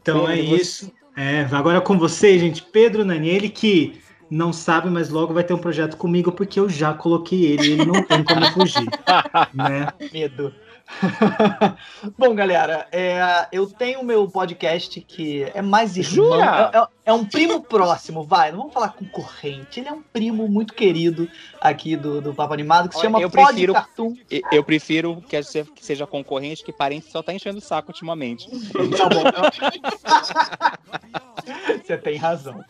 Speaker 1: Então é
Speaker 2: você-
Speaker 1: isso. É, agora com vocês, gente. Pedro Nani, ele que não sabe, mas logo vai ter um projeto comigo, porque eu já coloquei ele e ele não tem como fugir. *laughs* né?
Speaker 4: Medo. *laughs* Bom, galera, é, eu tenho meu podcast que é mais irmão.
Speaker 2: Jura?
Speaker 4: É, é- é um primo próximo, vai. Não vamos falar concorrente. Ele é um primo muito querido aqui do, do Papo Animado que se chama
Speaker 2: eu
Speaker 4: Pod
Speaker 2: prefiro-
Speaker 4: Cartoon.
Speaker 2: Eu prefiro que se- que seja concorrente, que parente só tá enchendo o saco ultimamente. *laughs*
Speaker 4: Tá bom. *laughs* Você tem razão.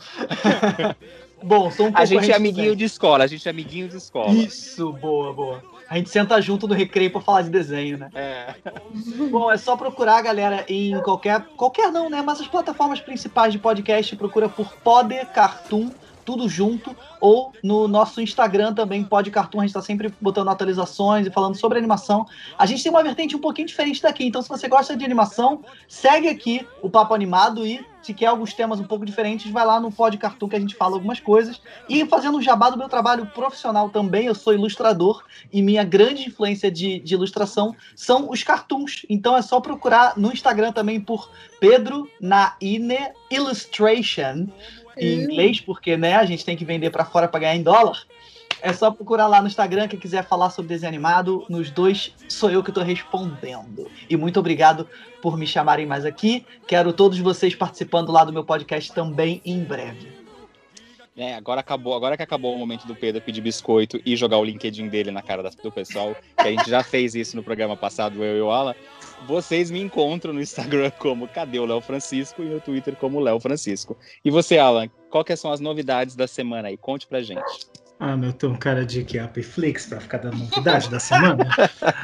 Speaker 4: Bom, sou um
Speaker 2: A gente é amiguinho de escola, a gente é amiguinho de escola.
Speaker 4: Isso, boa, boa. A gente senta junto no recreio pra falar de desenho, né?
Speaker 2: É.
Speaker 4: Bom, é só procurar, galera, em qualquer. Qualquer não, né? Mas as plataformas principais de podcast, procura por Poder Cartoon, tudo junto, ou no nosso Instagram também, Pod Cartoon, a gente tá sempre botando atualizações e falando sobre animação. A gente tem uma vertente um pouquinho diferente daqui, então se você gosta de animação, segue aqui o Papo Animado e se quer alguns temas um pouco diferentes, vai lá no Pod Cartoon que a gente fala algumas coisas. E fazendo um jabá do meu trabalho profissional também, eu sou ilustrador e minha grande influência de, de ilustração são os cartoons. Então é só procurar no Instagram também por Pedro Naine Illustration, em inglês, porque né, a gente tem que vender para fora para ganhar em dólar. É só procurar lá no Instagram quem quiser falar sobre desenho animado. Nos dois sou eu que estou respondendo. E muito obrigado por me chamarem mais aqui. Quero todos vocês participando lá do meu podcast também em breve.
Speaker 2: É, agora acabou, agora que acabou o momento do Pedro pedir biscoito e jogar o LinkedIn dele na cara do pessoal, que a gente já fez isso no programa passado, eu e o Alan. Vocês me encontram no Instagram *laughs* como Cadê o Léo Francisco e no Twitter como Léo Francisco. E você, Alan, quais são as novidades da semana aí? Conte pra gente.
Speaker 1: Ah, meu, tô um cara de que Flix pra ficar dando novidade da semana.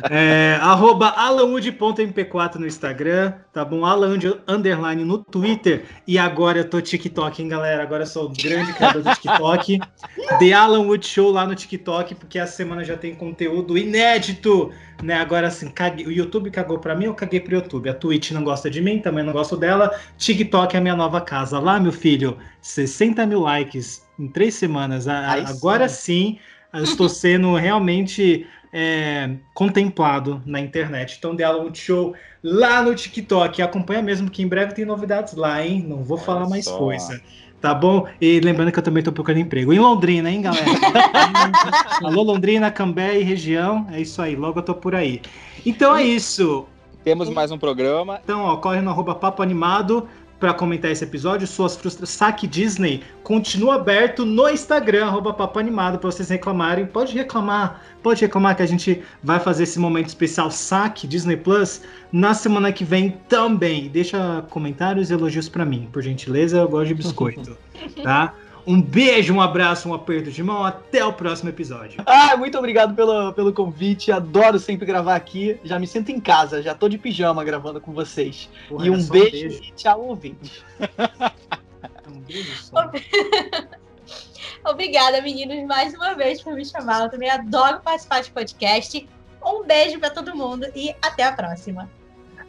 Speaker 1: É, *laughs* arroba alanwood.mp4 no Instagram, tá bom? Alan underline no Twitter. E agora eu tô TikTok, hein, galera? Agora eu sou o grande criador do TikTok. *laughs* The Alan Wood Show lá no TikTok, porque a semana já tem conteúdo inédito, né? Agora assim, caguei, o YouTube cagou pra mim, eu caguei pro YouTube. A Twitch não gosta de mim, também não gosto dela. TikTok é a minha nova casa. Lá, meu filho, 60 mil likes em três semanas. agora sim, eu estou *laughs* sendo realmente é, contemplado na internet. Então, The Alan Show lá no TikTok. Acompanha mesmo que em breve tem novidades lá, hein? Não vou falar mais só. coisa. Tá bom? E lembrando que eu também estou procurando emprego. Em Londrina, hein, galera? *laughs* Alô, Londrina, Cambé e região. É isso aí, logo eu tô por aí. Então é isso.
Speaker 2: Temos mais um programa.
Speaker 1: Então, ó, corre no arroba Papo Animado para comentar esse episódio, suas frustrações. Saque Disney continua aberto no Instagram, arroba Papo Animado, para vocês reclamarem. Pode reclamar, pode reclamar que a gente vai fazer esse momento especial Saque Disney Plus na semana que vem também. Deixa comentários e elogios para mim, por gentileza, eu gosto de biscoito, *laughs* tá? Um beijo, um abraço, um aperto de mão. Até o próximo episódio.
Speaker 4: Ah, muito obrigado pelo, pelo convite. Adoro sempre gravar aqui. Já me sinto em casa. Já tô de pijama gravando com vocês. Porra, e um beijo, um beijo, e tchau, ouvinte. *laughs*
Speaker 5: um beijo só. *laughs* Obrigada, meninos, mais uma vez por me chamar. Eu também adoro participar de podcast. Um beijo para todo mundo e até a próxima.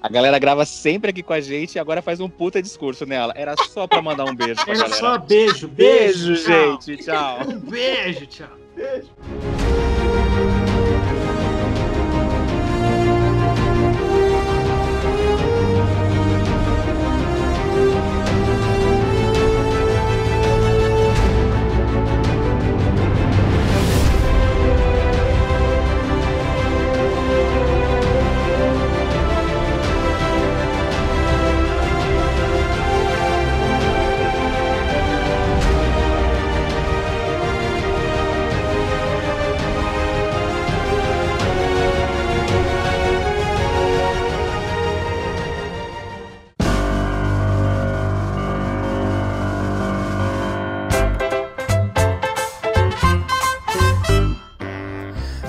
Speaker 2: A galera grava sempre aqui com a gente e agora faz um puta discurso nela. Era só pra mandar um beijo
Speaker 1: Era
Speaker 2: galera.
Speaker 1: só beijo, beijo,
Speaker 2: beijo gente. Tchau.
Speaker 1: Um *laughs* beijo, tchau. Beijo.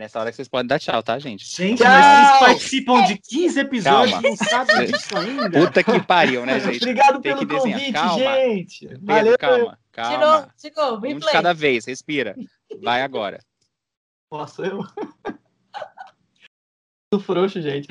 Speaker 2: Nessa hora que vocês podem dar tchau, tá, gente?
Speaker 1: Gente, tchau. mas vocês participam de 15 episódios e não sabem disso ainda.
Speaker 2: Puta que pariu, né, gente?
Speaker 4: Obrigado Tem pelo convite, calma. gente.
Speaker 2: Pedro, Valeu. calma, calma. Novo, de novo, um de cada vez, respira. Vai agora.
Speaker 4: Posso eu? *laughs* Tô frouxo, gente.